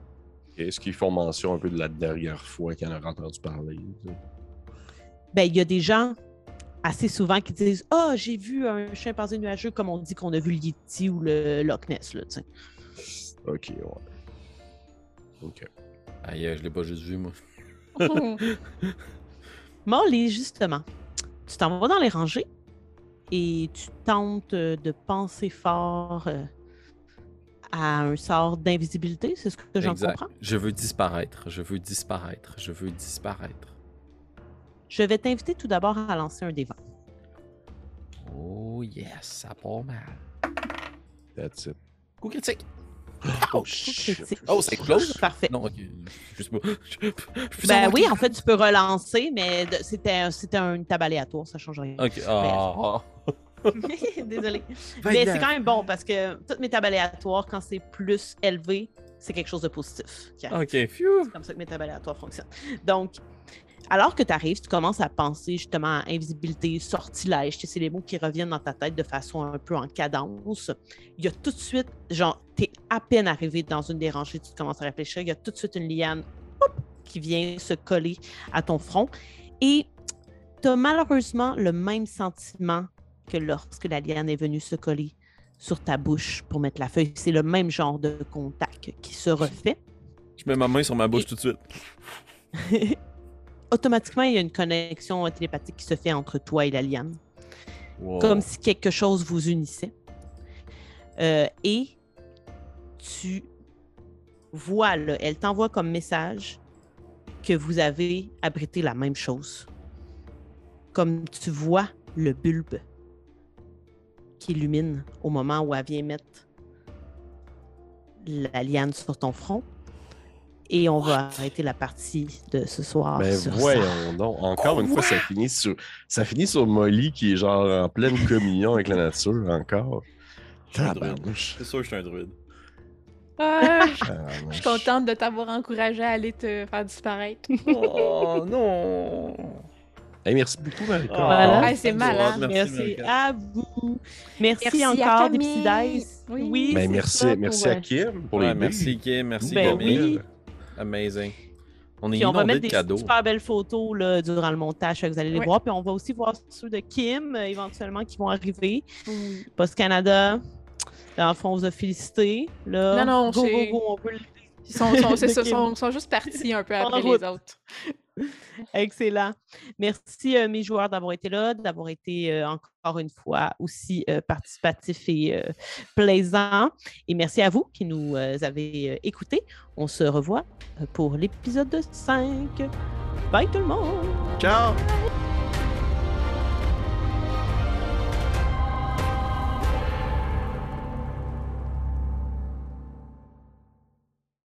Est-ce qu'ils font mention un peu de la dernière fois qu'ils en ont entendu parler? Ben, il y a des gens assez souvent qui disent Ah, j'ai vu un chimpanzé nuageux comme on dit qu'on a vu le Yeti ou le Loch Ness. Là, tu sais. Ok, ouais. Ok. Aïe, je l'ai pas juste vu, moi. *laughs* Molly, justement, tu t'en vas dans les rangées et tu tentes euh, de penser fort euh, à un sort d'invisibilité, c'est ce que j'en comprends? Je veux disparaître. Je veux disparaître. Je veux disparaître. Je vais t'inviter tout d'abord à lancer un des 20. Oh yes, ça part mal. That's it. Coup critique. Oh. Oh, c'est close? *laughs* Parfait. Non, ok. Je sais pas. Ben oui, en fait, tu peux relancer, mais c'était un- une table aléatoire, ça change rien. Ok. Ah. *laughs* Désolée. Mais c'est quand même bon parce que toutes mes tables aléatoires, quand c'est plus élevé, c'est quelque chose de positif. Ok. C'est comme ça que mes tables aléatoires fonctionnent. Donc, alors que tu arrives, tu commences à penser justement à invisibilité, sortilège, c'est les mots qui reviennent dans ta tête de façon un peu en cadence. Il y a tout de suite, genre, tu es à peine arrivé dans une des rangées, tu commences à réfléchir, il y a tout de suite une liane hop, qui vient se coller à ton front. Et tu as malheureusement le même sentiment que lorsque la liane est venue se coller sur ta bouche pour mettre la feuille. C'est le même genre de contact qui se refait. Je mets ma main sur ma bouche Et- tout de suite. *laughs* automatiquement, il y a une connexion télépathique qui se fait entre toi et la liane, Wow. comme si quelque chose vous unissait. Euh, et tu vois, là, elle t'envoie comme message que vous avez abrité la même chose. Comme tu vois le bulbe qui illumine au moment où elle vient mettre la liane sur ton front. Et on va arrêter la partie de ce soir. Ben sur ça. voyons donc. Encore une fois, ça finit sur ça finit sur Molly qui est genre en pleine *laughs* communion avec la nature encore. C'est sûr que je suis un druide. Ah, je suis contente de t'avoir encouragé à aller te faire disparaître. Oh non! Hey, merci beaucoup, marie Voilà. Ah, c'est malade. Merci, à vous. Merci, Merci encore. Dipsides. Oui. Ben, c'est merci, ça merci pour, à Kim pour Ouais, les merci Kim, merci Ben Camille. oui. Amazing. On est Puis on va mettre de des cadeaux. super belles photos là, durant le montage, que vous allez les Ouais. voir. Puis on va aussi voir ceux de Kim, euh, éventuellement, qui vont arriver. Oui. Post Canada, dans le fond, on vous a félicité. Là, Non, non, go, go, on veut le- Ils sont, sont- c'est De ça, Kim. sont, sont juste partis un peu après les autres. Excellent. Merci, euh, mes joueurs, d'avoir été là, d'avoir été euh, encore une fois aussi euh, participatifs et plaisants. Et merci à vous qui nous avez écoutés. On se revoit pour l'épisode 5. Bye tout le monde! Ciao!